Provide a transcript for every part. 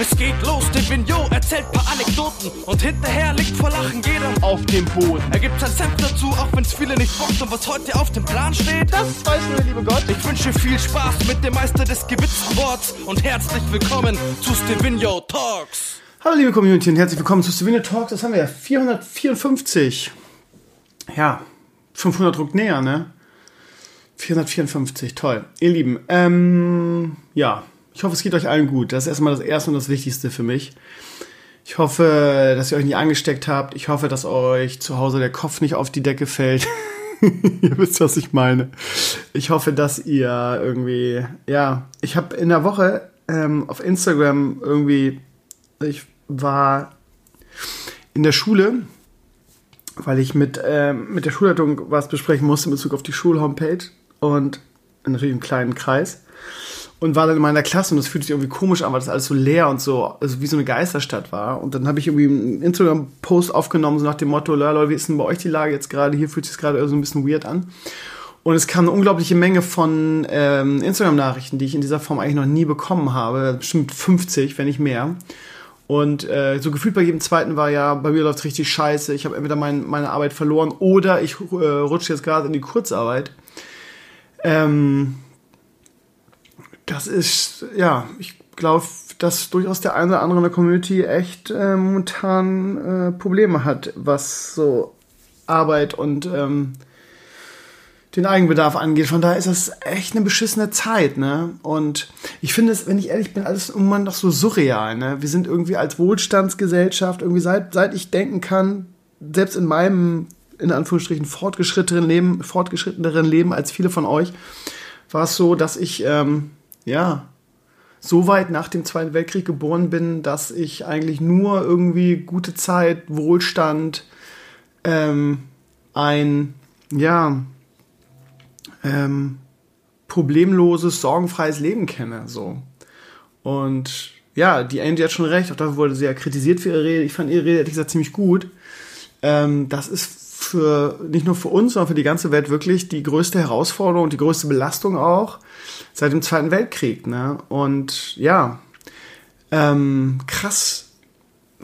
Es geht los, der Vignot erzählt paar Anekdoten und hinterher liegt vor Lachen jeder auf dem Boden. Er gibt sein Senf dazu, auch wenn's viele nicht bockt und was heute auf dem Plan steht. Das weiß nur der liebe Gott. Ich wünsche viel Spaß mit dem Meister des gewitzten Worts und herzlich willkommen zu Stevino Talks. Hallo liebe Community und herzlich willkommen zu Stevino Talks. Das haben wir ja 454. Ja, 500 Druck näher, ne? 454, toll. Ihr Lieben, ähm, ja, ich hoffe, es geht euch allen gut. Das ist erstmal das Erste und das Wichtigste für mich. Ich hoffe, dass ihr euch nicht angesteckt habt. Ich hoffe, dass euch zu Hause der Kopf nicht auf die Decke fällt. ihr wisst, was ich meine. Ich hoffe, dass ihr irgendwie, ja, ich habe in der Woche ähm, auf Instagram irgendwie, ich war in der Schule, weil ich mit, ähm, mit der Schulleitung was besprechen musste in Bezug auf die Schulhomepage und natürlich im kleinen Kreis und war dann in meiner Klasse und das fühlte sich irgendwie komisch an, weil das alles so leer und so, also wie so eine Geisterstadt war. Und dann habe ich irgendwie einen Instagram-Post aufgenommen, so nach dem Motto, Leute, wie ist denn bei euch die Lage jetzt gerade? Hier fühlt sich gerade so ein bisschen weird an. Und es kam eine unglaubliche Menge von ähm, Instagram-Nachrichten, die ich in dieser Form eigentlich noch nie bekommen habe. Bestimmt 50, wenn nicht mehr. Und äh, so gefühlt bei jedem zweiten war ja, bei mir läuft richtig scheiße, ich habe entweder mein, meine Arbeit verloren oder ich äh, rutsche jetzt gerade in die Kurzarbeit. Ähm, das ist, ja, ich glaube, dass durchaus der eine oder andere in der Community echt äh, momentan äh, Probleme hat, was so Arbeit und ähm, den Eigenbedarf angeht. Von daher ist das echt eine beschissene Zeit, ne? Und ich finde es, wenn ich ehrlich bin, alles Moment noch so surreal, ne? Wir sind irgendwie als Wohlstandsgesellschaft, irgendwie seit, seit ich denken kann, selbst in meinem, in Anführungsstrichen, fortgeschrittenen Leben, fortgeschritteneren Leben als viele von euch, war es so, dass ich, ähm, ja, so weit nach dem Zweiten Weltkrieg geboren bin, dass ich eigentlich nur irgendwie gute Zeit, Wohlstand, ähm, ein, ja, ähm, problemloses, sorgenfreies Leben kenne, so. Und ja, die Angie hat schon recht, auch dafür wurde sie ja kritisiert für ihre Rede. Ich fand ihre Rede, ehrlich gesagt, ziemlich gut. Ähm, das ist für, nicht nur für uns, sondern für die ganze Welt wirklich die größte Herausforderung und die größte Belastung auch seit dem Zweiten Weltkrieg. Ne? Und ja, ähm, krass.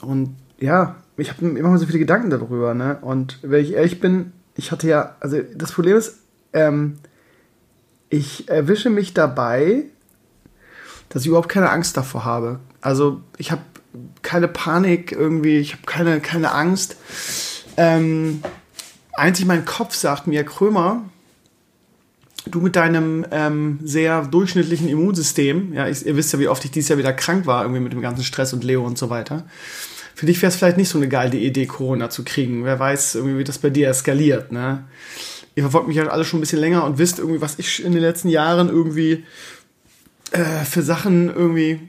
Und ja, ich habe immer so viele Gedanken darüber. Ne? Und wenn ich ehrlich bin, ich hatte ja, also das Problem ist, ähm, ich erwische mich dabei, dass ich überhaupt keine Angst davor habe. Also ich habe keine Panik irgendwie, ich habe keine, keine Angst. Ähm, einzig mein Kopf sagt mir, Krömer, du mit deinem ähm, sehr durchschnittlichen Immunsystem, ja, ich, ihr wisst ja, wie oft ich dieses Jahr wieder krank war, irgendwie mit dem ganzen Stress und Leo und so weiter. Für dich wäre es vielleicht nicht so eine geile Idee, Corona zu kriegen. Wer weiß, irgendwie, wie das bei dir eskaliert, ne? Ihr verfolgt mich ja alle schon ein bisschen länger und wisst irgendwie, was ich in den letzten Jahren irgendwie äh, für Sachen irgendwie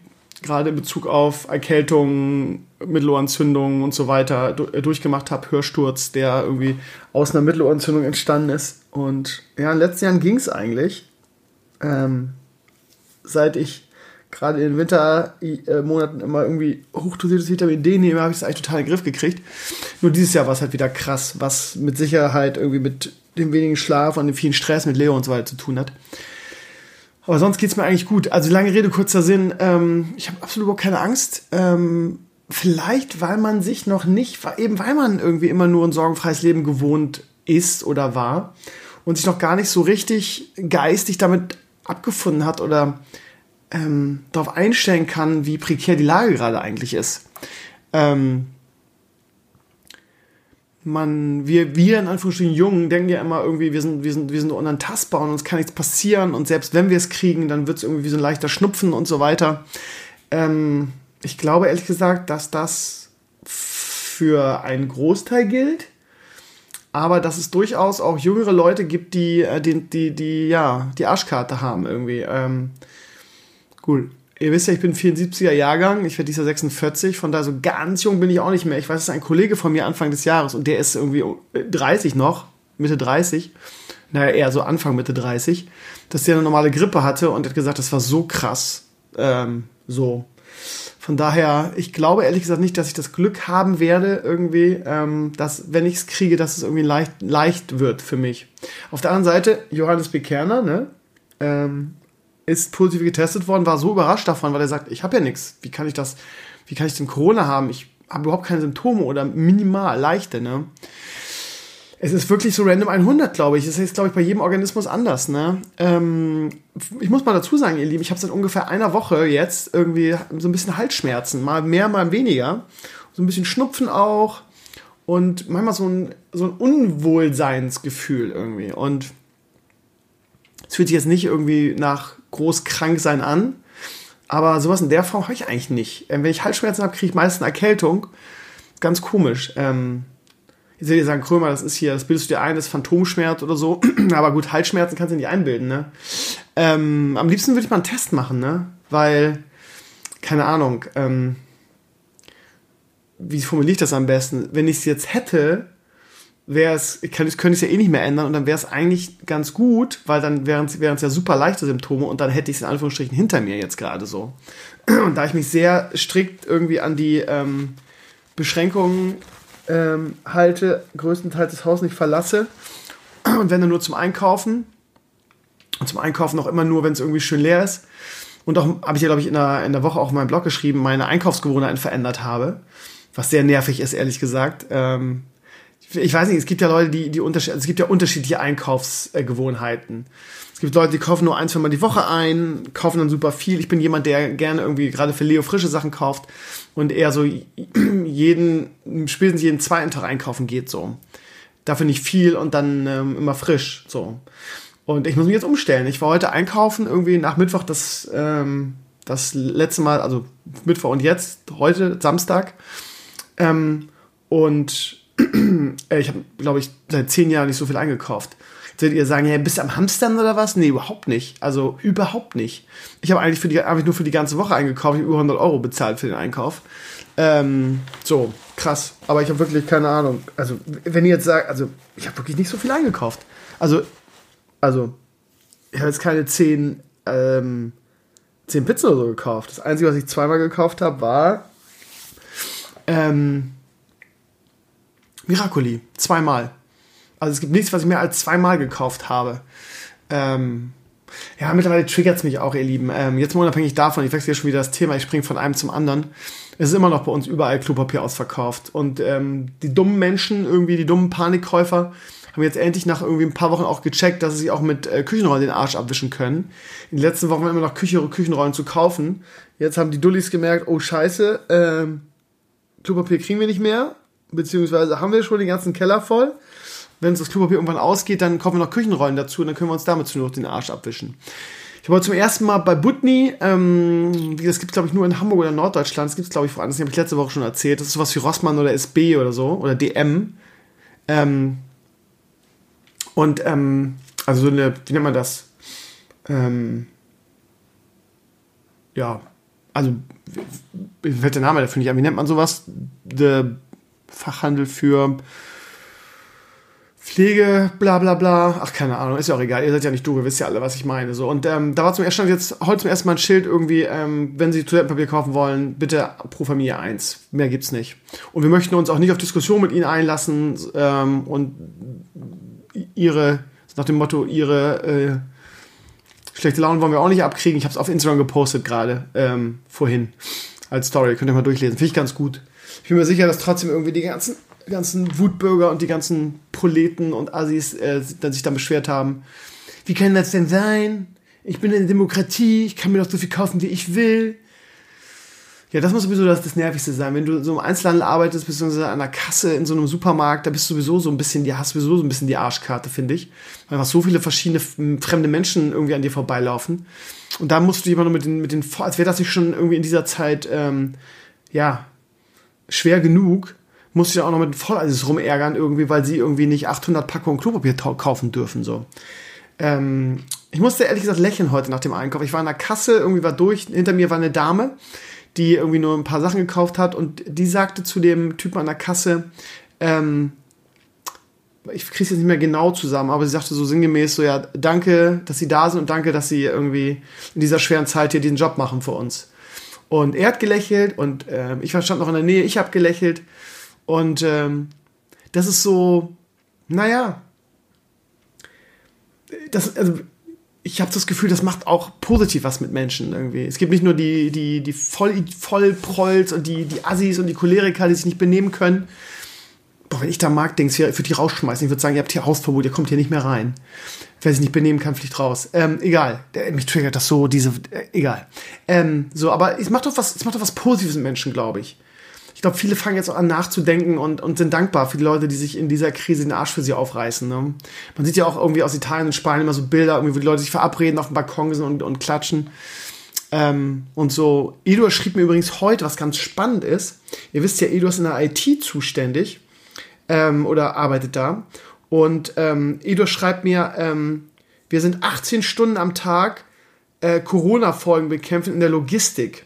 gerade in Bezug auf Erkältung, Mittelohrentzündung und so weiter äh, durchgemacht habe, Hörsturz, der irgendwie aus einer Mittelohrentzündung entstanden ist. Und ja, in den letzten Jahren ging es eigentlich. Ähm, seit ich gerade in den Wintermonaten immer irgendwie hochdosiertes Vitamin D nehme, habe ich es eigentlich total in den Griff gekriegt. Nur dieses Jahr war es halt wieder krass, was mit Sicherheit irgendwie mit dem wenigen Schlaf und dem vielen Stress mit Leo und so weiter zu tun hat. Aber sonst geht es mir eigentlich gut. Also lange Rede, kurzer Sinn. Ähm, ich habe absolut überhaupt keine Angst. Ähm, vielleicht, weil man sich noch nicht, eben weil man irgendwie immer nur ein sorgenfreies Leben gewohnt ist oder war und sich noch gar nicht so richtig geistig damit abgefunden hat oder ähm, darauf einstellen kann, wie prekär die Lage gerade eigentlich ist. Ähm, man, wir, wir in Anführungsstrichen Jungen denken ja immer irgendwie, wir sind, wir sind, wir sind unantastbar und uns kann nichts passieren und selbst wenn wir es kriegen, dann wird es irgendwie wie so ein leichter Schnupfen und so weiter. Ähm, ich glaube ehrlich gesagt, dass das für einen Großteil gilt, aber dass es durchaus auch jüngere Leute gibt, die, äh, die, die, die ja, die Arschkarte haben irgendwie. Ähm, gut, ihr wisst ja, ich bin 74er Jahrgang, ich werde dieser 46, von da so ganz jung bin ich auch nicht mehr. Ich weiß, es ist ein Kollege von mir Anfang des Jahres und der ist irgendwie 30 noch, Mitte 30, naja, eher so Anfang Mitte 30, dass der eine normale Grippe hatte und hat gesagt, das war so krass. Ähm, so. Von daher, ich glaube ehrlich gesagt nicht, dass ich das Glück haben werde, irgendwie, ähm, dass, wenn ich es kriege, dass es irgendwie leicht, leicht wird für mich. Auf der anderen Seite, Johannes B. Kerner, ne? Ähm, ist positiv getestet worden, war so überrascht davon, weil er sagt, ich habe ja nichts. Wie kann ich das, wie kann ich denn Corona haben? Ich habe überhaupt keine Symptome oder minimal leichte, ne? Es ist wirklich so random 100, glaube ich. Das ist, glaube ich, bei jedem Organismus anders, ne? Ähm, ich muss mal dazu sagen, ihr Lieben, ich habe seit ungefähr einer Woche jetzt irgendwie so ein bisschen Halsschmerzen. Mal mehr, mal weniger. So ein bisschen Schnupfen auch. Und manchmal so ein, so ein Unwohlseinsgefühl irgendwie. Und es fühlt sich jetzt nicht irgendwie nach groß krank sein an. Aber sowas in der Form habe ich eigentlich nicht. Ähm, wenn ich Halsschmerzen habe, kriege ich meistens eine Erkältung. Ganz komisch. Ähm, ich sagen, Krömer, das ist hier, das bildest du dir ein, das ist Phantomschmerz oder so. Aber gut, Halsschmerzen kannst du nicht einbilden, ne? Ähm, am liebsten würde ich mal einen Test machen, ne? Weil, keine Ahnung, ähm, wie formuliere ich das am besten? Wenn ich es jetzt hätte, wäre es, könnte ich es ja eh nicht mehr ändern und dann wäre es eigentlich ganz gut, weil dann wären es ja super leichte Symptome und dann hätte ich es in Anführungsstrichen hinter mir jetzt gerade so. Und da ich mich sehr strikt irgendwie an die ähm, Beschränkungen ähm, halte, größtenteils das Haus nicht verlasse und wenn dann nur zum Einkaufen und zum Einkaufen auch immer nur, wenn es irgendwie schön leer ist. Und auch habe ich ja, glaube ich, in der, in der Woche auch in meinem Blog geschrieben, meine Einkaufsgewohnheiten verändert habe. Was sehr nervig ist, ehrlich gesagt. Ähm, ich weiß nicht, es gibt ja Leute, die, die unterschied also es gibt ja unterschiedliche Einkaufsgewohnheiten. Es gibt Leute, die kaufen nur ein, zwei die Woche ein, kaufen dann super viel. Ich bin jemand, der gerne irgendwie gerade für Leo frische Sachen kauft und eher so jeden, spätestens jeden zweiten Tag einkaufen geht so. Dafür nicht viel und dann ähm, immer frisch so. Und ich muss mich jetzt umstellen. Ich war heute einkaufen, irgendwie nach Mittwoch das, ähm, das letzte Mal, also Mittwoch und jetzt, heute, Samstag. Ähm, und ich habe, glaube ich, seit zehn Jahren nicht so viel eingekauft. Solltet ihr sagen, hey, bist du am Hamstern oder was? Nee, überhaupt nicht. Also überhaupt nicht. Ich habe eigentlich für die, hab nur für die ganze Woche eingekauft. Ich habe über 100 Euro bezahlt für den Einkauf. Ähm, so, krass. Aber ich habe wirklich keine Ahnung. Also, wenn ihr jetzt sagt, also, ich habe wirklich nicht so viel eingekauft. Also, also, ich habe jetzt keine 10, ähm, 10 Pizzen oder so gekauft. Das Einzige, was ich zweimal gekauft habe, war, ähm, Miracoli. Zweimal. Also es gibt nichts, was ich mehr als zweimal gekauft habe. Ähm, ja, mittlerweile triggert es mich auch, ihr Lieben. Ähm, jetzt mal unabhängig davon, ich wechsle hier schon wieder das Thema, ich springe von einem zum anderen. Es ist immer noch bei uns überall Klopapier ausverkauft. Und ähm, die dummen Menschen, irgendwie die dummen Panikkäufer, haben jetzt endlich nach irgendwie ein paar Wochen auch gecheckt, dass sie sich auch mit äh, Küchenrollen den Arsch abwischen können. In den letzten Wochen immer noch Küche, Küchenrollen zu kaufen. Jetzt haben die Dullis gemerkt, oh scheiße, ähm, Klopapier kriegen wir nicht mehr. Beziehungsweise haben wir schon den ganzen Keller voll wenn uns das Klopapier irgendwann ausgeht, dann kommen wir noch Küchenrollen dazu und dann können wir uns damit nur den Arsch abwischen. Ich war zum ersten Mal bei Butni, ähm, das gibt es glaube ich nur in Hamburg oder Norddeutschland, das gibt es glaube ich vor allem, das habe ich letzte Woche schon erzählt, das ist sowas wie Rossmann oder SB oder so, oder DM. Ähm, und, ähm, also so eine, wie nennt man das? Ähm, ja, also, wie fällt der Name dafür nicht an? Wie nennt man sowas? Der Fachhandel für Pflege, bla bla bla. Ach, keine Ahnung, ist ja auch egal. Ihr seid ja nicht du, ihr wisst ja alle, was ich meine. So. Und ähm, da war zum ersten jetzt heute zum ersten Mal ein Schild irgendwie, ähm, wenn Sie Toilettenpapier kaufen wollen, bitte pro Familie eins. Mehr gibt's nicht. Und wir möchten uns auch nicht auf Diskussion mit Ihnen einlassen ähm, und Ihre, nach dem Motto, Ihre äh, schlechte Laune wollen wir auch nicht abkriegen. Ich habe es auf Instagram gepostet gerade, ähm, vorhin, als Story. Könnt ihr mal durchlesen. Finde ich ganz gut. Ich bin mir sicher, dass trotzdem irgendwie die ganzen ganzen Wutbürger und die ganzen Proleten und Assis äh, dann sich dann beschwert haben. Wie kann das denn sein? Ich bin in der Demokratie, ich kann mir doch so viel kaufen, wie ich will. Ja, das muss sowieso das, das Nervigste sein. Wenn du so im Einzelhandel arbeitest, beziehungsweise an der Kasse in so einem Supermarkt, da bist du sowieso so ein bisschen, die hast sowieso so ein bisschen die Arschkarte, finde ich. Weil einfach so viele verschiedene fremde Menschen irgendwie an dir vorbeilaufen. Und da musst du immer nur mit den, mit den, als wäre das nicht schon irgendwie in dieser Zeit, ähm, ja, schwer genug, muss sich auch noch mit Vollalsis rumärgern irgendwie, weil sie irgendwie nicht 800 Packungen Klopapier kaufen dürfen, so. Ähm, ich musste ehrlich gesagt lächeln heute nach dem Einkauf. Ich war in der Kasse, irgendwie war durch, hinter mir war eine Dame, die irgendwie nur ein paar Sachen gekauft hat und die sagte zu dem Typen an der Kasse, ähm, ich kriege es jetzt nicht mehr genau zusammen, aber sie sagte so sinngemäß so, ja, danke, dass Sie da sind und danke, dass Sie irgendwie in dieser schweren Zeit hier diesen Job machen für uns. Und er hat gelächelt und äh, ich stand noch in der Nähe, ich habe gelächelt und ähm, das ist so, naja, das, also, ich habe das Gefühl, das macht auch positiv was mit Menschen irgendwie. Es gibt nicht nur die, die, die Voll, Vollprolls und die, die Assis und die Choleriker, die sich nicht benehmen können. Boah, wenn ich da Marktdings hier, würde die rausschmeißen. Ich würde sagen, ihr habt hier Hausverbot, ihr kommt hier nicht mehr rein. Wer sich nicht benehmen kann, fliegt raus. Ähm, egal. Mich triggert das so, diese, äh, egal. Ähm, so, aber es macht doch was, es macht doch was Positives mit Menschen, glaube ich ich glaube, viele fangen jetzt auch an nachzudenken und, und sind dankbar für die Leute, die sich in dieser Krise den Arsch für sie aufreißen. Ne? Man sieht ja auch irgendwie aus Italien und Spanien immer so Bilder, irgendwie, wo die Leute sich verabreden, auf dem Balkon sind und, und klatschen. Ähm, und so, Edu schrieb mir übrigens heute, was ganz spannend ist. Ihr wisst ja, Edu ist in der IT zuständig ähm, oder arbeitet da. Und ähm, Edu schreibt mir, ähm, wir sind 18 Stunden am Tag äh, Corona-Folgen bekämpfen in der Logistik.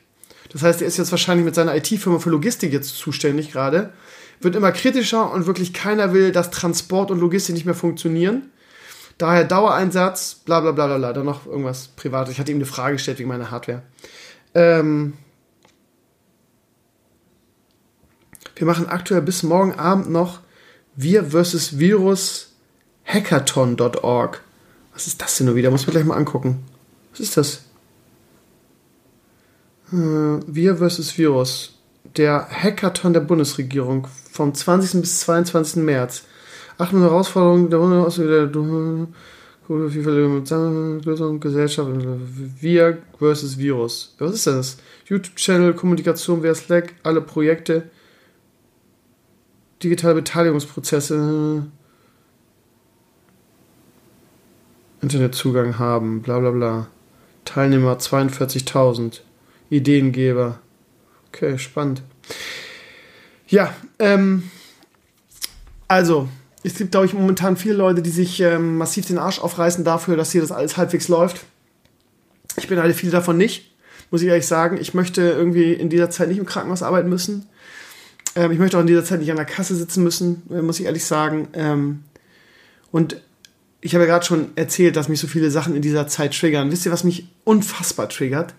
Das heißt, er ist jetzt wahrscheinlich mit seiner IT-Firma für Logistik jetzt zuständig gerade. Wird immer kritischer und wirklich keiner will, dass Transport und Logistik nicht mehr funktionieren. Daher Dauereinsatz, bla bla bla bla bla. Dann noch irgendwas Privates. Ich hatte ihm eine Frage gestellt wegen meiner Hardware. Ähm wir machen aktuell bis morgen Abend noch Wir vs. Virus Hackathon.org. Was ist das denn nur wieder? Muss man gleich mal angucken. Was ist das? Äh, Wir vs. Virus. Der Hackathon der Bundesregierung vom 20. bis 22. März. Acht Herausforderungen der Gesellschaft. Wir vs. Virus. Was ist das? YouTube-Channel, Kommunikation via Slack, alle Projekte, digitale Beteiligungsprozesse, Internetzugang haben, bla bla bla. Teilnehmer 42.000. Ideengeber. Okay, spannend. Ja, ähm, also, es gibt, glaube ich, momentan viele Leute, die sich ähm, massiv den Arsch aufreißen dafür, dass hier das alles halbwegs läuft. Ich bin halt viel davon nicht, muss ich ehrlich sagen. Ich möchte irgendwie in dieser Zeit nicht im Krankenhaus arbeiten müssen. Ähm, ich möchte auch in dieser Zeit nicht an der Kasse sitzen müssen, äh, muss ich ehrlich sagen. Ähm, und ich habe ja gerade schon erzählt, dass mich so viele Sachen in dieser Zeit triggern. Wisst ihr, was mich unfassbar triggert?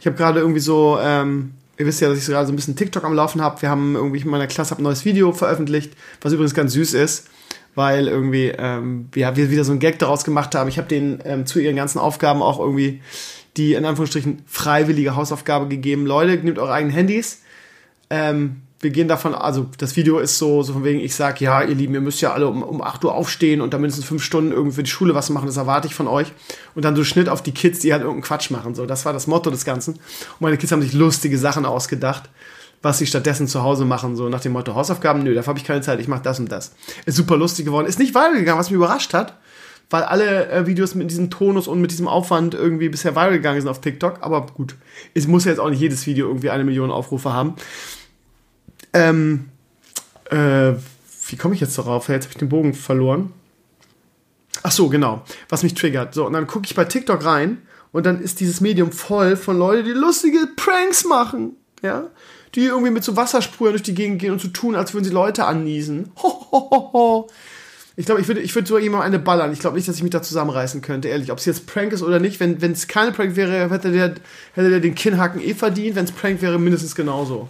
Ich habe gerade irgendwie so, ähm, ihr wisst ja, dass ich gerade so ein bisschen TikTok am Laufen habe. Wir haben irgendwie, in meiner Klasse ein neues Video veröffentlicht, was übrigens ganz süß ist, weil irgendwie ähm, ja, wir wieder so ein Gag daraus gemacht haben. Ich habe denen ähm, zu ihren ganzen Aufgaben auch irgendwie die in Anführungsstrichen freiwillige Hausaufgabe gegeben. Leute, nehmt eure eigenen Handys. Ähm, wir gehen davon, also das Video ist so, so von wegen, ich sag, ja, ihr Lieben, ihr müsst ja alle um, um 8 Uhr aufstehen und dann mindestens fünf Stunden irgendwie die Schule was machen, das erwarte ich von euch. Und dann so Schnitt auf die Kids, die halt irgendeinen Quatsch machen. So, das war das Motto des Ganzen. Und meine Kids haben sich lustige Sachen ausgedacht, was sie stattdessen zu Hause machen, so nach dem Motto Hausaufgaben, nö, dafür habe ich keine Zeit, ich mache das und das. Ist super lustig geworden. Ist nicht viral gegangen, was mich überrascht hat, weil alle äh, Videos mit diesem Tonus und mit diesem Aufwand irgendwie bisher viral gegangen sind auf TikTok. Aber gut, es muss ja jetzt auch nicht jedes Video irgendwie eine Million Aufrufe haben. Ähm, äh, wie komme ich jetzt darauf? Jetzt habe ich den Bogen verloren. Ach so, genau. Was mich triggert. So, und dann gucke ich bei TikTok rein und dann ist dieses Medium voll von Leuten, die lustige Pranks machen. Ja? Die irgendwie mit so Wassersprühern durch die Gegend gehen und so tun, als würden sie Leute anniesen. Ho. Ich glaube, ich würde ich würd so jemandem eine ballern. Ich glaube nicht, dass ich mich da zusammenreißen könnte, ehrlich. Ob es jetzt Prank ist oder nicht. Wenn es keine Prank wäre, hätte der, hätte der den Kinnhaken eh verdient. Wenn es Prank wäre, mindestens genauso.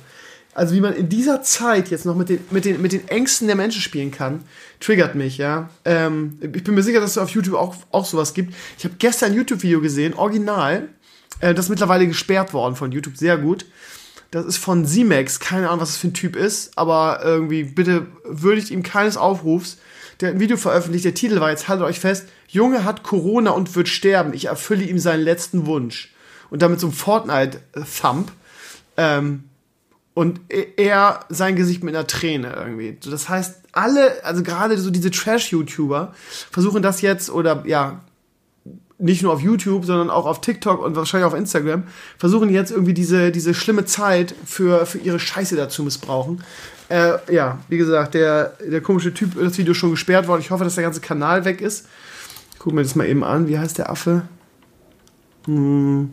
Also wie man in dieser Zeit jetzt noch mit den, mit den, mit den Ängsten der Menschen spielen kann, triggert mich, ja. Ähm, ich bin mir sicher, dass es auf YouTube auch, auch sowas gibt. Ich habe gestern ein YouTube-Video gesehen, original. Äh, das ist mittlerweile gesperrt worden von YouTube, sehr gut. Das ist von Z-Max, keine Ahnung, was das für ein Typ ist, aber irgendwie, bitte würdigt ihm keines Aufrufs. Der hat ein Video veröffentlicht, der Titel war jetzt, haltet euch fest, Junge hat Corona und wird sterben, ich erfülle ihm seinen letzten Wunsch. Und damit so ein Fortnite-Thump. Ähm, und er sein Gesicht mit einer Träne irgendwie. Das heißt, alle, also gerade so diese Trash-YouTuber versuchen das jetzt oder ja, nicht nur auf YouTube, sondern auch auf TikTok und wahrscheinlich auf Instagram, versuchen jetzt irgendwie diese, diese schlimme Zeit für, für ihre Scheiße dazu missbrauchen. Äh, ja, wie gesagt, der, der komische Typ, das Video schon gesperrt worden. Ich hoffe, dass der ganze Kanal weg ist. Ich gucke mir das mal eben an. Wie heißt der Affe? Hm.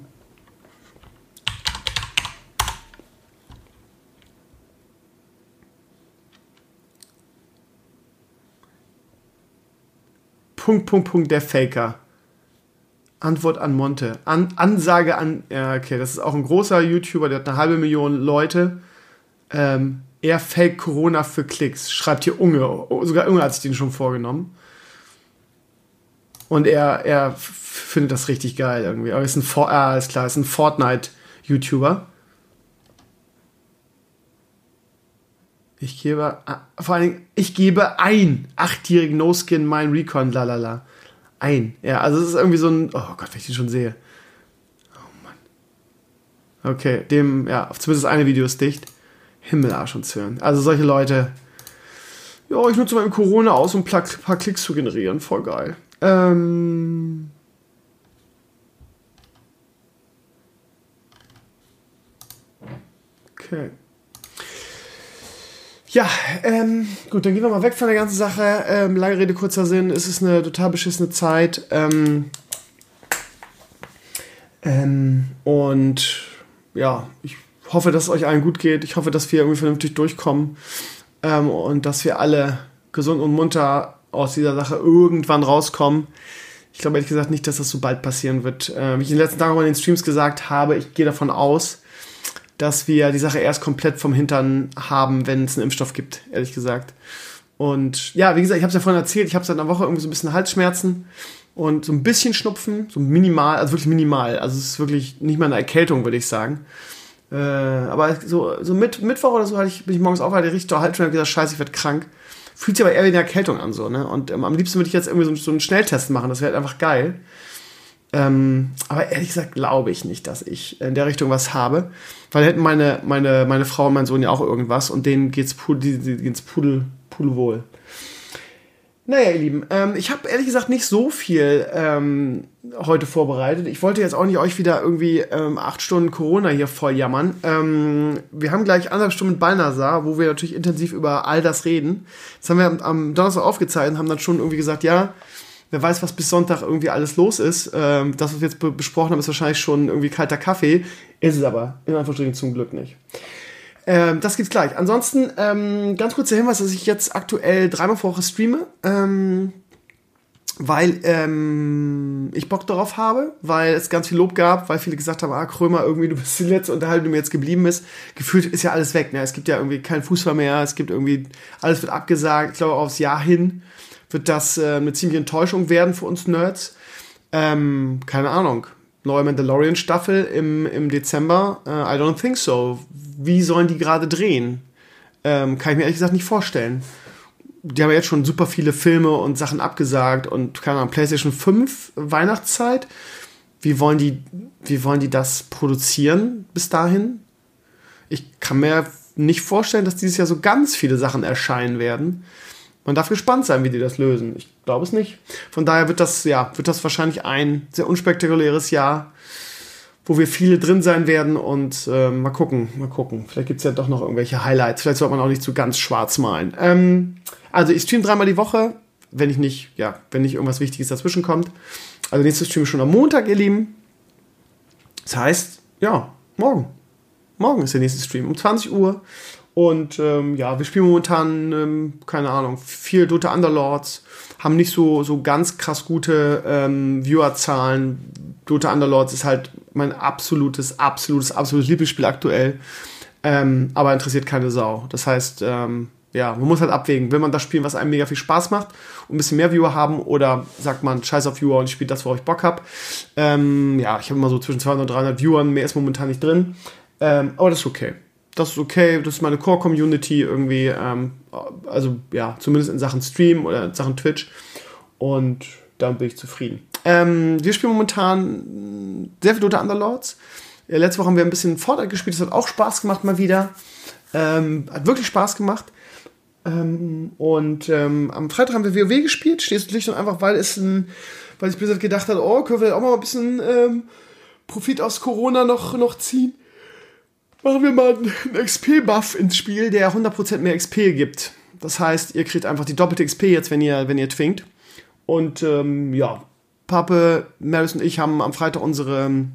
Punkt, Punkt, Punkt, der Faker. Antwort an Monte. An, Ansage an. Ja, okay, das ist auch ein großer YouTuber, der hat eine halbe Million Leute. Ähm, er fake Corona für Klicks. Schreibt hier Unge. Sogar Unge hat sich den schon vorgenommen. Und er, er findet das richtig geil irgendwie. Aber ist ein, For äh, ist klar, ist ein Fortnite-YouTuber. Ich gebe, äh, vor allen Dingen, ich gebe ein achtjährigen No-Skin mein Recon, lalala. Ein. Ja, also es ist irgendwie so ein, oh Gott, wenn ich den schon sehe. Oh Mann. Okay, dem, ja, zumindest eine Video ist dicht. Himmel, Arsch und Zwirn. Also solche Leute, ja, ich nutze mal Corona aus, um ein paar Klicks zu generieren. Voll geil. Ähm. Okay. Ja, ähm, gut, dann gehen wir mal weg von der ganzen Sache. Ähm, lange Rede, kurzer Sinn. Es ist eine total beschissene Zeit. Ähm, ähm, und ja, ich hoffe, dass es euch allen gut geht. Ich hoffe, dass wir irgendwie vernünftig durchkommen ähm, und dass wir alle gesund und munter aus dieser Sache irgendwann rauskommen. Ich glaube ehrlich gesagt nicht, dass das so bald passieren wird. Äh, wie ich in den letzten Tagen auch in den Streams gesagt habe, ich gehe davon aus, dass wir die Sache erst komplett vom Hintern haben, wenn es einen Impfstoff gibt, ehrlich gesagt. Und ja, wie gesagt, ich habe es ja vorhin erzählt, ich habe seit einer Woche irgendwie so ein bisschen Halsschmerzen und so ein bisschen Schnupfen, so minimal, also wirklich minimal. Also es ist wirklich nicht mal eine Erkältung, würde ich sagen. Äh, aber so, so mit, Mittwoch oder so hatte ich, bin ich morgens auf, hatte ich richtig Halsschmerzen und gesagt, scheiße, ich werde krank. Fühlt sich aber eher wie eine Erkältung an, so, ne? Und ähm, am liebsten würde ich jetzt irgendwie so, so einen Schnelltest machen, das wäre halt einfach geil. Ähm, aber ehrlich gesagt glaube ich nicht, dass ich in der Richtung was habe. Weil hätten meine, meine, meine Frau und mein Sohn ja auch irgendwas und denen geht's, pudel, die, geht's pudel, pudelwohl. Naja, ihr Lieben, ähm, ich habe ehrlich gesagt nicht so viel ähm, heute vorbereitet. Ich wollte jetzt auch nicht euch wieder irgendwie ähm, acht Stunden Corona hier voll jammern. Ähm, wir haben gleich anderthalb Stunden mit Balnasar, wo wir natürlich intensiv über all das reden. Das haben wir am, am Donnerstag aufgezeichnet und haben dann schon irgendwie gesagt, ja, wer weiß, was bis Sonntag irgendwie alles los ist. Ähm, das, was wir jetzt be besprochen haben, ist wahrscheinlich schon irgendwie kalter Kaffee. Ist es aber in Anführungsstrichen zum Glück nicht. Ähm, das gibt's gleich. Ansonsten, ähm, ganz kurzer Hinweis, dass ich jetzt aktuell dreimal vor Woche streame. Ähm, weil ähm, ich Bock darauf habe, weil es ganz viel Lob gab, weil viele gesagt haben, ah, Krömer, irgendwie, du bist die letzte Unterhaltung, die mir jetzt geblieben bist. Gefühlt ist ja alles weg. Ne? Es gibt ja irgendwie keinen Fußball mehr, es gibt irgendwie, alles wird abgesagt. Ich glaube, aufs Jahr hin wird das äh, eine ziemliche Enttäuschung werden für uns Nerds. Ähm, keine Ahnung neue Mandalorian-Staffel im, im Dezember? Uh, I don't think so. Wie sollen die gerade drehen? Ähm, kann ich mir ehrlich gesagt nicht vorstellen. Die haben jetzt schon super viele Filme und Sachen abgesagt und keine Ahnung, PlayStation 5 Weihnachtszeit. Wie wollen die, wie wollen die das produzieren bis dahin? Ich kann mir nicht vorstellen, dass dieses Jahr so ganz viele Sachen erscheinen werden man darf gespannt sein, wie die das lösen. Ich glaube es nicht. Von daher wird das, ja, wird das wahrscheinlich ein sehr unspektakuläres Jahr, wo wir viele drin sein werden und äh, mal gucken, mal gucken. Vielleicht gibt es ja doch noch irgendwelche Highlights. Vielleicht sollte man auch nicht zu ganz schwarz malen. Ähm, also ich stream dreimal die Woche, wenn ich nicht, ja, wenn nicht irgendwas Wichtiges dazwischen kommt. Also nächstes Stream schon am Montag, ihr Lieben. Das heißt, ja, morgen. Morgen ist der nächste Stream um 20 Uhr. Und ähm, ja, wir spielen momentan, ähm, keine Ahnung, viel Dota Underlords, haben nicht so, so ganz krass gute ähm, Viewerzahlen. Dota Underlords ist halt mein absolutes, absolutes, absolutes Lieblingsspiel aktuell. Ähm, aber interessiert keine Sau. Das heißt, ähm, ja, man muss halt abwägen, will man das spielen, was einem mega viel Spaß macht und ein bisschen mehr Viewer haben oder sagt man, scheiß auf Viewer und ich spiele das, worauf ich Bock habe. Ähm, ja, ich habe immer so zwischen 200 und 300 Viewern, mehr ist momentan nicht drin. Ähm, aber das ist okay das ist okay, das ist meine Core-Community irgendwie, ähm, also ja, zumindest in Sachen Stream oder in Sachen Twitch. Und damit bin ich zufrieden. Ähm, wir spielen momentan sehr viel Dota Underlords. Ja, letzte Woche haben wir ein bisschen Fortnite gespielt, das hat auch Spaß gemacht mal wieder. Ähm, hat wirklich Spaß gemacht. Ähm, und ähm, am Freitag haben wir WoW gespielt, stehst du und einfach, weil es ein, weil sich Blizzard gedacht hat, oh, können wir auch mal ein bisschen ähm, Profit aus Corona noch, noch ziehen machen wir mal einen XP-Buff ins Spiel, der 100% mehr XP gibt. Das heißt, ihr kriegt einfach die doppelte XP jetzt, wenn ihr, wenn ihr twingt. Und ähm, ja, Pape, Maris und ich haben am Freitag unsere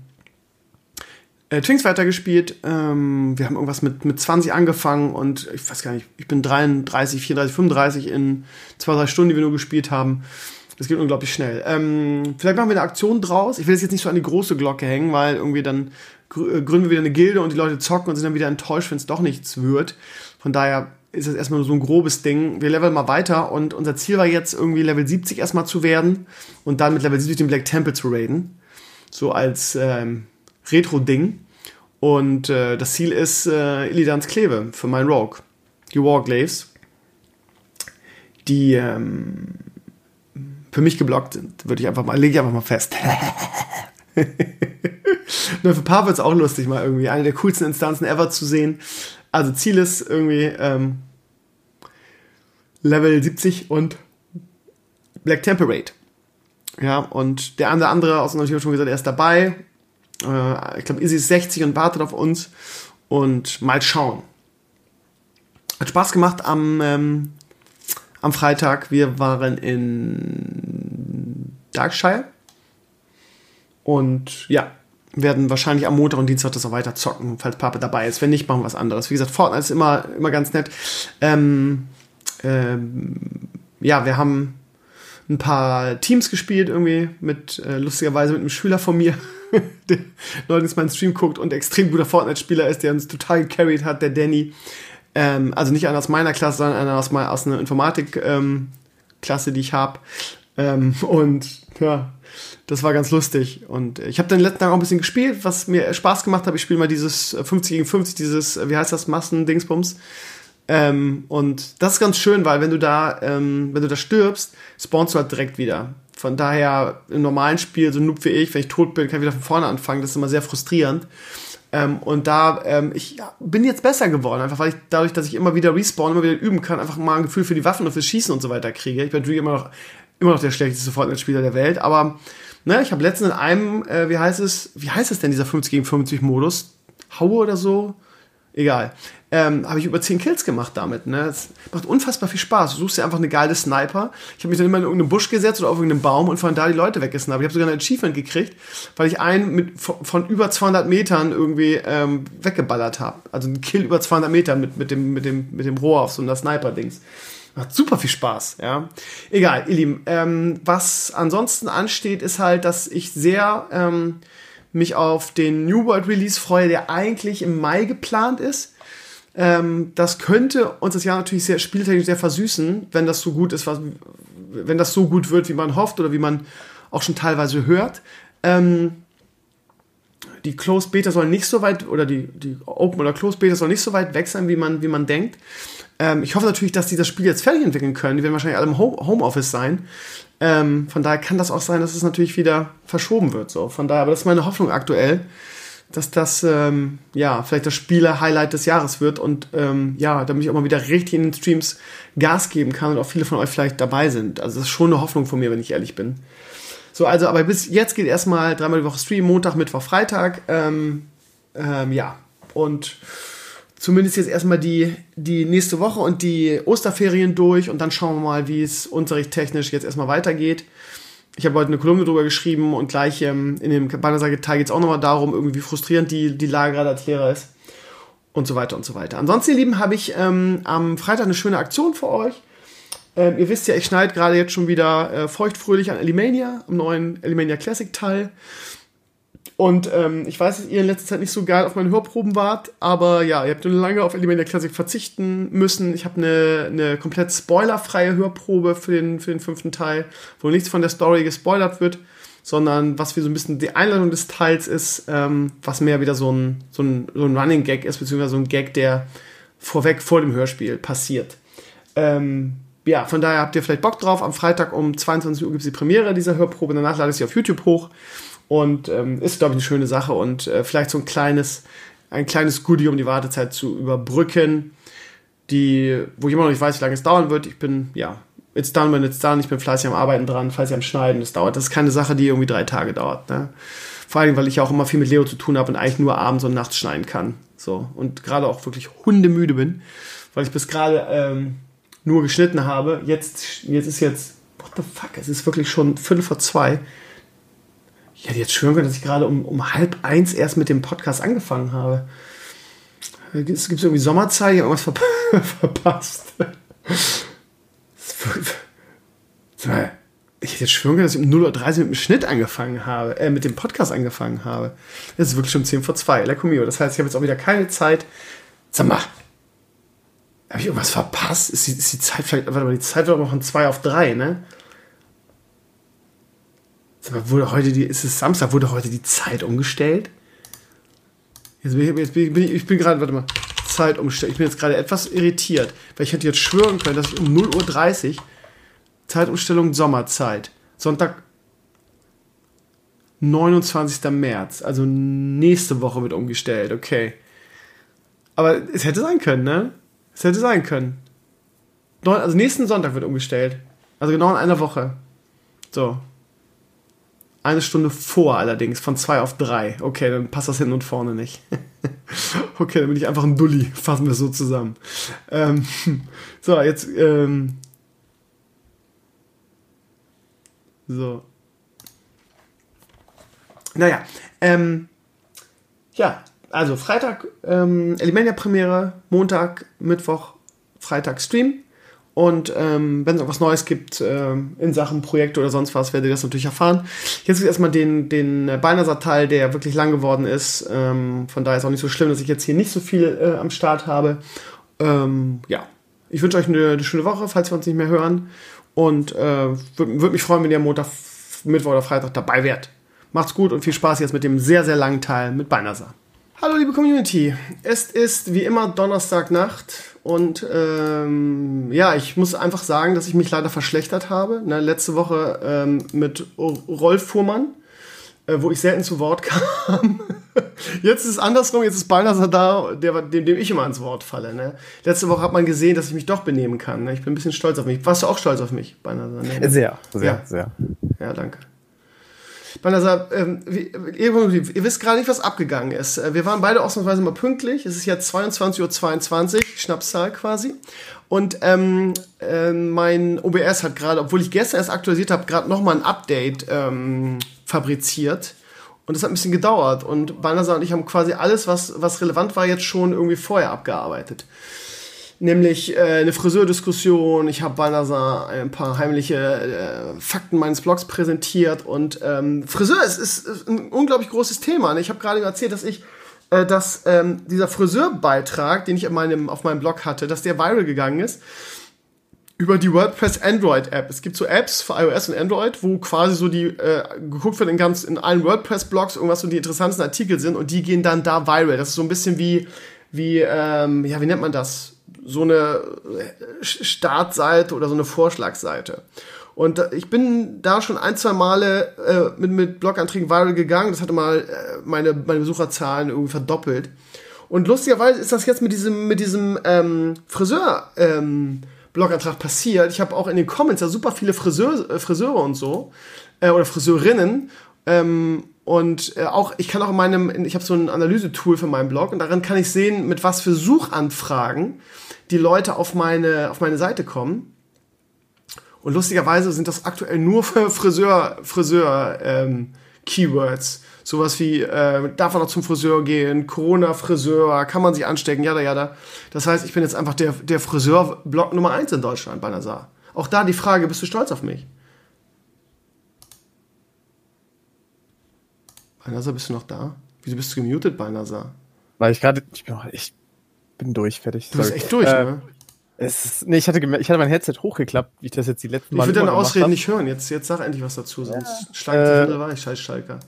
äh, Twinks weitergespielt. Ähm, wir haben irgendwas mit, mit 20 angefangen und ich weiß gar nicht, ich bin 33, 34, 35 in zwei, drei Stunden, die wir nur gespielt haben. Das geht unglaublich schnell. Ähm, vielleicht machen wir eine Aktion draus. Ich will das jetzt nicht so an die große Glocke hängen, weil irgendwie dann gründen wir wieder eine Gilde und die Leute zocken und sind dann wieder enttäuscht, wenn es doch nichts wird. Von daher ist das erstmal nur so ein grobes Ding. Wir leveln mal weiter und unser Ziel war jetzt irgendwie Level 70 erstmal zu werden und dann mit Level 70 den Black Temple zu raiden. So als ähm, Retro-Ding. Und äh, das Ziel ist äh, Illidans Kleve für meinen Rogue. Die Warglaves. Die ähm, für mich geblockt sind. Würde ich einfach mal, lege ich einfach mal fest. Für paar wird es auch lustig, mal irgendwie eine der coolsten Instanzen ever zu sehen. Also Ziel ist irgendwie ähm, Level 70 und Black Temperate. Ja, und der andere, andere aus unserem Team schon gesagt, er ist dabei. Äh, ich glaube, Izzy ist 60 und wartet auf uns. Und mal schauen. Hat Spaß gemacht am, ähm, am Freitag. Wir waren in Darkshire. Und ja, werden wahrscheinlich am Montag und Dienstag das auch weiter zocken, falls Papa dabei ist. Wenn nicht, machen wir was anderes. Wie gesagt, Fortnite ist immer, immer ganz nett. Ähm, ähm, ja, wir haben ein paar Teams gespielt, irgendwie mit, äh, lustigerweise mit einem Schüler von mir, der neulich meinen Stream guckt und extrem guter Fortnite-Spieler ist, der uns total gecarried hat, der Danny. Ähm, also nicht einer aus meiner Klasse, sondern einer aus, aus einer Informatik-Klasse, ähm, die ich habe. Ähm, und ja, das war ganz lustig. Und ich habe den letzten Tag auch ein bisschen gespielt, was mir Spaß gemacht hat. Ich spiele mal dieses 50 gegen 50, dieses, wie heißt das, Massen-Dingsbums. Ähm, und das ist ganz schön, weil wenn du da, ähm, wenn du da stirbst, spawnst du halt direkt wieder. Von daher im normalen Spiel, so Noob wie ich, wenn ich tot bin, kann ich wieder von vorne anfangen. Das ist immer sehr frustrierend. Ähm, und da, ähm, ich ja, bin jetzt besser geworden, einfach weil ich dadurch, dass ich immer wieder respawn, immer wieder üben kann, einfach mal ein Gefühl für die Waffen und fürs Schießen und so weiter kriege. Ich bin natürlich immer noch, immer noch der schlechteste Fortnite-Spieler der Welt, aber ne, ich habe letztens in einem, äh, wie heißt es, wie heißt es denn, dieser 50 gegen 50 Modus? Haue oder so? Egal. Ähm, habe ich über 10 Kills gemacht damit. Ne? Es macht unfassbar viel Spaß. Du suchst dir einfach eine geile Sniper. Ich habe mich dann immer in irgendeinen Busch gesetzt oder auf irgendeinen Baum und von da die Leute weggesnipert. Ich habe sogar ein Achievement gekriegt, weil ich einen mit, von, von über 200 Metern irgendwie ähm, weggeballert habe. Also ein Kill über 200 Metern mit, mit, dem, mit, dem, mit dem Rohr auf so einer Sniper-Dings. Macht super viel Spaß, ja. Egal, ihr Lieben. Ähm, was ansonsten ansteht, ist halt, dass ich sehr ähm, mich auf den New World Release freue, der eigentlich im Mai geplant ist. Ähm, das könnte uns das Jahr natürlich sehr spieltechnisch sehr versüßen, wenn das so gut ist, was, wenn das so gut wird, wie man hofft oder wie man auch schon teilweise hört. Ähm, die Closed Beta soll nicht so weit, oder die, die Open oder Closed Beta soll nicht so weit weg sein, wie man, wie man denkt. Ähm, ich hoffe natürlich, dass die das Spiel jetzt fertig entwickeln können. Die werden wahrscheinlich alle im Homeoffice sein. Ähm, von daher kann das auch sein, dass es natürlich wieder verschoben wird. So. Von daher, aber das ist meine Hoffnung aktuell, dass das ähm, ja vielleicht das Spiele-Highlight des Jahres wird und ähm, ja, damit ich auch mal wieder richtig in den Streams Gas geben kann und auch viele von euch vielleicht dabei sind. Also das ist schon eine Hoffnung von mir, wenn ich ehrlich bin. So, also, aber bis jetzt geht erstmal dreimal die Woche Stream, Montag, Mittwoch, Freitag. Ähm, ähm, ja, und zumindest jetzt erstmal die, die nächste Woche und die Osterferien durch und dann schauen wir mal, wie es unterrichttechnisch jetzt erstmal weitergeht. Ich habe heute eine Kolumne drüber geschrieben und gleich ähm, in dem Bannerseite-Teil geht es auch nochmal darum, irgendwie wie frustrierend die, die Lage gerade als Lehrer ist und so weiter und so weiter. Ansonsten, ihr Lieben, habe ich ähm, am Freitag eine schöne Aktion für euch. Ähm, ihr wisst ja, ich schneide gerade jetzt schon wieder äh, feuchtfröhlich an Elimania, am neuen Elimania Classic Teil. Und ähm, ich weiß, dass ihr in letzter Zeit nicht so geil auf meine Hörproben wart, aber ja, ihr habt lange auf Elimania Classic verzichten müssen. Ich habe eine, eine komplett spoilerfreie Hörprobe für den, für den fünften Teil, wo nichts von der Story gespoilert wird, sondern was wie so ein bisschen die Einladung des Teils ist, ähm, was mehr wieder so ein, so, ein, so ein Running Gag ist, beziehungsweise so ein Gag, der vorweg vor dem Hörspiel passiert. Ähm, ja, von daher habt ihr vielleicht Bock drauf. Am Freitag um 22 Uhr gibt es die Premiere dieser Hörprobe. Danach lade ich sie auf YouTube hoch. Und ähm, ist, glaube ich, eine schöne Sache. Und äh, vielleicht so ein kleines, ein kleines Goodie, um die Wartezeit zu überbrücken. Die, wo ich immer noch nicht weiß, wie lange es dauern wird. Ich bin, ja, it's done when it's done. Ich bin fleißig am Arbeiten dran, fleißig am Schneiden. Das dauert. Das ist keine Sache, die irgendwie drei Tage dauert. Ne? Vor allem, weil ich auch immer viel mit Leo zu tun habe und eigentlich nur abends und nachts schneiden kann. So. Und gerade auch wirklich hundemüde bin. Weil ich bis gerade ähm, nur geschnitten habe. Jetzt, jetzt ist jetzt, what the fuck, es ist wirklich schon Viertel vor zwei. Ich hätte jetzt schwören können, dass ich gerade um, um halb eins erst mit dem Podcast angefangen habe. Es gibt irgendwie Sommerzeit, ich habe irgendwas verp verpasst. Ich hätte jetzt schwören können, dass ich um 0.30 Uhr mit dem Schnitt angefangen habe, äh, mit dem Podcast angefangen habe. Es ist wirklich schon 10 vor 2, Lecco mio. Das heißt, ich habe jetzt auch wieder keine Zeit. Sag mal, Habe ich irgendwas verpasst? Ist die, ist die Zeit vielleicht, warte mal, die Zeit war noch von 2 auf 3, ne? Wurde heute die, ist es Samstag, wurde heute die Zeit umgestellt? Jetzt bin ich, jetzt bin ich, ich bin gerade, warte mal, Zeit umgestellt. Ich bin jetzt gerade etwas irritiert, weil ich hätte jetzt schwören können, dass ich um 0.30 Uhr Zeitumstellung Sommerzeit. Sonntag, 29. März. Also nächste Woche wird umgestellt, okay. Aber es hätte sein können, ne? Es hätte sein können. Also nächsten Sonntag wird umgestellt. Also genau in einer Woche. So. Eine Stunde vor allerdings, von zwei auf drei. Okay, dann passt das hinten und vorne nicht. okay, dann bin ich einfach ein Dulli. Fassen wir es so zusammen. Ähm, so, jetzt. Ähm, so. Naja, ähm, ja, also Freitag ähm, Elemania-Premiere, Montag, Mittwoch, Freitag Stream. Und ähm, wenn es irgendwas Neues gibt äh, in Sachen Projekte oder sonst was, werdet ihr das natürlich erfahren. Jetzt gibt erstmal den, den Beinerser-Teil, der wirklich lang geworden ist. Ähm, von daher ist auch nicht so schlimm, dass ich jetzt hier nicht so viel äh, am Start habe. Ähm, ja, ich wünsche euch eine, eine, schöne Woche, falls wir uns nicht mehr hören. Und äh, würde würd mich freuen, wenn ihr Montag, Mittwoch oder Freitag dabei wärt. Macht's gut und viel Spaß jetzt mit dem sehr, sehr langen Teil mit Beinerser. Hallo liebe Community, es ist wie immer Donnerstagnacht und ähm, ja, ich muss einfach sagen, dass ich mich leider verschlechtert habe. Ne, letzte Woche ähm, mit Rolf Fuhrmann, äh, wo ich selten zu Wort kam. jetzt ist es andersrum, jetzt ist Balnasar da, der, dem, dem ich immer ans Wort falle. Ne? Letzte Woche hat man gesehen, dass ich mich doch benehmen kann. Ne? Ich bin ein bisschen stolz auf mich. Warst du auch stolz auf mich, Balnasar? Ne? Sehr, sehr, ja. sehr. Ja, danke. Banasa, ähm, ihr, ihr, wisst gerade nicht, was abgegangen ist. Äh, wir waren beide ausnahmsweise mal pünktlich. Es ist jetzt 22.22 Uhr, 22, Schnapszahl quasi. Und ähm, äh, mein OBS hat gerade, obwohl ich gestern erst aktualisiert habe, gerade nochmal ein Update ähm, fabriziert. Und das hat ein bisschen gedauert. Und Banasa und ich haben quasi alles, was, was relevant war, jetzt schon irgendwie vorher abgearbeitet nämlich äh, eine Friseurdiskussion. Ich habe Balnasar ein paar heimliche äh, Fakten meines Blogs präsentiert und ähm, Friseur ist, ist, ein unglaublich großes Thema. Ich habe gerade erzählt, dass ich äh, dass ähm, dieser Friseurbeitrag, den ich auf meinem, auf meinem Blog hatte, dass der viral gegangen ist über die WordPress Android App. Es gibt so Apps für iOS und Android, wo quasi so die äh, geguckt wird in ganz in allen WordPress Blogs irgendwas so die interessantesten Artikel sind und die gehen dann da viral. Das ist so ein bisschen wie wie ähm, ja wie nennt man das? So eine Startseite oder so eine Vorschlagsseite. Und ich bin da schon ein, zwei Male äh, mit, mit Bloganträgen viral gegangen. Das hatte mal äh, meine, meine Besucherzahlen irgendwie verdoppelt. Und lustigerweise ist das jetzt mit diesem, mit diesem ähm, Friseur ähm, Blogantrag passiert. Ich habe auch in den Comments ja super viele Friseur, äh, Friseure und so äh, oder Friseurinnen. Ähm, und äh, auch, ich kann auch in meinem, ich habe so ein Analysetool für meinen Blog und darin kann ich sehen, mit was für Suchanfragen die Leute auf meine, auf meine Seite kommen. Und lustigerweise sind das aktuell nur Friseur, Friseur ähm, Keywords. Sowas wie, äh, darf man noch zum Friseur gehen, Corona-Friseur, kann man sich anstecken, ja, ja, da. Das heißt, ich bin jetzt einfach der, der Friseur-Blog Nummer eins in Deutschland bei Nazar. Auch da die Frage, bist du stolz auf mich? Balnasar, bist du noch da? Wieso bist du gemutet, Balnasar? Weil ich gerade, ich ich bin durch, fertig. Du bist echt durch, äh, ne? Es ist, nee, ich hatte, ich hatte mein Headset hochgeklappt, wie ich das jetzt die letzten Mal. Ich will deine Ausreden nicht hören. Jetzt, jetzt sag endlich was dazu, sonst ja. schlagt äh, die weich, scheiß Schalker.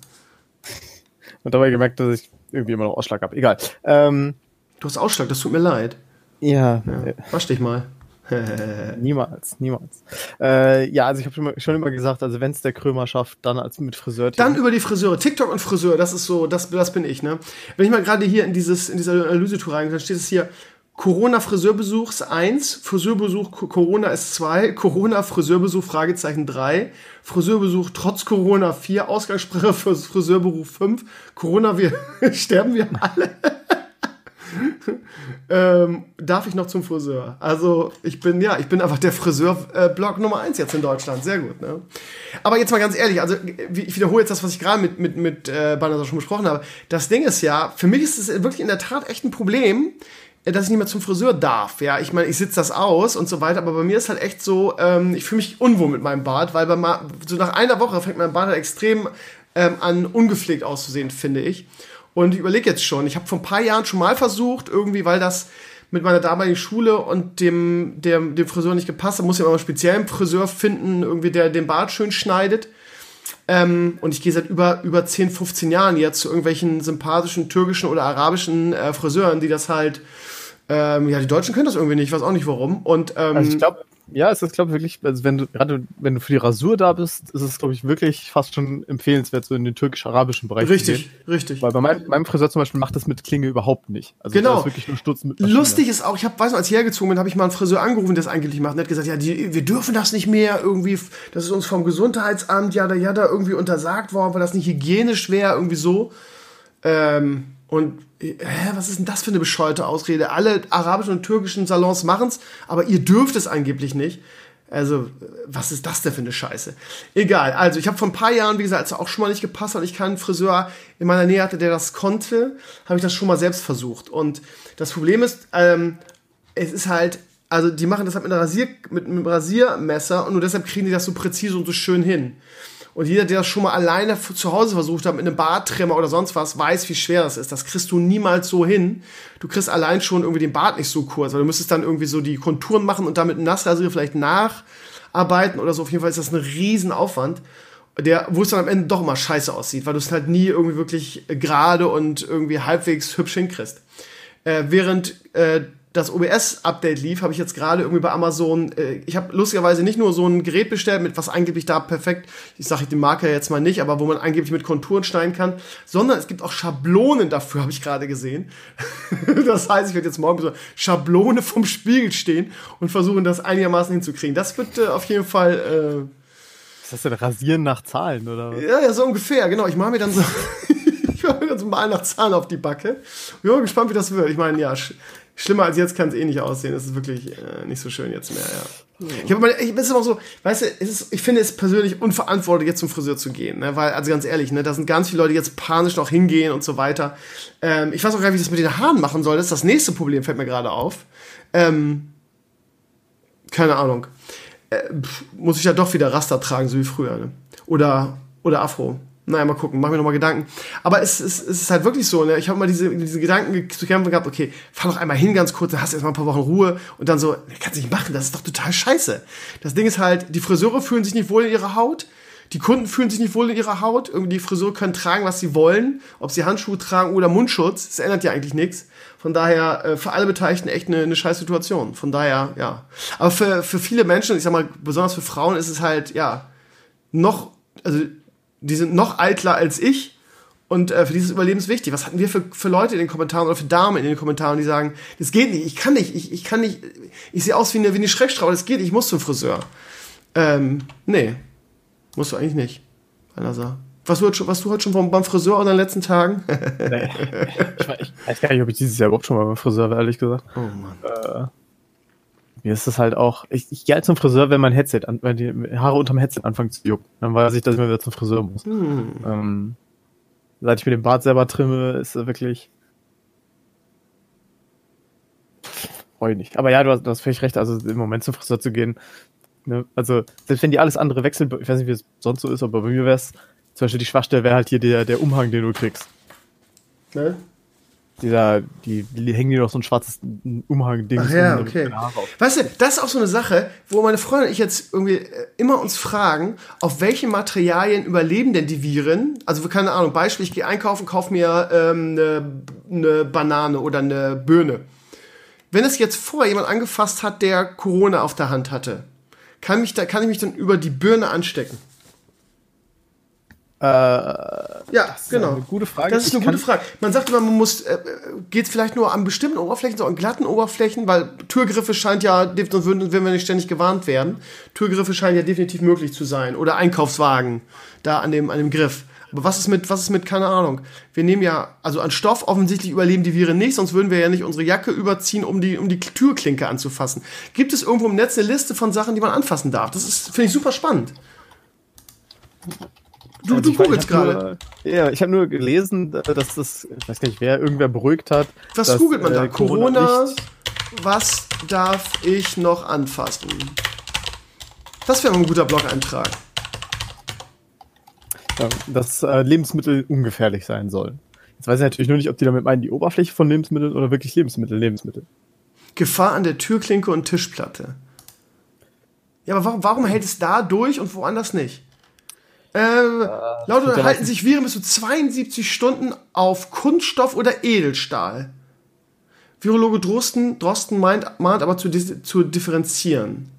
Und dabei gemerkt, dass ich irgendwie immer noch Ausschlag habe. Egal. Ähm, du hast Ausschlag, das tut mir leid. Ja. ja. Wasch dich mal. niemals, niemals. Äh, ja, also ich habe schon, schon, immer gesagt, also wenn es der Krömer schafft, dann als mit Friseur. Dann über die Friseure. TikTok und Friseur, das ist so, das, das bin ich, ne? Wenn ich mal gerade hier in dieses, in diese Analysetour rein, dann steht es hier, Corona Friseurbesuch 1, Friseurbesuch Corona ist 2, Corona Friseurbesuch Fragezeichen 3, Friseurbesuch trotz Corona 4, Ausgangssprache für Friseurberuf 5, Corona, wir sterben wir alle ähm, darf ich noch zum Friseur? Also ich bin, ja, ich bin einfach der Friseur-Blog Nummer eins jetzt in Deutschland. Sehr gut. Ne? Aber jetzt mal ganz ehrlich, also ich wiederhole jetzt das, was ich gerade mit, mit, mit äh, Banner schon besprochen habe. Das Ding ist ja, für mich ist es wirklich in der Tat echt ein Problem, äh, dass ich nicht mehr zum Friseur darf. Ja, ich meine, ich sitze das aus und so weiter, aber bei mir ist halt echt so, ähm, ich fühle mich unwohl mit meinem Bart, weil bei so nach einer Woche fängt mein Bart halt extrem ähm, an ungepflegt auszusehen, finde ich. Und ich überlege jetzt schon, ich habe vor ein paar Jahren schon mal versucht, irgendwie, weil das mit meiner damaligen Schule und dem, dem, dem Friseur nicht gepasst. Da muss ich aber einen speziellen Friseur finden, irgendwie der den Bart schön schneidet. Ähm, und ich gehe seit über, über 10, 15 Jahren jetzt zu irgendwelchen sympathischen türkischen oder arabischen äh, Friseuren, die das halt, ähm, ja, die Deutschen können das irgendwie nicht, ich weiß auch nicht warum. Und, ähm, Also ich glaube, ja, es ist, glaube ich, wirklich, also wenn du, gerade wenn du für die Rasur da bist, ist es, glaube ich, wirklich fast schon empfehlenswert, so in den türkisch-arabischen Bereich zu richtig, gehen. richtig. Weil bei meinem, meinem Friseur zum Beispiel macht das mit Klinge überhaupt nicht. Also Genau. ist wirklich nur Sturz mit Maschine. Lustig ist auch, ich habe, weiß noch, als ich hergezogen bin, habe ich mal einen Friseur angerufen, der das angeblich macht. Und hat gesagt, ja, die, wir dürfen das nicht mehr irgendwie, das ist uns vom Gesundheitsamt ja da, ja da irgendwie untersagt worden, weil das nicht hygienisch wäre, irgendwie so. Ähm, und hä, was ist denn das für eine bescheuerte Ausrede? Alle arabischen und türkischen Salons machen's, aber ihr dürft es angeblich nicht. Also, was ist das denn für eine Scheiße? Egal, also ich habe vor ein paar Jahren, wie gesagt, als auch schon mal nicht gepasst und ich keinen Friseur in meiner Nähe hatte, der das konnte, habe ich das schon mal selbst versucht. Und das Problem ist, ähm, es ist halt, also die machen das halt mit, einer Rasier, mit einem Rasiermesser und nur deshalb kriegen die das so präzise und so schön hin. Und jeder, der das schon mal alleine zu Hause versucht hat, mit einem Barttrimmer oder sonst was, weiß, wie schwer das ist. Das kriegst du niemals so hin. Du kriegst allein schon irgendwie den Bart nicht so kurz, weil du müsstest dann irgendwie so die Konturen machen und dann mit einem Nassrasierer vielleicht nacharbeiten oder so. Auf jeden Fall ist das ein Riesenaufwand, der, wo es dann am Ende doch immer scheiße aussieht, weil du es halt nie irgendwie wirklich gerade und irgendwie halbwegs hübsch hinkriegst. Äh, während äh, das OBS-Update lief, habe ich jetzt gerade irgendwie bei Amazon, äh, ich habe lustigerweise nicht nur so ein Gerät bestellt, mit was angeblich da perfekt, ich sage die Marke jetzt mal nicht, aber wo man angeblich mit Konturen schneiden kann, sondern es gibt auch Schablonen dafür, habe ich gerade gesehen. das heißt, ich werde jetzt morgen so Schablone vom Spiegel stehen und versuchen, das einigermaßen hinzukriegen. Das wird äh, auf jeden Fall... Äh, Was ist das denn? Rasieren nach Zahlen, oder? ja, ja, so ungefähr, genau. Ich mache mir dann so, ich mache mir dann so mal nach Zahn auf die Backe. Ich bin mal gespannt, wie das wird. Ich meine, ja, schlimmer als jetzt kann es eh nicht aussehen. Es ist wirklich äh, nicht so schön jetzt mehr, ja. Ich habe mal, ich bin immer so, weißt du, ist, ich finde es persönlich unverantwortlich, jetzt zum Friseur zu gehen, ne? weil, also ganz ehrlich, ne, da sind ganz viele Leute, die jetzt panisch noch hingehen und so weiter. Ähm, ich weiß auch gar nicht, wie ich das mit den Haaren machen soll. Das ist das nächste Problem, fällt mir gerade auf. Ähm, keine Ahnung. Äh, pf, muss ich ja doch wieder Raster tragen, so wie früher. Ne? Oder, oder Afro. Naja, mal gucken, mach mir nochmal Gedanken. Aber es, es, es ist halt wirklich so, ne? Ich habe mal diese, diese Gedanken ge- zu kämpfen gehabt, okay, fahr doch einmal hin ganz kurz, dann hast du erst mal ein paar Wochen Ruhe und dann so, ne, kannst nicht machen, das ist doch total scheiße. Das Ding ist halt, die Friseure fühlen sich nicht wohl in ihrer Haut, die Kunden fühlen sich nicht wohl in ihrer Haut, irgendwie die Friseure können tragen, was sie wollen, ob sie Handschuhe tragen oder Mundschutz, das ändert ja eigentlich nichts. Von daher, äh, für alle Beteiligten echt eine, eine scheiß Situation. Von daher, ja. Aber für, für viele Menschen, ich sag mal, besonders für Frauen ist es halt, ja, noch, also die sind noch eitler als ich und äh, für dieses Überleben ist wichtig. Was hatten wir für, für Leute in den Kommentaren oder für Damen in den Kommentaren, die sagen, das geht nicht, ich kann nicht, ich, ich kann nicht, ich sehe aus wie eine, wie eine Schreckstraube, das geht ich muss zum Friseur. Ähm, nee, musst du eigentlich nicht. Sah. Was du, schon, was du heute schon vom, beim Friseur in den letzten Tagen? Nee. ich, weiß- gar nicht, ob ich dieses Jahr überhaupt schon mal beim Friseur war, ehrlich gesagt. oh Mann. Mir ist das halt auch. Ich, ich gehe halt zum Friseur, wenn mein Headset, an, wenn die Haare unterm Headset anfangen zu jucken. Dann weiß ich, dass ich mal wieder zum Friseur muss. Hm. Ähm, seit ich mir den Bart selber trimme, ist er wirklich. Freu nicht. Aber ja, du hast, du hast völlig recht. Also im Moment zum Friseur zu gehen. Ne? Also, selbst wenn die alles andere wechseln, ich weiß nicht, wie es sonst so ist, aber bei mir wäre es, zum Beispiel die Schwachstelle wäre halt hier der, der Umhang, den du kriegst. Ne? Dieser, die, die hängen dir noch so ein schwarzes Umhang-Ding. Ach ja, okay. Weißt du, das ist auch so eine Sache, wo meine Freundin und ich jetzt irgendwie äh, immer uns fragen, auf welche Materialien überleben denn die Viren? Also, keine Ahnung, Beispiel, ich gehe einkaufen, kaufe mir ähm, eine, eine Banane oder eine Birne. Wenn es jetzt vorher jemand angefasst hat, der Corona auf der Hand hatte, kann, mich da, kann ich mich dann über die Birne anstecken? Äh, Ja, genau. eine gute Frage. Das ist eine gute Frage. Man sagt immer, man muss, äh, geht es vielleicht nur an bestimmten Oberflächen, so an glatten Oberflächen, weil Türgriffe scheint ja, sonst würden, würden wir nicht ständig gewarnt werden. Türgriffe scheinen ja definitiv möglich zu sein. Oder Einkaufswagen, da an dem, an dem Griff. Aber was ist mit, was ist mit, keine Ahnung. Wir nehmen ja, also an Stoff offensichtlich überleben die Viren nicht, sonst würden wir ja nicht unsere Jacke überziehen, um die, um die Türklinke anzufassen. Gibt es irgendwo im Netz eine Liste von Sachen, die man anfassen darf? Das ist, finde ich super spannend. Du, Also du googelst gerade. Ja, ich habe nur gelesen, dass das, ich weiß gar nicht, wer irgendwer beruhigt hat. Was dass, googelt man da? äh, Corona, nicht- was darf ich noch anfassen? Das wäre ein guter Blog-Eintrag. Ja, dass äh, Lebensmittel ungefährlich sein sollen. Jetzt weiß ich natürlich nur nicht, ob die damit meinen, die Oberfläche von Lebensmitteln oder wirklich Lebensmittel, Lebensmittel. Gefahr an der Türklinke und Tischplatte. Ja, aber warum, warum hält es da durch und woanders nicht? Äh, laut halten sich Viren bis zu 72 Stunden auf Kunststoff oder Edelstahl. Virologe Drosten, Drosten meint, mahnt aber zu, zu differenzieren.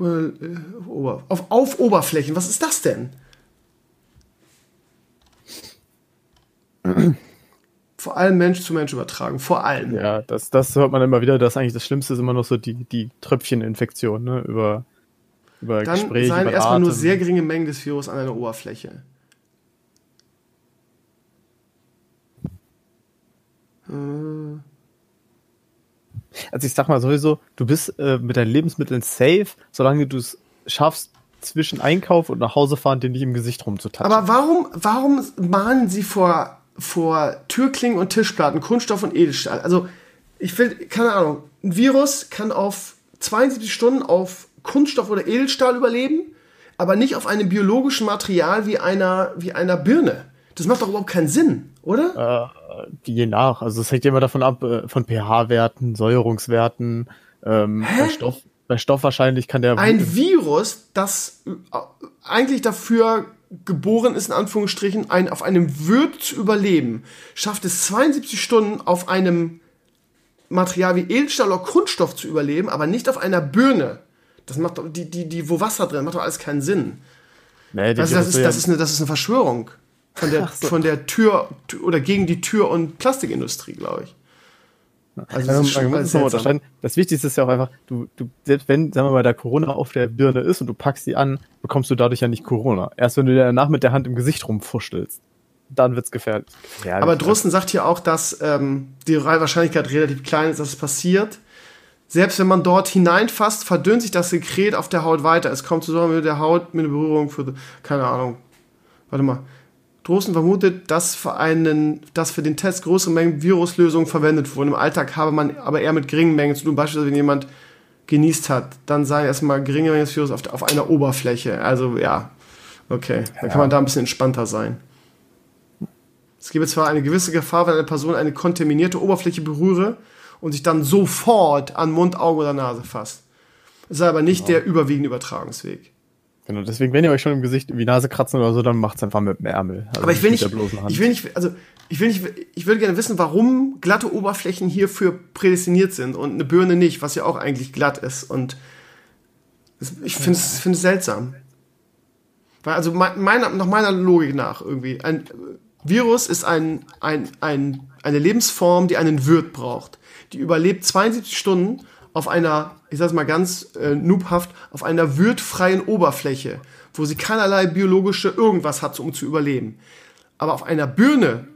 Äh, auf, auf Oberflächen, was ist das denn? Vor allem Mensch zu Mensch übertragen, vor allem. Ja, das, das hört man immer wieder, dass eigentlich das Schlimmste ist immer noch so die, die Tröpfcheninfektion, ne, über, über Dann Gespräche. Seien erstmal nur sehr geringe Mengen des Virus an einer Oberfläche. Äh. Also ich sag mal sowieso, du bist äh, mit deinen Lebensmitteln safe, solange du es schaffst, zwischen Einkauf und nach Hause fahren, den nicht im Gesicht rumzutatschen. Aber warum, warum mahnen sie vor, vor Türklingen und Tischplatten Kunststoff und Edelstahl? Also, ich will, keine Ahnung, ein Virus kann auf 72 Stunden auf Kunststoff oder Edelstahl überleben, aber nicht auf einem biologischen Material wie einer, wie einer Birne. Das macht doch überhaupt keinen Sinn, oder? Äh, je nach. Also es hängt immer davon ab, äh, von pH-Werten, Säuerungswerten, ähm, bei Stoff, bei Stoff wahrscheinlich kann der. Ein Virus, das äh, eigentlich dafür geboren ist, in Anführungsstrichen, ein, auf einem Wirt zu überleben, schafft es 72 Stunden auf einem Material wie Edelstahl oder Kunststoff zu überleben, aber nicht auf einer Birne. Das macht doch, die, die, die, wo Wasser drin, macht doch alles keinen Sinn. Nee, also das, ist, das, ist eine, das ist eine Verschwörung von der, so. von der Tür oder gegen die Tür- und Plastikindustrie, glaube ich. Also das, man muss es unterscheiden. Das Wichtigste ist ja auch einfach, du, du, selbst wenn, sagen wir mal, da Corona auf der Birne ist und du packst sie an, bekommst du dadurch ja nicht Corona. Erst wenn du dir danach mit der Hand im Gesicht rumfuschelst, dann wird's gefährlich. gefährlich. Aber Drosten sagt hier auch, dass ähm, die Wahrscheinlichkeit relativ klein ist, dass es passiert. Selbst wenn man dort hineinfasst, verdünnt sich das Sekret auf der Haut weiter. Es kommt zusammen mit der Haut mit einer Berührung für, keine Ahnung. Warte mal. Drosten vermutet, dass für, einen, dass für den Test größere Mengen Viruslösungen verwendet wurden. Im Alltag habe man aber eher mit geringen Mengen zu tun. Beispielsweise, wenn jemand genießt hat, dann seien erstmal geringe Mengen des Virus auf, auf einer Oberfläche. Also ja, okay. Dann kann man da ein bisschen entspannter sein. Es gäbe zwar eine gewisse Gefahr, wenn eine Person eine kontaminierte Oberfläche berühre und sich dann sofort an Mund, Auge oder Nase fasst. Es sei aber nicht genau. der überwiegende Übertragungsweg. Genau, deswegen, wenn ihr euch schon im Gesicht wie Nase kratzen oder so, dann macht's einfach mit dem Ärmel. Also aber ich will nicht, ich will nicht, also ich will nicht, ich würde gerne wissen, warum glatte Oberflächen hierfür prädestiniert sind und eine Birne nicht, was ja auch eigentlich glatt ist. Und ich finde es find seltsam. Weil, also mein, meiner, nach meiner Logik nach irgendwie, ein Virus ist ein, ein, ein, eine Lebensform, die einen Wirt braucht. Die überlebt 72 Stunden auf einer, ich sag's mal ganz äh, noobhaft, auf einer würdfreien Oberfläche, wo sie keinerlei biologische irgendwas hat, um zu überleben. Aber auf einer Birne,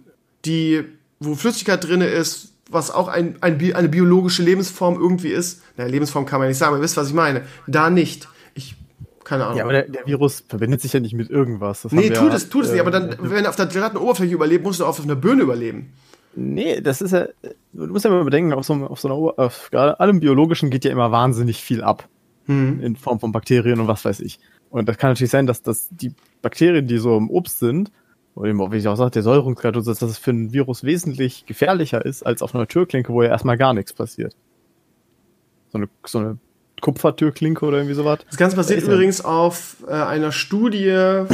die, wo Flüssigkeit drinne ist, was auch ein, ein, eine biologische Lebensform irgendwie ist, naja, Lebensform kann man nicht sagen, aber ihr wisst, was ich meine, da nicht. Ich, keine Ahnung. Ja, aber der, der Virus verbindet sich ja nicht mit irgendwas. Das nee, tut es, tut es nicht, aber dann, äh, wenn er auf der glatten Oberfläche überlebt, musst du auch auf einer Birne überleben. Nee, das ist ja, du musst ja mal bedenken, auf so, auf so einer, auf gerade allem Biologischen geht ja immer wahnsinnig viel ab. Hm. In Form von Bakterien und was weiß ich. Und das kann natürlich sein, dass, dass die Bakterien, die so im Obst sind, oder eben, wie ich auch sagte, der Säurungsgrad, dass das für ein Virus wesentlich gefährlicher ist, als auf einer Türklinke, wo ja erstmal gar nichts passiert. So eine, so eine Kupfertürklinke oder irgendwie sowas. Das Ganze basiert übrigens auf äh, einer Studie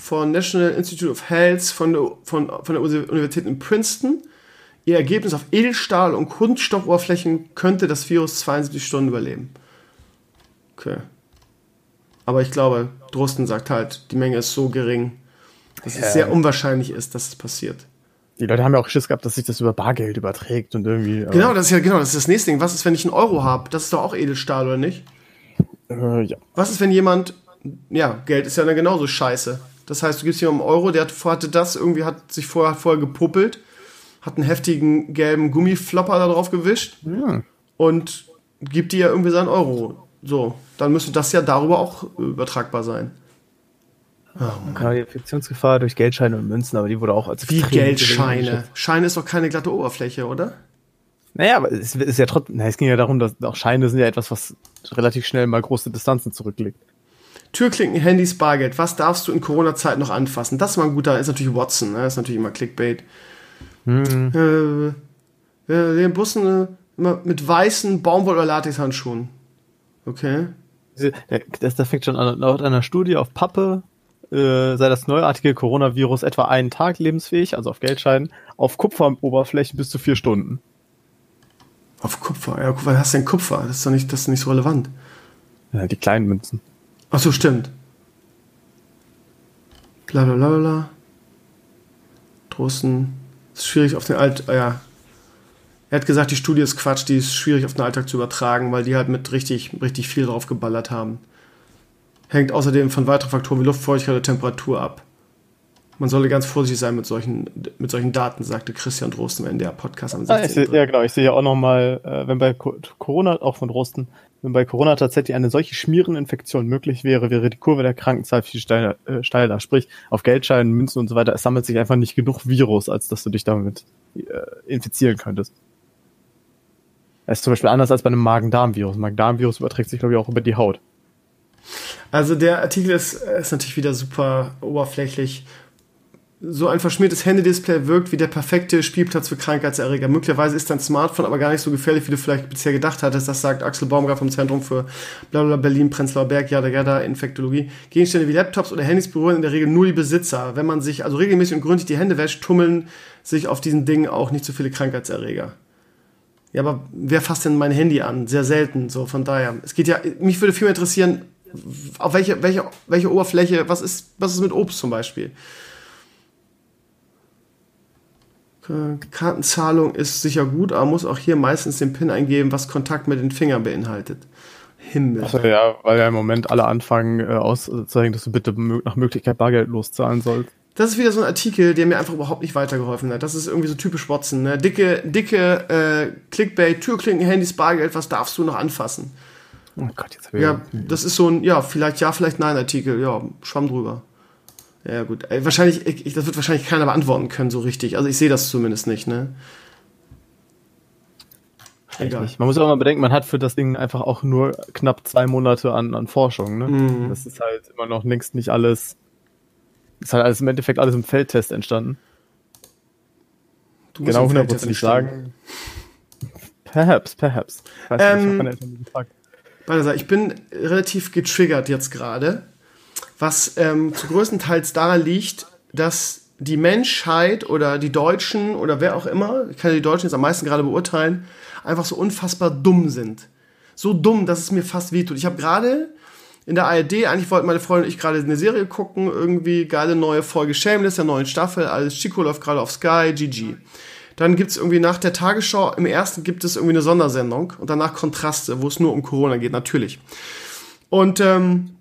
von National Institute of Health von der, von, von der Universität in Princeton Ihr Ergebnis auf Edelstahl- und Kunststoffoberflächen könnte das Virus 72 Stunden überleben. Okay. Aber ich glaube, Drosten sagt halt, die Menge ist so gering, dass ja. es sehr unwahrscheinlich ist, dass es passiert. Die Leute haben ja auch Schiss gehabt, dass sich das über Bargeld überträgt und irgendwie. Genau, das ist ja genau, das ist das nächste Ding. Was ist, wenn ich einen Euro habe? Das ist doch auch Edelstahl, oder nicht? Äh, ja. Was ist, wenn jemand, ja, Geld ist ja dann genauso scheiße. Das heißt, du gibst jemandem einen Euro, der hat, hatte das, irgendwie hat sich vorher, vorher gepuppelt hat einen heftigen gelben Gummiflopper da drauf gewischt ja. und gibt dir irgendwie seinen Euro. So, dann müsste das ja darüber auch übertragbar sein. Oh, ja, die Infektionsgefahr durch Geldscheine und Münzen, aber die wurde auch als Wie Geldscheine? Scheine ist doch keine glatte Oberfläche, oder? Naja, aber es ist ja trotzdem, na, es ging ja darum, dass auch Scheine sind ja etwas, was relativ schnell mal große Distanzen zurücklegt. Türklinken, Handys, Bargeld, was darfst du in Corona-Zeit noch anfassen? Das ist mal ein guter, ist natürlich Watson, ne? ist natürlich immer Clickbait. Mhm. Äh, sehen Bussen äh, immer mit weißen Baumwoll- oder Latexhandschuhen. Okay. Das, das fängt schon an. Laut einer Studie auf Pappe äh, sei das neuartige Coronavirus etwa einen Tag lebensfähig, also auf Geldscheinen, auf Kupferoberflächen bis zu vier Stunden. Auf Kupfer? Ja, was hast du denn Kupfer? Das ist doch nicht, das ist nicht so relevant. Ja, die kleinen Münzen. Ach so, stimmt. Blablabla. Drosten. Schwierig auf den Alt. Ah, ja. Er hat gesagt, die Studie ist Quatsch, die ist schwierig auf den Alltag zu übertragen, weil die halt mit richtig, richtig viel drauf geballert haben. Hängt außerdem von weiteren Faktoren wie Luftfeuchtigkeit oder Temperatur ab. Man solle ganz vorsichtig sein mit solchen, mit solchen Daten, sagte Christian Drosten im NDR-Podcast am 16. Ah, seh, ja, genau. Ich sehe ja auch nochmal, äh, wenn bei Corona, auch von Drosten, wenn bei Corona tatsächlich eine solche Schmiereninfektion möglich wäre, wäre die Kurve der Krankenzahl viel steiler. Äh, steiler. Sprich, auf Geldscheinen, Münzen und so weiter, es sammelt sich einfach nicht genug Virus, als dass du dich damit äh, infizieren könntest. Das ist zum Beispiel anders als bei einem Magen-Darm-Virus. Magen-Darm-Virus überträgt sich, glaube ich, auch über die Haut. Also der Artikel ist, ist natürlich wieder super oberflächlich. So ein verschmiertes Handy-Display wirkt wie der perfekte Spielplatz für Krankheitserreger. Möglicherweise ist dein Smartphone aber gar nicht so gefährlich, wie du vielleicht bisher gedacht hattest. Das sagt Axel Baumgart vom Zentrum für Blablabla Berlin, Prenzlauer Berg, Jada Jada, Infektologie. Gegenstände wie Laptops oder Handys berühren in der Regel nur die Besitzer. Wenn man sich also regelmäßig und gründlich die Hände wäscht, tummeln sich auf diesen Dingen auch nicht so viele Krankheitserreger. Ja, aber wer fasst denn mein Handy an? Sehr selten, so von daher. Es geht ja, mich würde viel mehr interessieren, auf welche, welche, welche Oberfläche, was ist, was ist mit Obst zum Beispiel? Kartenzahlung ist sicher gut, aber muss auch hier meistens den PIN eingeben, was Kontakt mit den Fingern beinhaltet. Himmel. Also ja, weil ja im Moment alle anfangen äh, auszuzeigen, dass du bitte nach Möglichkeit Bargeld loszahlen sollst. Das ist wieder so ein Artikel, der mir einfach überhaupt nicht weitergeholfen hat. Das ist irgendwie so typisch Watson. Ne? Dicke, dicke äh, Clickbait, Türklinken, Handys, Bargeld, was darfst du noch anfassen? Oh Gott, jetzt habe ich Ja, das ist so ein, ja, vielleicht ja, vielleicht nein Artikel. Ja, schwamm drüber. Ja, gut. Ey, wahrscheinlich, ich, das wird wahrscheinlich keiner beantworten können, so richtig. Also ich sehe das zumindest nicht, ne? Egal. Man muss auch mal bedenken, man hat für das Ding einfach auch nur knapp zwei Monate an, an Forschung, ne? Mhm. Das ist halt immer noch längst nicht alles ist halt alles im Endeffekt alles im Feldtest entstanden. Du genau 100% nicht sagen. Perhaps, perhaps. Weiß ähm, nicht, ich, ich bin relativ getriggert jetzt gerade, was ähm, zu größten Teils daran liegt, dass die Menschheit oder die Deutschen oder wer auch immer, ich kann die Deutschen jetzt am meisten gerade beurteilen, einfach so unfassbar dumm sind. So dumm, dass es mir fast wehtut. Ich habe gerade in der ARD. Eigentlich wollten meine Freundin und ich gerade eine Serie gucken, irgendwie geile neue Folge Shameless, der neuen Staffel. Alles Chico läuft gerade auf Sky, GG. Dann gibt es irgendwie nach der Tagesschau, im ersten gibt es irgendwie eine Sondersendung und danach Kontraste, wo es nur um Corona geht, natürlich. Und ähm,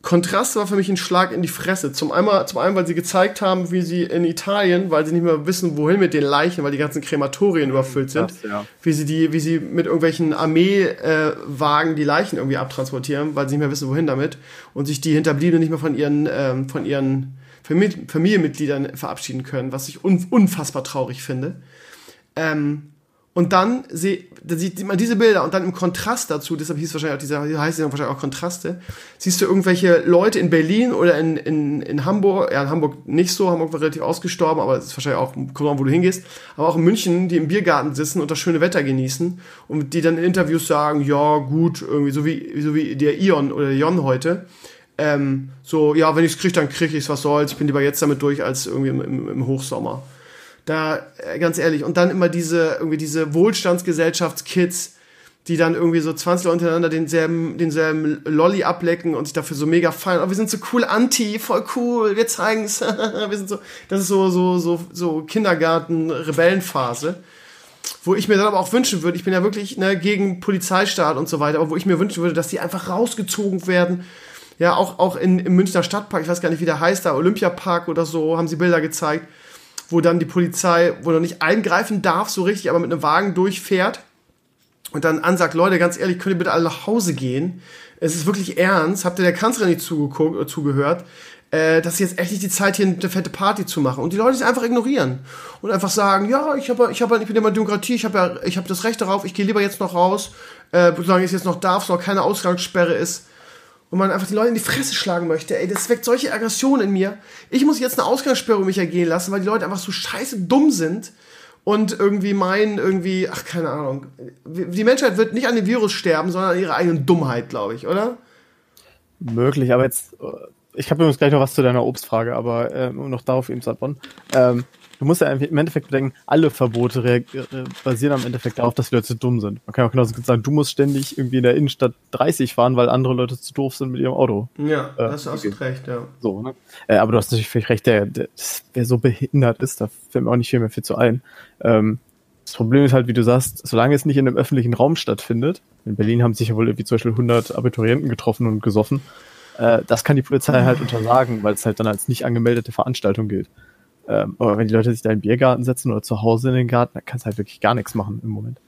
Kontrast war für mich ein Schlag in die Fresse. Zum, einmal, zum einen, weil sie gezeigt haben, wie sie in Italien, weil sie nicht mehr wissen, wohin mit den Leichen, weil die ganzen Krematorien überfüllt sind, das, ja. wie sie die, wie sie mit irgendwelchen Armeewagen äh, die Leichen irgendwie abtransportieren, weil sie nicht mehr wissen, wohin damit und sich die Hinterbliebenen nicht mehr von ihren, ähm, von ihren Familienmitgliedern verabschieden können, was ich un unfassbar traurig finde. Ähm, und dann seh, da sieht man diese Bilder und dann im Kontrast dazu, deshalb hieß wahrscheinlich auch dieser, heißt es wahrscheinlich auch Kontraste, siehst du irgendwelche Leute in Berlin oder in, in, in Hamburg, ja, in Hamburg nicht so, Hamburg war relativ ausgestorben, aber es ist wahrscheinlich auch, kommt an, wo du hingehst, aber auch in München, die im Biergarten sitzen und das schöne Wetter genießen und die dann in Interviews sagen, ja, gut, irgendwie so wie, so wie der Ion oder der Jon heute, ähm, so, ja, wenn ich's krieg, dann krieg ich's, was soll's, ich bin lieber jetzt damit durch als irgendwie im, im, im Hochsommer. Da, äh, ganz ehrlich. Und dann immer diese, irgendwie diese Wohlstandsgesellschaftskids, die dann irgendwie so 20 Leute untereinander denselben, denselben Lolly ablecken und sich dafür so mega feiern. Oh, wir sind so cool anti, voll cool, wir zeigen's. wir sind so, das ist so, so, so, so Kindergarten-Rebellenphase. Wo ich mir dann aber auch wünschen würde, ich bin ja wirklich ne, gegen Polizeistaat und so weiter, aber wo ich mir wünschen würde, dass die einfach rausgezogen werden. Ja, auch, auch in, im Münchner Stadtpark, ich weiß gar nicht, wie der heißt, da Olympiapark oder so, haben sie Bilder gezeigt wo dann die Polizei, wo noch nicht eingreifen darf, so richtig, aber mit einem Wagen durchfährt und dann ansagt, Leute, ganz ehrlich, könnt ihr bitte alle nach Hause gehen? Es ist wirklich ernst. Habt ihr der Kanzlerin nicht zugeguckt, oder zugehört? Äh, das ist jetzt echt nicht die Zeit, hier eine fette Party zu machen. Und die Leute es einfach ignorieren. Und einfach sagen, ja, ich, hab, ich, hab, ich bin immer Demokratie, ich habe ja, ich hab das Recht darauf, ich gehe lieber jetzt noch raus, äh, solange ich es jetzt noch darf, solange keine Ausgangssperre ist und man einfach die Leute in die Fresse schlagen möchte, ey, das weckt solche Aggressionen in mir. Ich muss jetzt eine Ausgangssperre um mich ergehen lassen, weil die Leute einfach so scheiße dumm sind und irgendwie meinen, irgendwie, ach, keine Ahnung. Die Menschheit wird nicht an dem Virus sterben, sondern an ihrer eigenen Dummheit, glaube ich, oder? Möglich, aber jetzt, äh, ich habe übrigens gleich noch was zu deiner Obstfrage, aber äh, noch darauf eben zu antworten. Ähm, du musst ja im Endeffekt bedenken, alle Verbote äh, basieren am Endeffekt darauf, dass die Leute zu dumm sind. Man kann auch genauso gut sagen, du musst ständig irgendwie in der Innenstadt 30 fahren, weil andere Leute zu doof sind mit ihrem Auto. Ja, äh, das hast du recht, ja. So, ne? Äh, aber du hast natürlich völlig recht, der, der, wer so behindert ist, da fällt mir auch nicht viel mehr viel zu ein. Ähm, das Problem ist halt, wie du sagst, solange es nicht in einem öffentlichen Raum stattfindet, in Berlin haben sich ja wohl irgendwie zum Beispiel 100 Abiturienten getroffen und gesoffen, äh, das kann die Polizei halt untersagen, weil es halt dann als nicht angemeldete Veranstaltung gilt. Ähm, aber wenn die Leute sich da in den Biergarten setzen oder zu Hause in den Garten, dann kannst du halt wirklich gar nichts machen im Moment.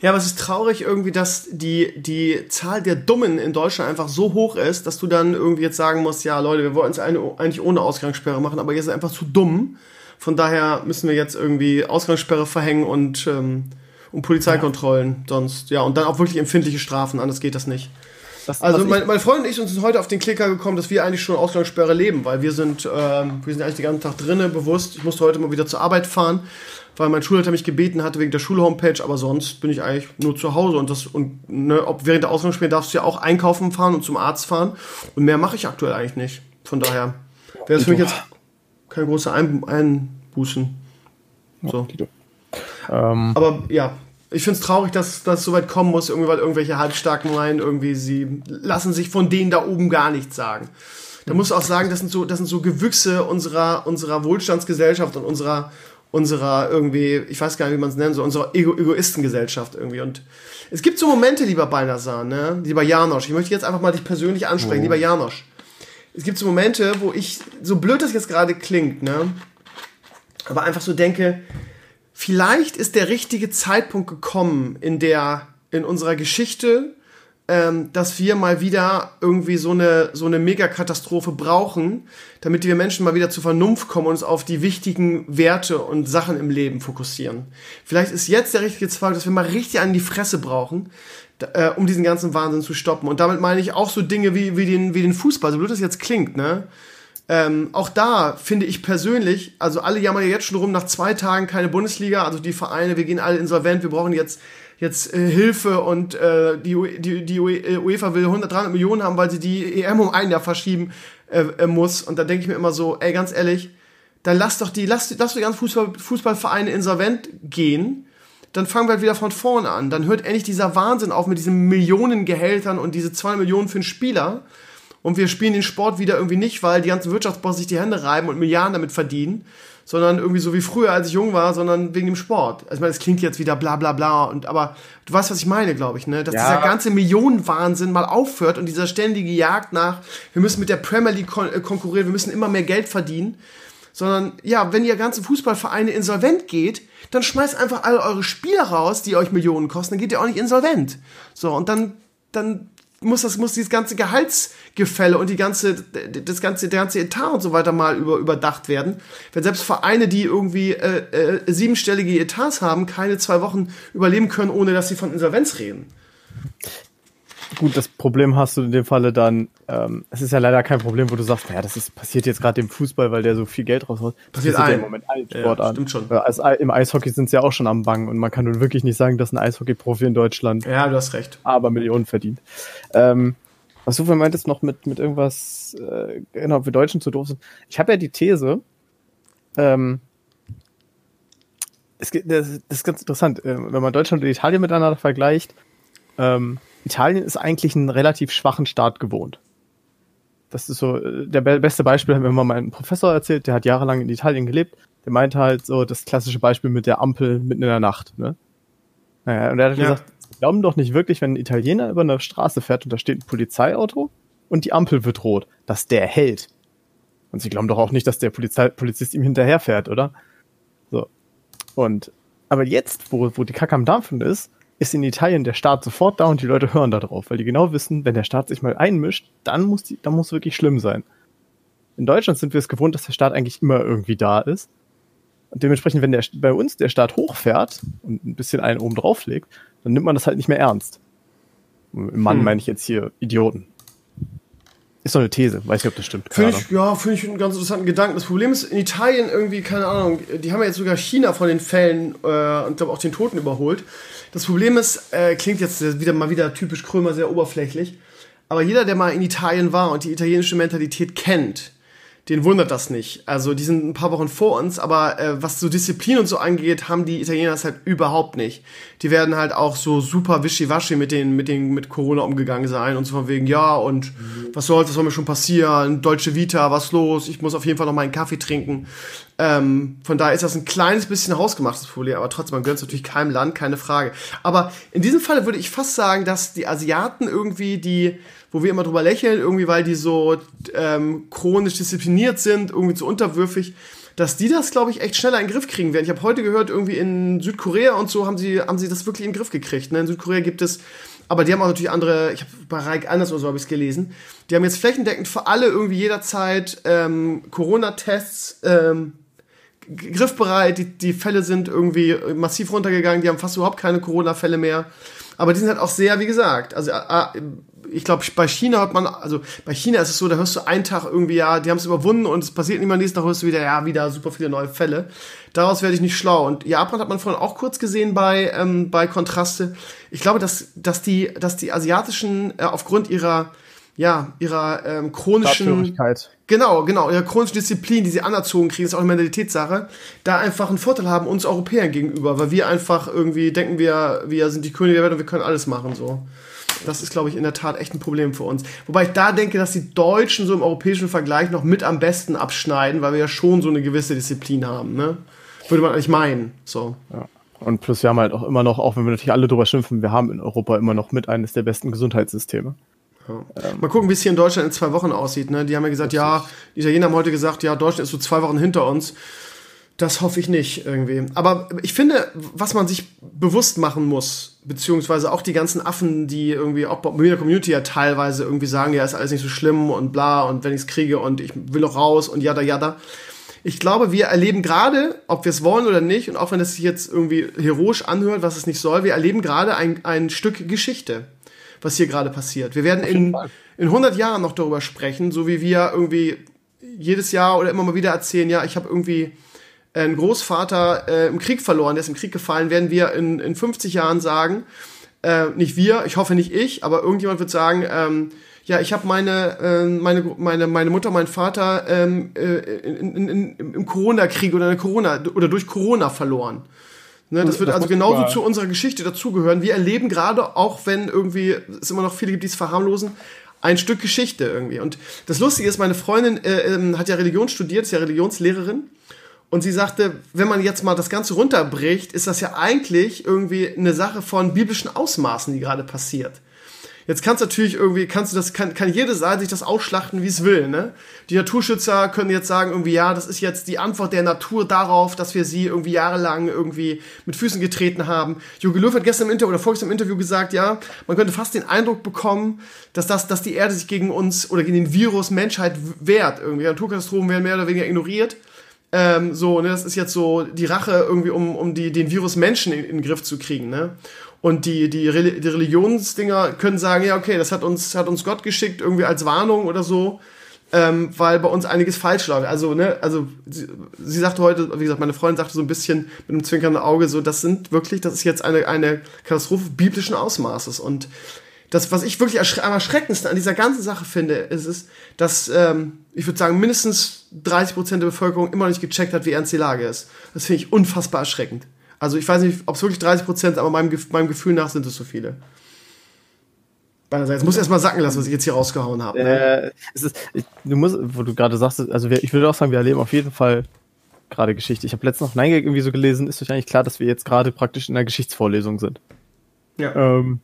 Ja, aber es ist traurig irgendwie, dass die, die Zahl der Dummen in Deutschland einfach so hoch ist, dass du dann irgendwie jetzt sagen musst, ja Leute, wir wollten es eigentlich ohne Ausgangssperre machen, aber ihr seid einfach zu dumm. Von daher müssen wir jetzt irgendwie Ausgangssperre verhängen und, ähm, und Polizeikontrollen. Ja. Sonst, ja, und dann auch wirklich empfindliche Strafen, anders geht das nicht. Das, also mein, mein Freund und ich sind heute auf den Klicker gekommen, dass wir eigentlich schon Ausgangssperre leben, weil wir sind, ähm, wir sind eigentlich den ganzen Tag drinnen, bewusst. Ich musste heute mal wieder zur Arbeit fahren, weil mein Schulleiter mich gebeten hatte wegen der Schulhomepage, aber sonst bin ich eigentlich nur zu Hause und das und ne, ob während der Ausgangssperre darfst du ja auch einkaufen fahren und zum Arzt fahren und mehr mache ich aktuell eigentlich nicht. Von daher wäre es für mich jetzt keine große Ein Einbußen. So. Ähm. Aber ja, ich finde es traurig, dass das so weit kommen muss, irgendwie, weil irgendwelche Halbstarken meinen, irgendwie, sie lassen sich von denen da oben gar nichts sagen. Da mhm. musst du auch sagen, das sind so, das sind so Gewüchse unserer, unserer Wohlstandsgesellschaft und unserer, unserer irgendwie, ich weiß gar nicht, wie man es nennen soll, unserer Ego Egoistengesellschaft irgendwie. Und es gibt so Momente, lieber Balnasar, ne? lieber Janosch, ich möchte jetzt einfach mal dich persönlich ansprechen, oh. lieber Janosch. Es gibt so Momente, wo ich, so blöd das jetzt gerade klingt, ne? aber einfach so denke, vielleicht ist der richtige Zeitpunkt gekommen in der, in unserer Geschichte, ähm, dass wir mal wieder irgendwie so eine, so eine Megakatastrophe brauchen, damit wir Menschen mal wieder zur Vernunft kommen und uns auf die wichtigen Werte und Sachen im Leben fokussieren. Vielleicht ist jetzt der richtige Zeitpunkt, dass wir mal richtig an die Fresse brauchen, äh, um diesen ganzen Wahnsinn zu stoppen. Und damit meine ich auch so Dinge wie, wie, den, wie den Fußball, so blöd das jetzt klingt, ne? Ähm, auch da finde ich persönlich, also alle jammern ja jetzt schon rum, nach zwei Tagen keine Bundesliga, also die Vereine, wir gehen alle insolvent, wir brauchen jetzt, jetzt äh, Hilfe und äh, die, die, die äh, UEFA will 100, 300 Millionen haben, weil sie die EM um ein Jahr verschieben äh, äh, muss. Und da denke ich mir immer so, ey, ganz ehrlich, dann lass doch die, lass, lass die ganzen Fußball, Fußballvereine insolvent gehen dann fangen wir halt wieder von vorne an. Dann hört endlich dieser Wahnsinn auf mit diesen Millionengehältern und diese zwei Millionen für einen Spieler und wir spielen den Sport wieder irgendwie nicht, weil die ganzen Wirtschaftsbosse sich die Hände reiben und Milliarden damit verdienen, sondern irgendwie so wie früher, als ich jung war, sondern wegen dem Sport. Also ich meine, es klingt jetzt wieder bla bla bla und aber du weißt, was ich meine, glaube ich, ne? Dass ja. dieser ganze Millionenwahnsinn mal aufhört und dieser ständige Jagd nach, wir müssen mit der Premier League kon äh, konkurrieren, wir müssen immer mehr Geld verdienen. Sondern, ja, wenn ihr ganze Fußballvereine insolvent geht, dann schmeißt einfach alle eure Spieler raus, die euch Millionen kosten, dann geht ihr auch nicht insolvent. So, und dann, dann muss das muss dieses ganze Gehaltsgefälle und die ganze das ganze der ganze Etat und so weiter mal über, überdacht werden. Wenn selbst Vereine, die irgendwie äh, äh, siebenstellige Etats haben, keine zwei Wochen überleben können, ohne dass sie von Insolvenz reden. Gut, das Problem hast du in dem Falle dann, ähm, es ist ja leider kein Problem, wo du sagst, naja, das ist, passiert jetzt gerade im Fußball, weil der so viel Geld raushaut. Passiert ein. ja im Moment allen Sport ja, Stimmt schon. Als, Im Eishockey sind sie ja auch schon am Bangen und man kann nun wirklich nicht sagen, dass ein Eishockey-Profi in Deutschland ja, du hast recht. aber Millionen verdient. Ähm, was du meintest noch mit, mit irgendwas, äh, genau, wir Deutschen zu doof sind. Ich habe ja die These, ähm, es, das, das ist ganz interessant, äh, wenn man Deutschland und Italien miteinander vergleicht, ähm, Italien ist eigentlich einen relativ schwachen Staat gewohnt. Das ist so, äh, der beste Beispiel hat mir mal mein Professor erzählt, der hat jahrelang in Italien gelebt. Der meinte halt so das klassische Beispiel mit der Ampel mitten in der Nacht. Ne? Naja, und er hat ja. gesagt, sie glauben doch nicht wirklich, wenn ein Italiener über eine Straße fährt und da steht ein Polizeiauto und die Ampel wird rot, dass der hält. Und sie glauben doch auch nicht, dass der Polizei Polizist ihm hinterherfährt, oder? So. Und aber jetzt, wo, wo die Kacke am Dampfen ist, ist in Italien der Staat sofort da und die Leute hören da drauf, weil die genau wissen, wenn der Staat sich mal einmischt, dann muss die, dann muss wirklich schlimm sein. In Deutschland sind wir es gewohnt, dass der Staat eigentlich immer irgendwie da ist. Und dementsprechend, wenn der, bei uns der Staat hochfährt und ein bisschen einen oben drauf legt, dann nimmt man das halt nicht mehr ernst. Im Mann hm. meine ich jetzt hier Idioten. Ist doch eine These, weiß nicht, ob das stimmt. Finde ich, ja, finde ich einen ganz interessanten Gedanken. Das Problem ist, in Italien irgendwie, keine Ahnung, die haben ja jetzt sogar China von den Fällen äh, und glaube auch den Toten überholt. Das Problem ist, äh, klingt jetzt wieder mal wieder typisch Krömer, sehr oberflächlich, aber jeder, der mal in Italien war und die italienische Mentalität kennt, den wundert das nicht. Also die sind ein paar Wochen vor uns, aber äh, was so Disziplin und so angeht, haben die Italiener das halt überhaupt nicht. Die werden halt auch so super wischiwaschi mit den mit den mit Corona umgegangen sein und so von wegen ja und was soll was soll mir schon passieren? Deutsche Vita, was los? Ich muss auf jeden Fall noch meinen Kaffee trinken. Ähm, von daher ist das ein kleines bisschen hausgemachtes Problem, aber trotzdem, man gönnt es natürlich keinem Land, keine Frage. Aber in diesem Fall würde ich fast sagen, dass die Asiaten irgendwie die wo wir immer drüber lächeln, irgendwie weil die so ähm, chronisch diszipliniert sind, irgendwie zu unterwürfig, dass die das, glaube ich, echt schneller in den Griff kriegen werden. Ich habe heute gehört, irgendwie in Südkorea und so haben sie, haben sie das wirklich in den Griff gekriegt. Ne? In Südkorea gibt es, aber die haben auch natürlich andere, ich habe bei Reich Anders oder so habe ich es gelesen, die haben jetzt flächendeckend für alle irgendwie jederzeit ähm, Corona-Tests ähm, griffbereit, die, die Fälle sind irgendwie massiv runtergegangen, die haben fast überhaupt keine Corona-Fälle mehr. Aber die sind halt auch sehr, wie gesagt, also äh, ich glaube, bei China hat man, also bei China ist es so, da hörst du einen Tag irgendwie, ja, die haben es überwunden und es passiert nicht mehr, nächsten Tag hörst du wieder, ja, wieder super viele neue Fälle. Daraus werde ich nicht schlau. Und Japan hat man vorhin auch kurz gesehen bei, ähm, bei Kontraste. Ich glaube, dass, dass, die, dass die asiatischen äh, aufgrund ihrer, ja, ihrer ähm, chronischen. Genau, genau, ihrer chronischen Disziplin, die sie anerzogen kriegen, ist auch eine Mentalitätssache, da einfach einen Vorteil haben uns Europäern gegenüber, weil wir einfach irgendwie denken, wir, wir sind die Könige der Welt und wir können alles machen, so. Das ist, glaube ich, in der Tat echt ein Problem für uns. Wobei ich da denke, dass die Deutschen so im europäischen Vergleich noch mit am besten abschneiden, weil wir ja schon so eine gewisse Disziplin haben, ne? Würde man eigentlich meinen, so. Ja. Und plus wir haben halt auch immer noch, auch wenn wir natürlich alle drüber schimpfen, wir haben in Europa immer noch mit eines der besten Gesundheitssysteme. Ja. Ähm, Mal gucken, wie es hier in Deutschland in zwei Wochen aussieht. Ne? Die haben ja gesagt, ja, die Italiener haben heute gesagt, ja, Deutschland ist so zwei Wochen hinter uns. Das hoffe ich nicht irgendwie. Aber ich finde, was man sich bewusst machen muss, beziehungsweise auch die ganzen Affen, die irgendwie auch bei mir in der Community ja teilweise irgendwie sagen, ja, ist alles nicht so schlimm und bla und wenn ich es kriege und ich will noch raus und jada jada. Ich glaube, wir erleben gerade, ob wir es wollen oder nicht, und auch wenn es sich jetzt irgendwie heroisch anhört, was es nicht soll, wir erleben gerade ein, ein Stück Geschichte, was hier gerade passiert. Wir werden in, in 100 Jahren noch darüber sprechen, so wie wir irgendwie jedes Jahr oder immer mal wieder erzählen, ja, ich habe irgendwie einen Großvater äh, im Krieg verloren, der ist im Krieg gefallen, werden wir in, in 50 Jahren sagen, äh, nicht wir, ich hoffe nicht ich, aber irgendjemand wird sagen, ähm, ja, ich habe meine, äh, meine, meine, meine Mutter, meinen Vater ähm, äh, in, in, in, im Corona-Krieg oder Corona oder durch Corona verloren. Ne, das wird das also genauso zu unserer Geschichte dazugehören. Wir erleben gerade, auch wenn irgendwie es immer noch viele gibt, die es verharmlosen, ein Stück Geschichte irgendwie. Und das Lustige ist, meine Freundin äh, äh, hat ja Religion studiert, ist ja Religionslehrerin. Und sie sagte, wenn man jetzt mal das Ganze runterbricht, ist das ja eigentlich irgendwie eine Sache von biblischen Ausmaßen, die gerade passiert. Jetzt kannst du natürlich irgendwie, kannst du das, kann, kann jede Seite sich das ausschlachten, wie es will, ne? Die Naturschützer können jetzt sagen irgendwie, ja, das ist jetzt die Antwort der Natur darauf, dass wir sie irgendwie jahrelang irgendwie mit Füßen getreten haben. Jogi Löw hat gestern im Interview oder vorgestern im Interview gesagt, ja, man könnte fast den Eindruck bekommen, dass das, dass die Erde sich gegen uns oder gegen den Virus Menschheit wehrt irgendwie. Naturkatastrophen werden mehr oder weniger ignoriert. Ähm, so, ne, das ist jetzt so die Rache irgendwie, um, um die, den Virus Menschen in, in den Griff zu kriegen, ne? Und die, die, die Religionsdinger können sagen, ja, okay, das hat uns, hat uns Gott geschickt, irgendwie als Warnung oder so, ähm, weil bei uns einiges falsch läuft. Also, ne, also sie, sie sagte heute, wie gesagt, meine Freundin sagte so ein bisschen mit einem zwinkernden Auge, so, das sind wirklich, das ist jetzt eine, eine Katastrophe biblischen Ausmaßes. Und das, was ich wirklich am erschreckendsten an dieser ganzen Sache finde, ist, ist dass ähm, ich würde sagen, mindestens 30 Prozent der Bevölkerung immer noch nicht gecheckt hat, wie ernst die Lage ist. Das finde ich unfassbar erschreckend. Also ich weiß nicht, ob es wirklich 30 Prozent, aber meinem, meinem Gefühl nach sind es so viele. Beiderseits. Muss erst mal sacken lassen, was ich jetzt hier rausgehauen habe. Ne? Äh, ist, ich, du musst, wo du gerade sagst, also wir, ich würde auch sagen, wir erleben auf jeden Fall gerade Geschichte. Ich habe letztens noch Nein irgendwie so gelesen, ist euch eigentlich klar, dass wir jetzt gerade praktisch in einer Geschichtsvorlesung sind. Ja. Ähm,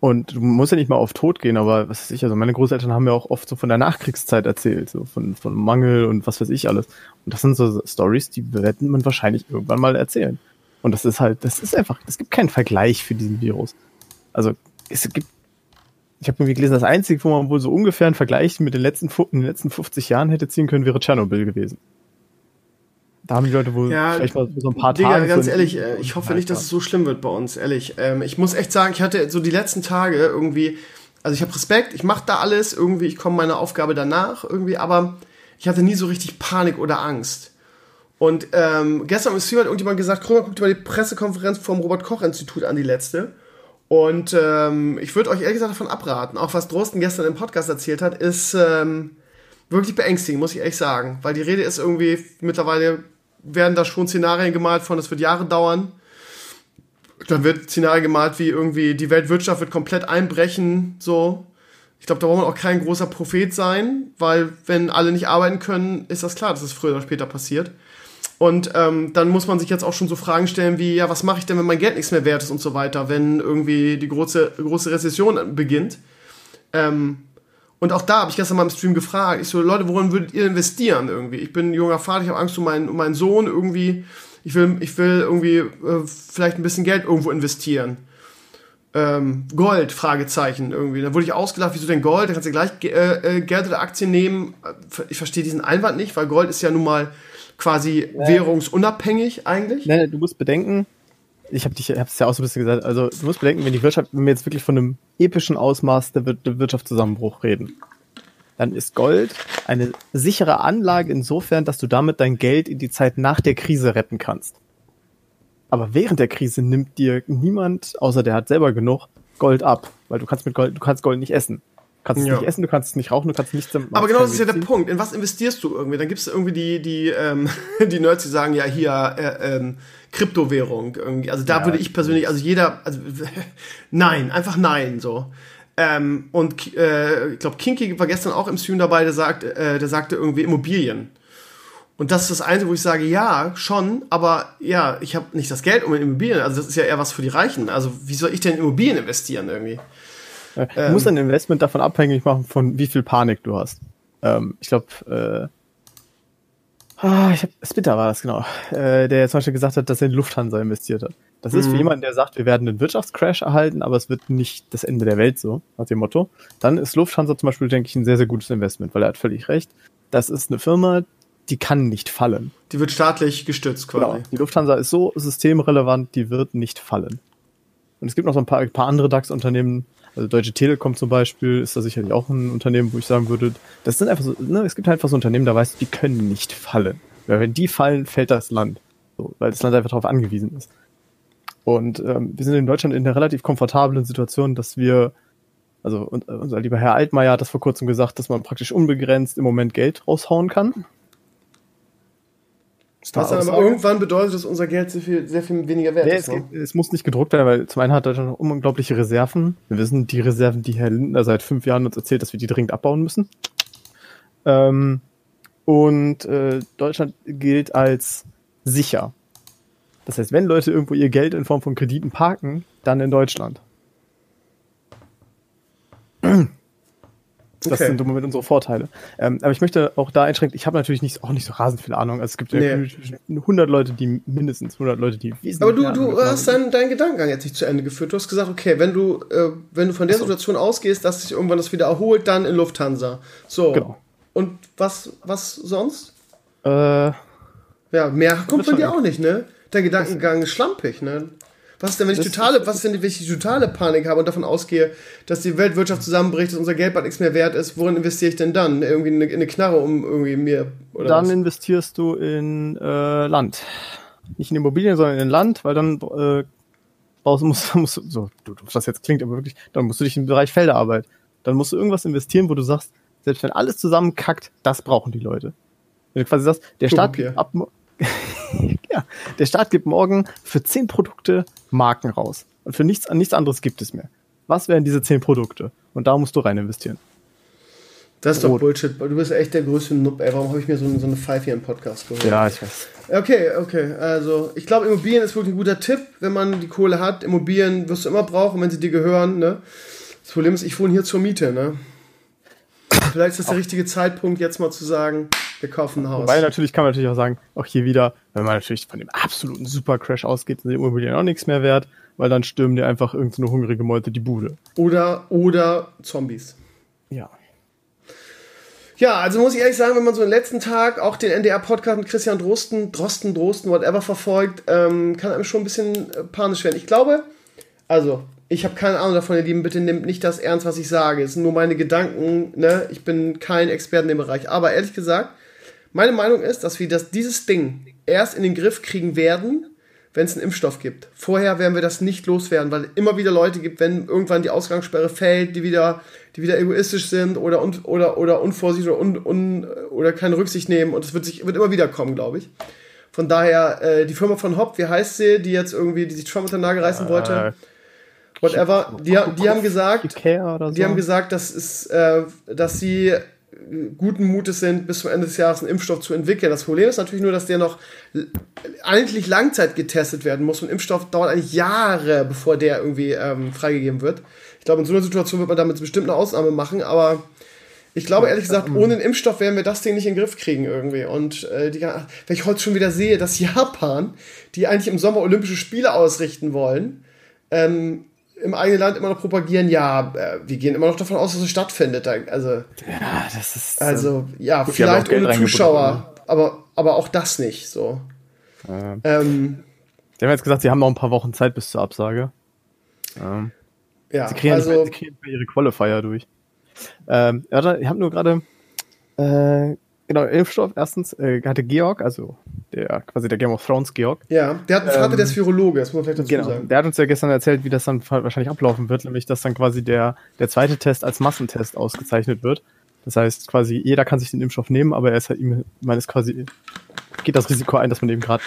und du musst ja nicht mal auf Tod gehen, aber was weiß ich, also meine Großeltern haben ja auch oft so von der Nachkriegszeit erzählt, so von, von Mangel und was weiß ich alles. Und das sind so Stories, die werden man wahrscheinlich irgendwann mal erzählen. Und das ist halt, das ist einfach, es gibt keinen Vergleich für diesen Virus. Also es gibt, ich habe irgendwie gelesen, das Einzige, wo man wohl so ungefähr einen Vergleich mit den letzten, in den letzten 50 Jahren hätte ziehen können, wäre Tschernobyl gewesen. Da haben die Leute wohl ja, vielleicht mal so ein paar Digga, Tage. ganz ehrlich, äh, ich hoffe nicht, dass es so schlimm wird bei uns, ehrlich. Ähm, ich muss echt sagen, ich hatte so die letzten Tage irgendwie Also ich habe Respekt, ich mache da alles irgendwie, ich komme meiner Aufgabe danach irgendwie, aber ich hatte nie so richtig Panik oder Angst. Und ähm, gestern im Stream hat irgendjemand gesagt, Krömer, guck dir mal die Pressekonferenz vom Robert-Koch-Institut an, die letzte. Und ähm, ich würde euch ehrlich gesagt davon abraten. Auch was Drosten gestern im Podcast erzählt hat, ist ähm, wirklich beängstigend, muss ich ehrlich sagen. Weil die Rede ist irgendwie, mittlerweile werden da schon Szenarien gemalt von, das wird Jahre dauern. Dann wird Szenarien gemalt, wie irgendwie die Weltwirtschaft wird komplett einbrechen, so. Ich glaube, da braucht man auch kein großer Prophet sein, weil wenn alle nicht arbeiten können, ist das klar, dass es früher oder später passiert. Und ähm, dann muss man sich jetzt auch schon so Fragen stellen wie, ja, was mache ich denn, wenn mein Geld nichts mehr wert ist und so weiter, wenn irgendwie die große, große Rezession beginnt. Ähm, und auch da habe ich gestern mal im Stream gefragt, ich so, Leute, worin würdet ihr investieren irgendwie? Ich bin junger Vater, ich habe Angst um meinen, um meinen Sohn irgendwie. Ich will, ich will irgendwie äh, vielleicht ein bisschen Geld irgendwo investieren. Ähm, Gold, Fragezeichen irgendwie. Dann wurde ich ausgelacht, wieso denn Gold? Da kannst du gleich äh, äh, Geld oder Aktien nehmen. Ich verstehe diesen Einwand nicht, weil Gold ist ja nun mal quasi ja. währungsunabhängig eigentlich. Nein, du musst bedenken, ich habe dich, hab's ja auch so ein bisschen gesagt, also du musst bedenken, wenn die Wirtschaft, wenn wir jetzt wirklich von einem epischen Ausmaß der, der Wirtschaftszusammenbruch reden, dann ist Gold eine sichere Anlage insofern, dass du damit dein Geld in die Zeit nach der Krise retten kannst. Aber während der Krise nimmt dir niemand, außer der hat selber genug, Gold ab, weil du kannst mit Gold, du kannst Gold nicht essen kannst ja. es nicht essen, du kannst es nicht rauchen, du kannst nichts damit machen. Aber genau das ist ja der Punkt. In was investierst du irgendwie? Dann gibt es irgendwie die, die, ähm, die Nerds, die sagen, ja, hier, äh, ähm, Kryptowährung irgendwie. Also da ja. würde ich persönlich, also jeder, also nein, einfach nein, so. Ähm, und äh, ich glaube, Kinky war gestern auch im Stream dabei, der, sagt, äh, der sagte irgendwie Immobilien. Und das ist das Einzige, wo ich sage, ja, schon, aber ja, ich habe nicht das Geld um in Immobilien. Also das ist ja eher was für die Reichen. Also wie soll ich denn in Immobilien investieren irgendwie? Du ähm, musst ein Investment davon abhängig machen, von wie viel Panik du hast. Ähm, ich glaube, äh, ah, ich hab, Splitter war das genau, äh, der zum Beispiel gesagt hat, dass er in Lufthansa investiert hat. Das mhm. ist für mhm. jemanden, der sagt, wir werden einen Wirtschaftscrash erhalten, aber es wird nicht das Ende der Welt so, nach dem Motto. Dann ist Lufthansa zum Beispiel, denke ich, ein sehr, sehr gutes Investment, weil er hat völlig recht. Das ist eine Firma, die kann nicht fallen. Die wird staatlich gestützt quasi. Genau. Die Lufthansa ist so systemrelevant, die wird nicht fallen. Und es gibt noch so ein paar, ein paar andere DAX-Unternehmen, also Deutsche Telekom zum Beispiel ist da sicherlich auch ein Unternehmen, wo ich sagen würde, das sind einfach so, ne, es gibt halt einfach so Unternehmen, da weißt du, die können nicht fallen. Weil wenn die fallen, fällt das Land. So, weil das Land einfach darauf angewiesen ist. Und ähm, wir sind in Deutschland in einer relativ komfortablen Situation, dass wir, also unser lieber Herr Altmaier hat das vor kurzem gesagt, dass man praktisch unbegrenzt im Moment Geld raushauen kann. Was dann aber irgendwann bedeutet, dass unser Geld sehr viel, sehr viel weniger wert nee, ist. Es, ne? es, muss nicht gedruckt werden, weil zum einen hat Deutschland unglaubliche Reserven. Wir wissen, die Reserven, die Herr Lindner seit fünf Jahren uns erzählt, dass wir die dringend abbauen müssen. Ähm, und äh, Deutschland gilt als sicher. Das heißt, wenn Leute irgendwo ihr Geld in Form von Krediten parken, dann in Deutschland. Das okay. sind im Moment unsere Vorteile. Ähm, aber ich möchte auch da einschränken, ich habe natürlich nicht, auch nicht so rasend viel Ahnung. Also es gibt nee. 100 Leute, die mindestens 100 Leute, die wesentlich Aber du, du hast deinen, deinen Gedankengang jetzt nicht zu Ende geführt. Du hast gesagt, okay, wenn du, äh, wenn du von der so. Situation ausgehst, dass sich irgendwann das wieder erholt, dann in Lufthansa. So. Genau. Und was, was sonst? Äh, ja, mehr kommt von dir auch nicht, ne? Der Gedankengang ist schlampig, ne? Was ist denn, wenn ich totale, was ist, wenn ich totale Panik habe und davon ausgehe, dass die Weltwirtschaft zusammenbricht, dass unser Geld bald nichts mehr wert ist? Worin investiere ich denn dann? Irgendwie in eine, in eine Knarre, um irgendwie mir. Oder dann was? investierst du in äh, Land. Nicht in Immobilien, sondern in Land, weil dann äh, brauchst, musst, musst so, du, das jetzt klingt aber wirklich, dann musst du dich im Bereich Felderarbeit. Dann musst du irgendwas investieren, wo du sagst, selbst wenn alles zusammenkackt, das brauchen die Leute. Wenn du quasi sagst, der Staat ab, ja, der Staat gibt morgen für zehn Produkte Marken raus. Und für nichts, nichts anderes gibt es mehr. Was wären diese zehn Produkte? Und da musst du rein investieren. Das ist doch Bullshit. Du bist echt der größte Noob, ey. Warum habe ich mir so, so eine Five hier im Podcast geholt? Ja, ich weiß. Okay, okay. Also, ich glaube, Immobilien ist wirklich ein guter Tipp, wenn man die Kohle hat. Immobilien wirst du immer brauchen, wenn sie dir gehören, ne? Das Problem ist, ich wohne hier zur Miete, ne? Vielleicht ist das der richtige Zeitpunkt, jetzt mal zu sagen, wir kaufen ein Haus. Wobei natürlich kann man natürlich auch sagen, auch hier wieder, wenn man natürlich von dem absoluten Supercrash ausgeht, sind die Immobilien auch nichts mehr wert, weil dann stürmen dir einfach irgendeine hungrige Meute die Bude. Oder, oder Zombies. Ja. Ja, also muss ich ehrlich sagen, wenn man so den letzten Tag auch den NDR-Podcast mit Christian Drosten, Drosten, Drosten, whatever verfolgt, ähm, kann einem schon ein bisschen äh, panisch werden. Ich glaube, also Ich habe keine Ahnung davon, ihr Lieben. Bitte nehmt nicht das ernst, was ich sage. Es sind nur meine Gedanken. Ne? Ich bin kein Experte in dem Bereich. Aber ehrlich gesagt, meine Meinung ist, dass wir das, dieses Ding erst in den Griff kriegen werden, wenn es einen Impfstoff gibt. Vorher werden wir das nicht loswerden, weil immer wieder Leute gibt, wenn irgendwann die Ausgangssperre fällt, die wieder, die wieder egoistisch sind oder, un, oder, oder unvorsichtig oder, un, un, oder keine Rücksicht nehmen. Und es wird, sich, wird immer wieder kommen, glaube ich. Von daher, äh, die Firma von Hopp, wie heißt sie, die jetzt irgendwie, die sich Trump unter den Nagel reißen wollte? Äh, Whatever. Die, die haben gesagt, die haben gesagt, dass, es, äh, dass sie guten Mutes sind, bis zum Ende des Jahres einen Impfstoff zu entwickeln. Das Problem ist natürlich nur, dass der noch eigentlich Langzeit getestet werden muss. Und Impfstoff dauert eigentlich Jahre, bevor der irgendwie ähm, freigegeben wird. Ich glaube, in so einer Situation wird man damit bestimmt eine Ausnahme machen, aber ich glaube ehrlich gesagt, ohne den Impfstoff werden wir das Ding nicht in den Griff kriegen irgendwie. Und äh, die, wenn ich heute schon wieder sehe, dass Japan, die eigentlich im Sommer Olympische Spiele ausrichten wollen, ähm, im eigenen Land immer noch propagieren, ja, äh, wir gehen immer noch davon aus, dass es stattfindet. Also, ja, das ist. also ja, gut, vielleicht ohne Zuschauer, aber, aber auch das nicht so. äh, Ähm, die haben jetzt gesagt, sie haben noch ein paar Wochen Zeit bis zur Absage. Ähm, ja, sie kriegen, also, sie kriegen ihre Qualifier durch. Ähm, ich habe nur gerade. Äh, genau, Impfstoff. Erstens äh, hatte Georg, also der quasi der Game of Thrones Georg, ja, der hat einen Vater, ähm, der ist Virologe, das muss man vielleicht dazu Genau. sagen. Der hat uns ja gestern erzählt, wie das dann wahrscheinlich ablaufen wird, nämlich dass dann quasi der, der zweite Test als Massentest ausgezeichnet wird. Das heißt, quasi jeder kann sich den Impfstoff nehmen, aber er ist halt ihm, man ist quasi, geht das Risiko ein, dass man eben gerade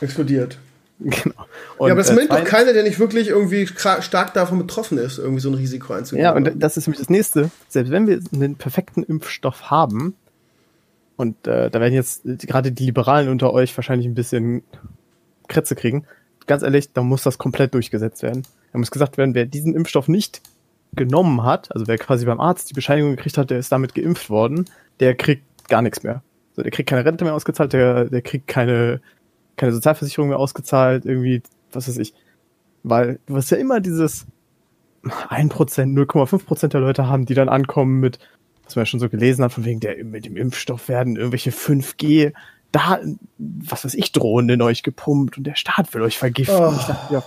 Explodiert. genau. Und, ja, aber das äh, meint doch keiner, der nicht wirklich irgendwie stark davon betroffen ist, irgendwie so ein Risiko einzugehen. Ja, und das ist nämlich das nächste. Selbst wenn wir einen perfekten Impfstoff haben, und äh, da werden jetzt gerade die Liberalen unter euch wahrscheinlich ein bisschen Krätze kriegen, ganz ehrlich, da muss das komplett durchgesetzt werden. Da muss gesagt werden, wer diesen Impfstoff nicht genommen hat, also wer quasi beim Arzt die Bescheinigung gekriegt hat, der ist damit geimpft worden, der kriegt gar nichts mehr. So, der kriegt keine Rente mehr ausgezahlt, der, der kriegt keine, keine Sozialversicherung mehr ausgezahlt, irgendwie, was weiß ich. Weil du hast ja immer dieses, 1%, 0,5% der Leute haben, die dann ankommen mit, was man ja schon so gelesen hat, von wegen der mit dem Impfstoff werden irgendwelche 5G Daten, was weiß ich, Drohnen in euch gepumpt und der Staat will euch vergiften. Oh. Dachte, ja,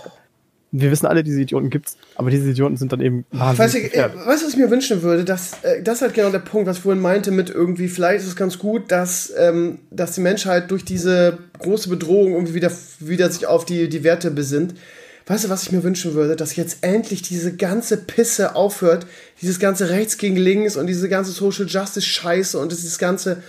wir wissen alle, diese Idioten gibt's, aber diese Idioten sind dann eben Weißt du, wahnsinnig äh, weißt du, was ich mir wünschen würde? Dass, äh, das ist halt genau der Punkt, was ich vorhin meinte, mit irgendwie, vielleicht ist es ganz gut, dass, ähm, dass die Menschheit durch diese große Bedrohung irgendwie wieder, wieder sich auf die, die Werte besinnt. Weißt du, was ich mir wünschen würde? Dass jetzt endlich diese ganze Pisse aufhört, dieses ganze Rechts gegen Links und diese ganze Social Justice Scheiße und dieses ganze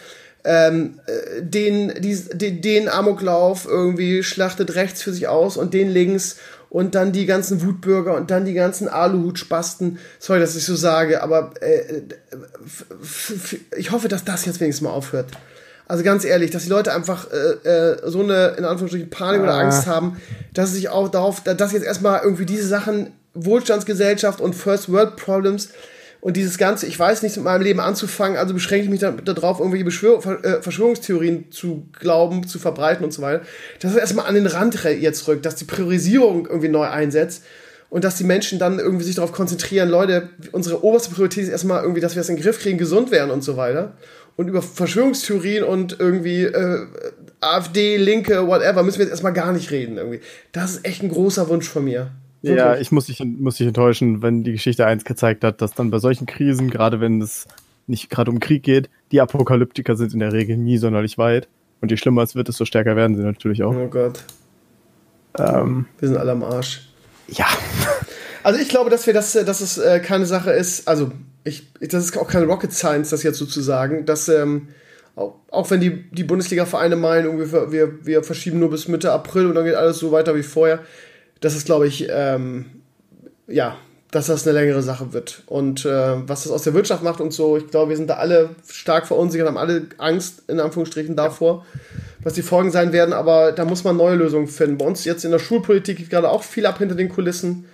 ähm, äh, den, dies, den, den Amoklauf irgendwie schlachtet rechts für sich aus und den links und dann die ganzen Wutbürger und dann die ganzen Aluhutspasten. Sorry, dass ich so sage, aber äh, f- ich hoffe, dass das jetzt wenigstens mal aufhört. Also ganz ehrlich, dass die Leute einfach äh, äh, so eine, in Anführungsstrichen, Panik oder Ah. Angst haben, dass sie sich auch darauf, dass jetzt erstmal irgendwie diese Sachen, Wohlstandsgesellschaft und First World Problems und dieses Ganze, ich weiß nichts mit meinem Leben anzufangen, also beschränke ich mich dann darauf, irgendwelche Beschwör äh, Verschwörungstheorien zu glauben, zu verbreiten und so weiter. Dass es erstmal an den Rand jetzt rückt, dass die Priorisierung irgendwie neu einsetzt und dass die Menschen dann irgendwie sich darauf konzentrieren, Leute, unsere oberste Priorität ist erstmal irgendwie, dass wir es in den Griff kriegen, gesund werden und so weiter. Und über Verschwörungstheorien und irgendwie äh, AfD, Linke, whatever, müssen wir jetzt erstmal gar nicht reden irgendwie. Das ist echt ein großer Wunsch von mir. Ja, Wirklich. ich muss dich, muss dich enttäuschen, wenn die Geschichte eins gezeigt hat, dass dann bei solchen Krisen, gerade wenn es nicht gerade um Krieg geht, die Apokalyptiker sind in der Regel nie sonderlich weit. Und je schlimmer es wird, desto stärker werden sie natürlich auch. Oh Gott, Ähm, wir sind alle am Arsch. ja. Also ich glaube, dass wir das, dass es äh, keine Sache ist, also ich, das ist auch keine Rocket Science, das jetzt sozusagen, dass ähm, auch, auch wenn die, die Bundesliga-Vereine meinen, wir, wir, wir verschieben nur bis Mitte April und dann geht alles so weiter wie vorher, das ist, glaube ich, ähm, ja, dass das eine längere Sache wird. Und äh, was das aus der Wirtschaft macht und so, ich glaube, wir sind da alle stark verunsichert, haben alle Angst, in Anführungsstrichen, davor, was die Folgen sein werden, aber da muss man neue Lösungen finden. Bei uns jetzt in der Schulpolitik geht gerade auch viel ab hinter den Kulissen.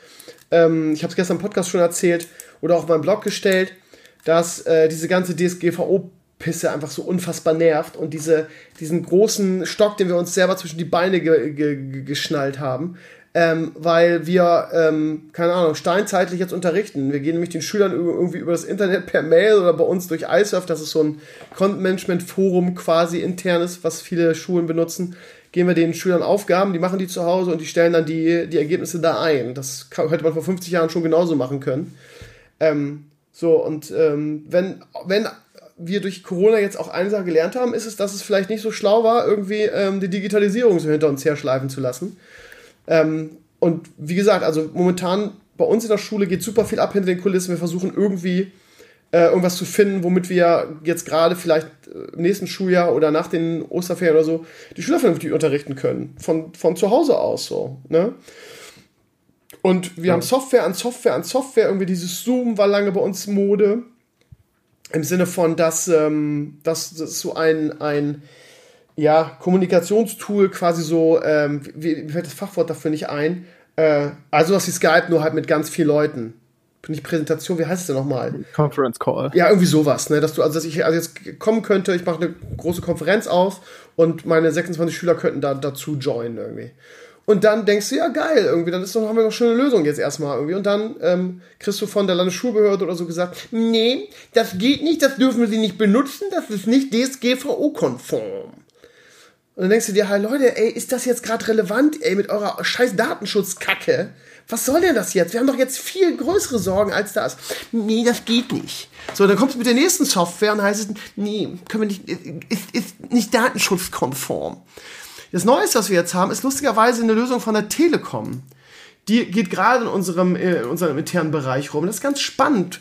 Ähm, ich habe es gestern im Podcast schon erzählt oder auch auf meinem Blog gestellt, dass äh, diese ganze DSGVO-Pisse einfach so unfassbar nervt und diese, diesen großen Stock, den wir uns selber zwischen die Beine ge ge ge geschnallt haben, ähm, weil wir, ähm, keine Ahnung, steinzeitlich jetzt unterrichten. Wir gehen nämlich den Schülern irgendwie über das Internet per Mail oder bei uns durch iSurf, das ist so ein Content-Management-Forum quasi internes, was viele Schulen benutzen, geben wir den Schülern Aufgaben, die machen die zu Hause und die stellen dann die, die Ergebnisse da ein. Das hätte man vor 50 Jahren schon genauso machen können. Ähm, so, und ähm, wenn, wenn wir durch Corona jetzt auch eine Sache gelernt haben, ist es, dass es vielleicht nicht so schlau war, irgendwie ähm, die Digitalisierung so hinter uns herschleifen zu lassen. Ähm, und wie gesagt, also momentan bei uns in der Schule geht super viel ab hinter den Kulissen. Wir versuchen irgendwie äh, irgendwas zu finden, womit wir jetzt gerade vielleicht äh, im nächsten Schuljahr oder nach den Osterferien oder so die Schüler vernünftig unterrichten können. Von, von zu Hause aus so. Ne? Und wir ja. haben Software an Software an Software. Irgendwie dieses Zoom war lange bei uns Mode. Im Sinne von, dass, ähm, dass das so ein, ein ja, Kommunikationstool quasi so, ähm, wie, wie fällt das Fachwort dafür nicht ein? Äh, also was wie Skype, nur halt mit ganz vielen Leuten. Nicht Präsentation, wie heißt es denn nochmal? Conference Call. Ja, irgendwie sowas, ne? Dass du, also dass ich also jetzt kommen könnte, ich mache eine große Konferenz auf und meine 26 Schüler könnten da dazu joinen irgendwie. Und dann denkst du, ja geil, irgendwie, dann ist doch, haben wir doch schon eine Lösung jetzt erstmal irgendwie. Und dann ähm, kriegst du von der Landesschulbehörde oder so gesagt, nee, das geht nicht, das dürfen sie nicht benutzen, das ist nicht DSGVO-konform. Und dann denkst du dir halt, Leute, ey, ist das jetzt gerade relevant, ey, mit eurer scheiß Datenschutzkacke? Was soll denn das jetzt? Wir haben doch jetzt viel größere Sorgen als das. Nee, das geht nicht. So, dann kommst du mit der nächsten Software und heißt es, nee, können wir nicht, ist, ist nicht datenschutzkonform. Das Neueste, was wir jetzt haben, ist lustigerweise eine Lösung von der Telekom. Die geht gerade in unserem, äh, in unserem internen Bereich rum. Das ist ganz spannend,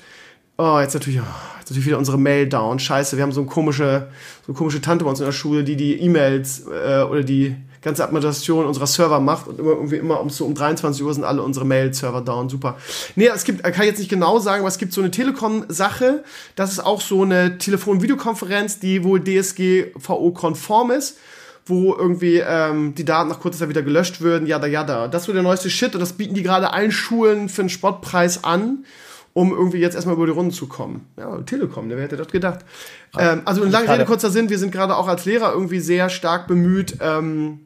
Oh, jetzt natürlich, oh, jetzt natürlich wieder unsere Mail down. Scheiße, wir haben so eine komische, so eine komische Tante bei uns in der Schule, die die E-Mails äh, oder die ganze Administration unserer Server macht und immer irgendwie immer um so um 23 Uhr sind alle unsere Mail-Server down. Super. Nee, es gibt, kann ich jetzt nicht genau sagen, aber es gibt so eine Telekom-Sache. Das ist auch so eine Telefon-Videokonferenz, die wohl DSGVO-konform ist wo irgendwie ähm, die Daten nach kurzer Zeit wieder gelöscht würden, jada jada. Das ist so der neueste Shit und das bieten die gerade allen Schulen für einen Spottpreis an um irgendwie jetzt erstmal über die Runden zu kommen. Ja, Telekom, wer hätte das gedacht? Ähm, also in langer Rede, kurzer Sinn, wir sind gerade auch als Lehrer irgendwie sehr stark bemüht, ähm,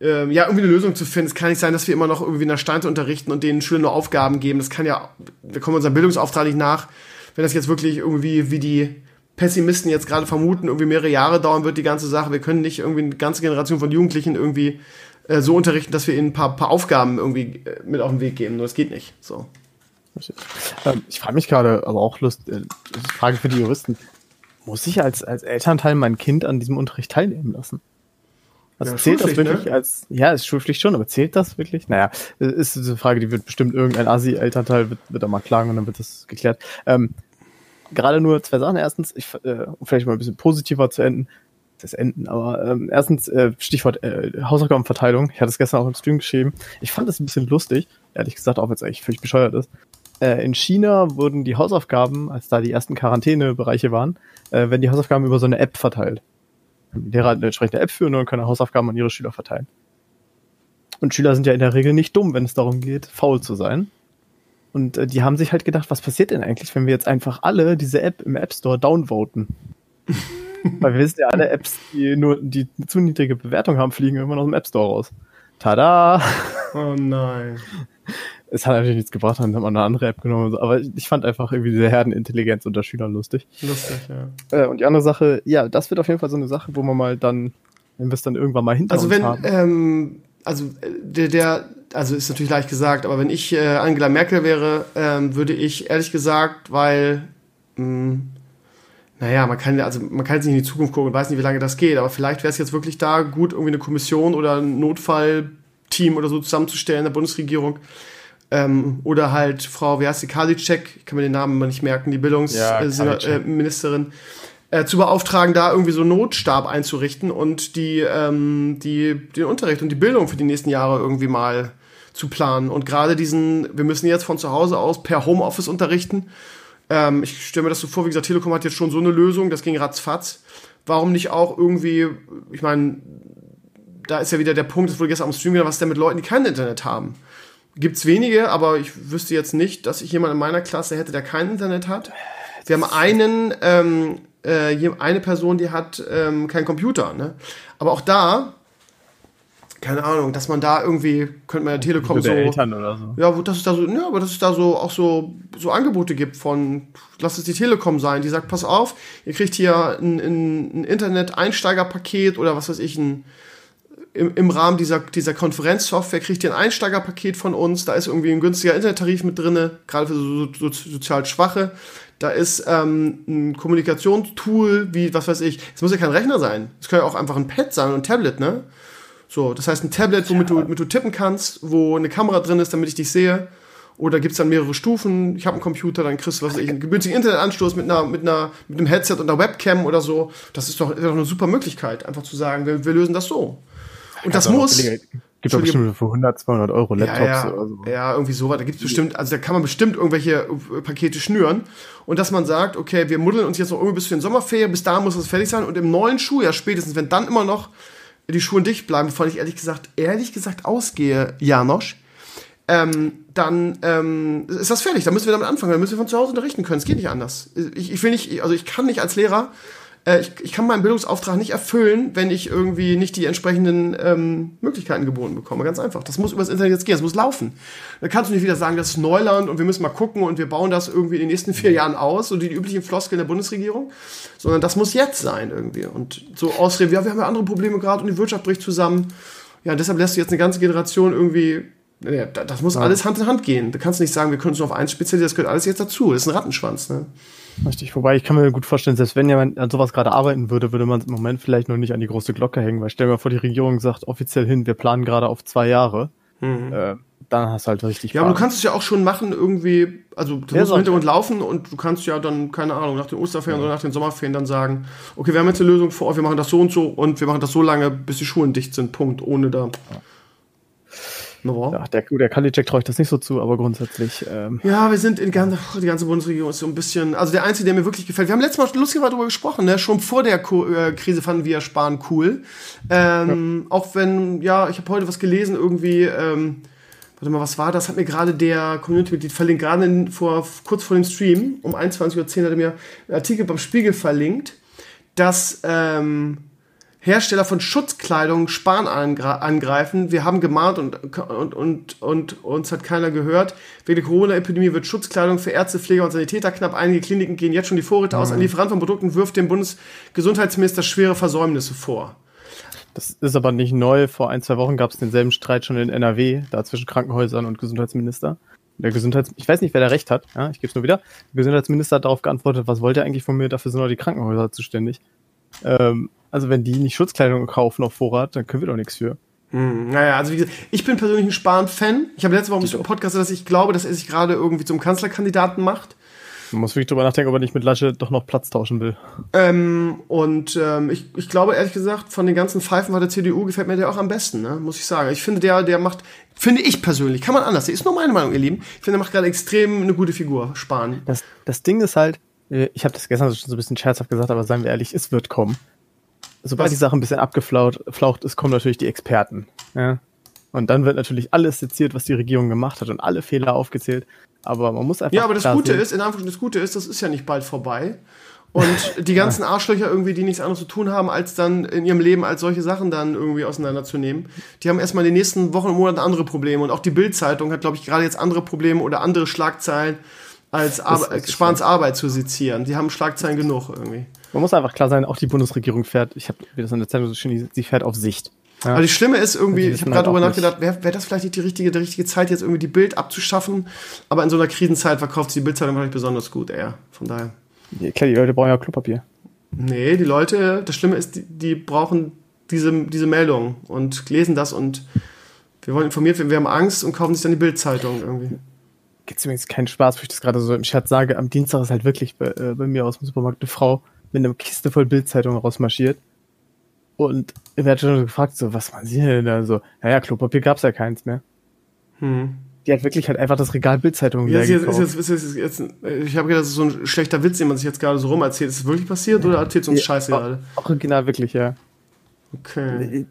ähm, ja, irgendwie eine Lösung zu finden. Es kann nicht sein, dass wir immer noch irgendwie in der Steinte unterrichten und denen Schülern nur Aufgaben geben. Das kann ja, wir kommen unserem Bildungsauftrag nicht nach. Wenn das jetzt wirklich irgendwie wie die Pessimisten jetzt gerade vermuten, irgendwie mehrere Jahre dauern wird, die ganze Sache. Wir können nicht irgendwie eine ganze Generation von Jugendlichen irgendwie äh, so unterrichten, dass wir ihnen ein paar, paar Aufgaben irgendwie äh, mit auf den Weg geben. Nur das geht nicht. So. Ähm, ich frage mich gerade, aber auch Lust, äh, Frage für die Juristen. Muss ich als, als Elternteil mein Kind an diesem Unterricht teilnehmen lassen? Also ja, zählt das wirklich ne? als, ja, ist Schulpflicht schon, aber zählt das wirklich? Naja, ist eine Frage, die wird bestimmt irgendein Asi-Elternteil wird, wird da mal klagen und dann wird das geklärt. Ähm, gerade nur zwei Sachen. Erstens, ich, äh, um vielleicht mal ein bisschen positiver zu enden, das enden, aber ähm, erstens, äh, Stichwort äh, Hausaufgabenverteilung. Ich hatte es gestern auch im Stream geschrieben. Ich fand das ein bisschen lustig, ehrlich gesagt, auch wenn es eigentlich völlig bescheuert ist äh, in China wurden die Hausaufgaben, als da die ersten Quarantänebereiche waren, äh, werden die Hausaufgaben über so eine App verteilt. Die Lehrer eine entsprechende App führen und können Hausaufgaben an ihre Schüler verteilen. Und Schüler sind ja in der Regel nicht dumm, wenn es darum geht, faul zu sein. Und äh, die haben sich halt gedacht, was passiert denn eigentlich, wenn wir jetzt einfach alle diese App im App Store downvoten? Weil wir wissen ja, alle Apps, die nur die zu niedrige Bewertung haben, fliegen immer aus dem App Store raus. Tada! Oh nein es hat natürlich nichts gebracht, dann hat man eine andere App genommen. Aber ich fand einfach irgendwie diese Herdenintelligenz unter Schülern lustig. Lustig, ja. Äh, und die andere Sache, ja, das wird auf jeden Fall so eine Sache, wo man mal dann, wenn wir es dann irgendwann mal hinter also uns wenn, haben. Ähm, also der, der, also ist natürlich leicht gesagt, aber wenn ich äh, Angela Merkel wäre, ähm, würde ich ehrlich gesagt, weil mh, hm, naja, man kann also man kann jetzt nicht in die Zukunft gucken und weiß nicht, wie lange das geht, aber vielleicht wäre es jetzt wirklich da gut, irgendwie eine Kommission oder ein Notfallteam oder so zusammenzustellen in der Bundesregierung, ähm, oder halt Frau, wie heißt sie, Karliczek, ich kann mir den Namen mal nicht merken, die Bildungsministerin, ja, äh, äh, zu beauftragen, da irgendwie so einen Notstab einzurichten und die, ähm, die, den Unterricht und die Bildung für die nächsten Jahre irgendwie mal zu planen. Und gerade diesen, wir müssen jetzt von zu Hause aus per Homeoffice unterrichten. Ähm, ich stelle mir das so vor, wie gesagt, Telekom hat jetzt schon so eine Lösung, das ging ratzfatz. Warum nicht auch irgendwie, ich meine, da ist ja wieder der Punkt, das wurde gestern am Stream wieder, was ist denn mit Leuten, die kein Internet haben? Gibt's wenige, aber ich wüsste jetzt nicht, dass ich jemanden in meiner Klasse hätte, der kein Internet hat. Wir haben einen, ähm, äh, eine Person, die hat ähm, keinen Computer. Ne? Aber auch da, keine Ahnung, dass man da irgendwie, könnte man ja Telekom so, Eltern oder so. Ja, dass es da so, ja, aber dass es da so auch so, so Angebote gibt von, lass es die Telekom sein, die sagt, pass auf, ihr kriegt hier ein, ein, ein Internet-Einsteigerpaket oder was weiß ich, ein im, im Rahmen dieser, dieser Konferenzsoftware kriegt ihr ein Einsteigerpaket von uns. Da ist irgendwie ein günstiger Internettarif mit drinne, gerade für so, so, so sozial Schwache. Da ist ähm, ein Kommunikationstool, wie, was weiß ich, es muss ja kein Rechner sein. Es kann ja auch einfach ein Pad sein und ein Tablet, ne? So, das heißt ein Tablet, womit du, womit du tippen kannst, wo eine Kamera drin ist, damit ich dich sehe. Oder gibt's dann mehrere Stufen? Ich habe einen Computer, dann kriegst du was ich, einen günstigen Internetanschluss mit einer, mit einer, mit einem Headset und einer Webcam oder so. Das ist doch, ist doch eine super Möglichkeit, einfach zu sagen, wir, wir lösen das so. Und das muss. Gibt doch bestimmt für 100, 200 Euro Laptops Ja, ja, oder so. ja, irgendwie sowas. Da gibt's bestimmt, also da kann man bestimmt irgendwelche äh, Pakete schnüren. Und dass man sagt, okay, wir muddeln uns jetzt noch irgendwie bis zu den Sommerferien, bis da muss es fertig sein. Und im neuen Schuljahr spätestens, wenn dann immer noch die Schulen dicht bleiben, wovon ich ehrlich gesagt, ehrlich gesagt ausgehe, Janosch, ähm, dann ähm, ist das fertig. Dann müssen wir damit anfangen. Dann müssen wir von zu Hause unterrichten können. Es geht nicht anders. Ich, ich will nicht, also ich kann nicht als Lehrer, äh, ich, ich kann meinen Bildungsauftrag nicht erfüllen, wenn ich irgendwie nicht die entsprechenden ähm, Möglichkeiten geboten bekomme. Ganz einfach. Das muss übers Internet jetzt gehen. Das muss laufen. Dann kannst du nicht wieder sagen, das ist Neuland und wir müssen mal gucken und wir bauen das irgendwie in den nächsten vier Jahren aus, so die, üblichen Floskeln der Bundesregierung, sondern das muss jetzt sein irgendwie. Und so ausreden, ja, wir haben ja andere Probleme gerade und die Wirtschaft bricht zusammen. Ja, deshalb lässt du jetzt eine ganze Generation irgendwie ja, da- das muss alles Hand in Hand gehen. Du kannst nicht sagen, wir können uns nur auf eins spezialisieren, das gehört alles jetzt dazu. Das ist ein Rattenschwanz, ne? Richtig, wobei ich kann mir gut vorstellen, selbst wenn jemand an sowas gerade arbeiten würde, würde man es im Moment vielleicht noch nicht an die große Glocke hängen, weil stell dir mal vor, die Regierung sagt offiziell hin, wir planen gerade auf zwei Jahre. Äh, dann hast du halt richtig Mhm. Ja, aber du kannst es ja auch schon machen, irgendwie, also du Ja, musst im. Hintergrund laufen und du kannst ja dann, keine Ahnung, nach den Osterferien oder nach den Sommerferien dann sagen, okay, wir haben jetzt eine Lösung vor wir machen das so und so und wir machen das so lange, bis die Schulen dicht sind, Punkt, ohne da. No. Ja, der, der Kalicek traue ich das nicht so zu, aber grundsätzlich, ähm, Ja, wir sind in ganz, die ganze Bundesregierung ist so ein bisschen, also der einzige, der mir wirklich gefällt. Wir haben letztes Mal lustigerweise darüber gesprochen, ne? Schon vor der Ko äh, Krise fanden wir Sparen cool. Ähm, Auch wenn, ja, ich habe heute was gelesen, irgendwie, ähm, warte mal, was war das? Hat mir gerade der Community-Mitglied verlinkt, gerade in- vor, kurz vor dem Stream, um 21.10 Uhr hat er mir einen Artikel beim Spiegel verlinkt, dass ähm, Hersteller von Schutzkleidung Sparen angre- angreifen. Wir haben gemahnt und, und, und, und uns hat keiner gehört. Wegen der Corona-Epidemie wird Schutzkleidung für Ärzte, Pfleger und Sanitäter knapp. Einige Kliniken gehen jetzt schon die Vorräte aus. Ein Lieferant von Produkten wirft dem Bundesgesundheitsminister schwere Versäumnisse vor. das ist aber nicht neu. Vor ein, zwei Wochen gab es denselben Streit schon in NRW, da zwischen Krankenhäusern und Gesundheitsminister. Der Gesundheits ich weiß nicht, wer da recht hat, ja, ich gebe es nur wieder. Der Gesundheitsminister hat darauf geantwortet, was wollt ihr eigentlich von mir, dafür sind doch die Krankenhäuser zuständig. Ähm, also wenn die nicht Schutzkleidung kaufen auf Vorrat, dann können wir doch nichts für. Hm, naja, also wie gesagt, ich bin persönlich ein Spahn-Fan. Ich habe letzte Woche im Podcast gesagt, dass ich glaube, dass er sich gerade irgendwie zum Kanzlerkandidaten macht. Man muss wirklich drüber nachdenken, ob er nicht mit Lasche doch noch Platz tauschen will. Ähm, und ähm, ich, ich glaube, ehrlich gesagt, von den ganzen Pfeifen von der CDU gefällt mir der auch am besten, ne? muss ich sagen. Ich finde, der, der macht, finde ich persönlich, kann man anders, sehen, ist nur meine Meinung, ihr Lieben. Ich finde, der macht gerade extrem eine gute Figur, Spahn. Das, das Ding ist halt, ich habe das gestern schon so ein bisschen scherzhaft gesagt, aber seien wir ehrlich, es wird kommen. Sobald Was? die Sache ein bisschen abgeflaucht flaucht ist, kommen natürlich die Experten. Ja? Und dann wird natürlich alles seziert, was die Regierung gemacht hat und alle Fehler aufgezählt. Aber man muss einfach. Ja, aber das Gute sehen, ist, in Anführungsstrichen, das Gute ist, das ist ja nicht bald vorbei. Und die ganzen Arschlöcher irgendwie, die nichts anderes zu tun haben, als dann in ihrem Leben als solche Sachen dann irgendwie auseinanderzunehmen, die haben erstmal in den nächsten Wochen und Monaten andere Probleme. Und auch die Bild-Zeitung hat, glaube ich, gerade jetzt andere Probleme oder andere Schlagzeilen, als ist Spahns Arbeit zu sezieren. Die haben Schlagzeilen genug irgendwie. Man muss einfach klar sein, auch die Bundesregierung fährt, ich habe das in der Zeitung so schön, sie fährt auf Sicht. Ja. Aber das Schlimme ist irgendwie, ich habe gerade halt nicht- nachgedacht, wäre wär das vielleicht nicht die richtige, die richtige Zeit, jetzt irgendwie die Bild abzuschaffen? Aber in so einer Krisenzeit verkauft sich die Bildzeitung vielleicht besonders gut, eher. Von daher. Ja, Klar, die Leute brauchen ja Klopapier. Nee, die Leute, das Schlimme ist, die, die brauchen diese, diese Meldung und lesen das und wir wollen informiert werden, wir haben Angst und kaufen sich dann die Bildzeitung irgendwie. Gibt's übrigens keinen Spaß, wo ich das gerade so im Scherz sage. Am Dienstag ist halt wirklich bei, äh, bei mir aus dem Supermarkt eine Frau mit einer Kiste voll Bildzeitungen rausmarschiert. Und er hat schon gefragt, so, was machen Sie denn da? So, naja, Klopapier gab's ja keins mehr. Hm. Die hat wirklich halt einfach das Regal Bildzeitungen Ja, ist jetzt, ist jetzt, ist jetzt, ist jetzt, ich habe gedacht, das ist so ein schlechter Witz, den man sich jetzt gerade so rum erzählt. Ist es wirklich passiert oder erzählt uns Ja, Scheiße gerade? Original wirklich, ja. Okay.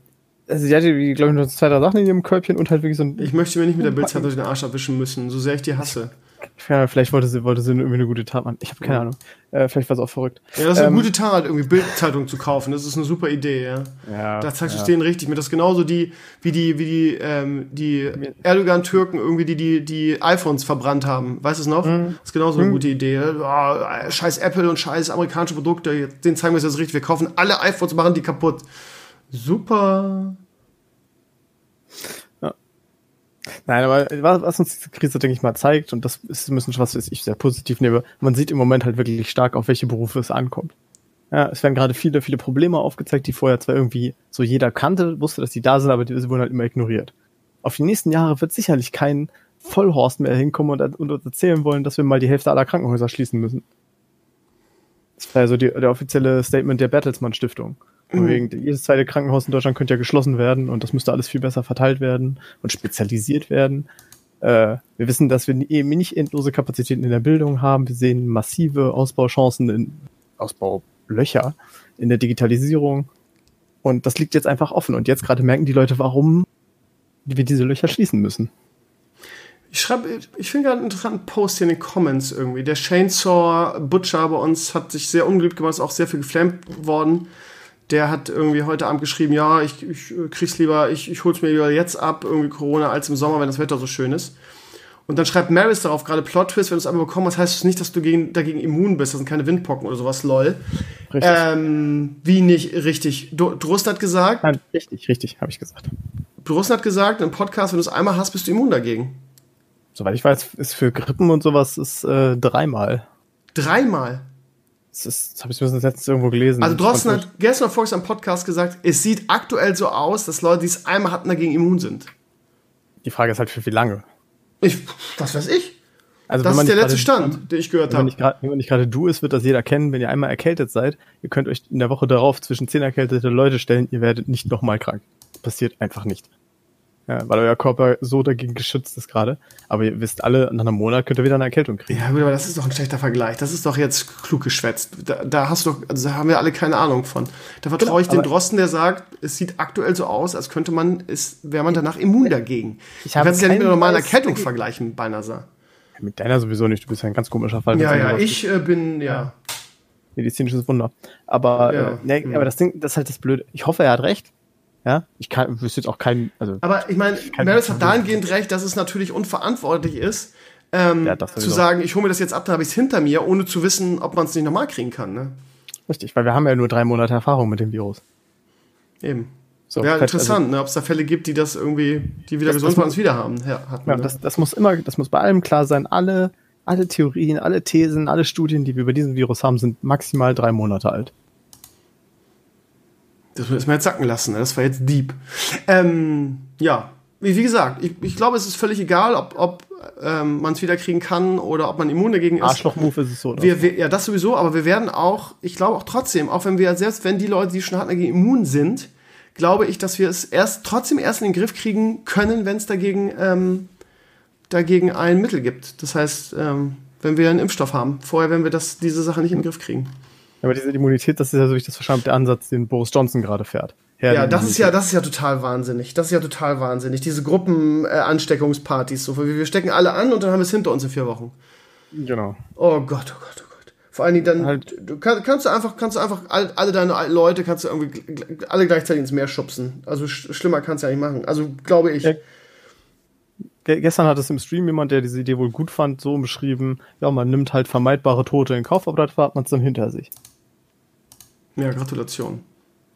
Also sie hatte, glaube ich, noch zwei, drei Sachen in ihrem Körbchen und halt wirklich so ein. Ich möchte mir nicht mit der Bildzeitung den Arsch abwischen müssen, so sehr ich die hasse. Ja, vielleicht wollte sie, wollte sie irgendwie eine gute Tat machen. Ich habe keine Ahnung. Äh, vielleicht war es auch verrückt. Ja, das ist eine Ähm, gute Tat, irgendwie Bildzeitung zu kaufen. Das ist eine super Idee, ja. Ja, Da zeigst du ja. es denen richtig. Mir das genauso die, wie die, wie die, ähm, die Erdogan-Türken irgendwie, die, die, die iPhones verbrannt haben. Weißt du es noch? Mhm. Das ist genauso eine gute Idee. Ah, scheiß Apple und scheiß amerikanische Produkte. Jetzt- Den zeigen wir es jetzt richtig. Wir kaufen alle iPhones, machen die kaputt. Super. Nein, aber was uns diese Krise, denke ich mal, zeigt, und das ist müssen was ich sehr positiv nehme, man sieht im Moment halt wirklich stark, auf welche Berufe es ankommt. Ja, es werden gerade viele, viele Probleme aufgezeigt, die vorher zwar irgendwie so jeder kannte, wusste, dass die da sind, aber die wurden halt immer ignoriert. Auf die nächsten Jahre wird sicherlich kein Vollhorst mehr hinkommen und, und uns erzählen wollen, dass wir mal die Hälfte aller Krankenhäuser schließen müssen. Das war ja so der offizielle Statement der Bertelsmann Stiftung. Mhm. Wegen, jedes zweite Krankenhaus in Deutschland könnte ja geschlossen werden und das müsste alles viel besser verteilt werden und spezialisiert werden. Äh, wir wissen, dass wir eben nicht endlose Kapazitäten in der Bildung haben. Wir sehen massive Ausbauchancen in Ausbaulöcher in der Digitalisierung. Und das liegt jetzt einfach offen. Und jetzt gerade merken die Leute, warum wir diese Löcher schließen müssen. Ich schreibe, ich finde gerade einen interessanten Post hier in den Comments irgendwie. Der Chainsaw Butcher bei uns hat sich sehr unglücklich gemacht, ist auch sehr viel geflammt worden der hat irgendwie heute Abend geschrieben, ja, ich, ich krieg's lieber, ich, ich hol's mir lieber jetzt ab, irgendwie Corona, als im Sommer, wenn das Wetter so schön ist. Und dann schreibt Maris darauf gerade Plot Twist, wenn du es einmal bekommen hast, heißt es nicht, dass du gegen, dagegen immun bist. Das sind keine Windpocken oder sowas, lol. Richtig. Ähm, wie nicht richtig? Drust hat gesagt. Nein, richtig, richtig, habe ich gesagt. Drust hat gesagt, im Podcast, wenn du es einmal hast, bist du immun dagegen. Soweit ich weiß, ist für Grippen und sowas ist äh, dreimal. Dreimal? Das, ist, das habe ich zumindest letztens irgendwo gelesen. Also Drosten hat gestern vor am Podcast gesagt, es sieht aktuell so aus, dass Leute, die es einmal hatten, dagegen immun sind. Die Frage ist halt, für wie lange? Ich, was weiß ich. Also das ist der letzte Stand, den ich gehört habe. Wenn nicht gerade du ist, wird das jeder kennen. Wenn ihr einmal erkältet seid, ihr könnt euch in der Woche darauf zwischen zehn erkältete Leute stellen, ihr werdet nicht nochmal krank. Das passiert einfach nicht. Ja, weil euer Körper so dagegen geschützt ist gerade. Aber ihr wisst alle, nach einem Monat könnt ihr wieder eine Erkältung kriegen. Ja, gut, aber das ist doch ein schlechter Vergleich. Das ist doch jetzt klug geschwätzt. Da, da hast du, also da haben wir alle keine Ahnung von. Da vertraue genau, ich dem Drosten, der sagt, es sieht aktuell so aus, als könnte man, wäre man danach immun dagegen. Ich kannst es ja nicht mit einer normalen Erkältung vergleichen, beinahe. Ja, mit deiner sowieso nicht. Du bist ja ein ganz komischer Fall. Ja, ja, ich äh, bin, ja. Medizinisches Wunder. Aber, ja. äh, nee, aber das Ding, das ist halt das Blöde. Ich hoffe, er hat recht. Ja, ich kann, wüsste jetzt auch keinen, also. Aber ich meine, Meredith hat dahingehend recht, dass es natürlich unverantwortlich ist, ähm, ja, zu sagen, ich hole mir das jetzt ab, dann habe ich es hinter mir, ohne zu wissen, ob man es nicht nochmal kriegen kann. Ne? Richtig, weil wir haben ja nur drei Monate Erfahrung mit dem Virus. Eben. So, ja, interessant, also, ne, ob es da Fälle gibt, die das irgendwie, die wieder gesund von uns wieder haben. Ja, hatten, ja, ne? das, das muss immer, das muss bei allem klar sein. Alle, alle Theorien, alle Thesen, alle Studien, die wir über diesen Virus haben, sind maximal drei Monate alt. Das müssen wir jetzt sacken lassen, ne? das war jetzt deep. Ähm, ja, wie, wie, gesagt, ich, ich glaube, es ist völlig egal, ob, ob ähm, man es wieder kriegen kann oder ob man immun dagegen ist. Arschlochmove ist es so. Wir, wir, ja, das sowieso, aber wir werden auch, ich glaube auch trotzdem, auch wenn wir, selbst wenn die Leute, die schon dagegen immun sind, glaube ich, dass wir es erst trotzdem erst in den Griff kriegen können, wenn es dagegen, ähm, dagegen ein Mittel gibt. Das heißt, ähm, wenn wir einen Impfstoff haben. Vorher werden wir das, diese Sache nicht in den Griff kriegen. Aber diese Immunität, das ist ja, so wie ich das der Ansatz, den Boris Johnson gerade fährt. Herr ja, das ist ja, das ist ja total wahnsinnig. Das ist ja total wahnsinnig. Diese Gruppenansteckungspartys, äh, so, wir stecken alle an und dann haben wir es hinter uns in vier Wochen. Genau. Oh Gott, oh Gott, oh Gott. Vor allen Dingen dann, halt. du kann, kannst du einfach, kannst du einfach alle, alle deine Leute, kannst du irgendwie alle gleichzeitig ins Meer schubsen. Also sch schlimmer kannst du ja nicht machen. Also glaube ich. Ja. Gestern hat es im Stream jemand, der diese Idee wohl gut fand, so beschrieben, ja, man nimmt halt vermeidbare Tote in Kauf, aber das hat man es dann hinter sich. Ja, Gratulation.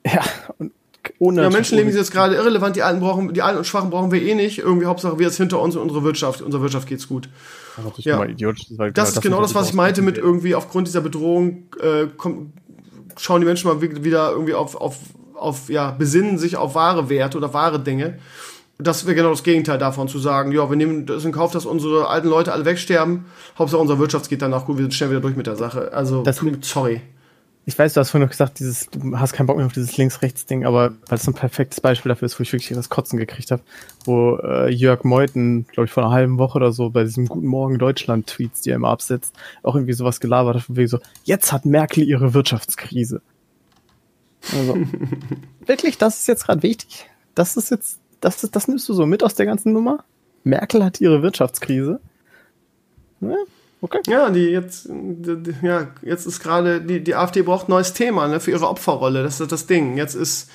Ja, und ohne. Ja, Menschenleben sind jetzt gerade irrelevant, die Alten brauchen, die Alten und Schwachen brauchen wir eh nicht. Irgendwie Hauptsache wir jetzt hinter uns und unsere Wirtschaft, unserer Wirtschaft geht's gut. Das, ja. idiotisch, das, das, das ist genau das, was ich meinte mit irgendwie aufgrund dieser Bedrohung äh, kommt, schauen die Menschen mal wieder irgendwie auf, auf, auf, ja, besinnen sich auf wahre Werte oder wahre Dinge. Das wäre genau das Gegenteil davon, zu sagen, ja, wir nehmen das in Kauf, dass unsere alten Leute alle wegsterben. Hauptsache unsere Wirtschaft geht danach gut, wir sind schnell wieder durch mit der Sache. Also, das, sorry ich weiß, du hast vorhin noch gesagt, dieses, du hast keinen Bock mehr auf dieses Links-Rechts-Ding, aber weil es ein perfektes Beispiel dafür ist, wo ich wirklich das Kotzen gekriegt habe, wo äh, Jörg Meuthen, glaube ich, vor einer halben Woche oder so bei diesem Guten Morgen Deutschland-Tweets, die er immer absetzt, auch irgendwie sowas gelabert hat, wie so, jetzt hat Merkel ihre Wirtschaftskrise. Also, wirklich, das ist jetzt gerade wichtig. Das ist jetzt, das, ist, das nimmst du so mit aus der ganzen Nummer? Merkel hat ihre Wirtschaftskrise. Ja, Okay. Ja, die jetzt, die, ja, jetzt ist gerade, die, die AfD braucht ein neues Thema ne, für ihre Opferrolle. Das ist das Ding. Jetzt ist,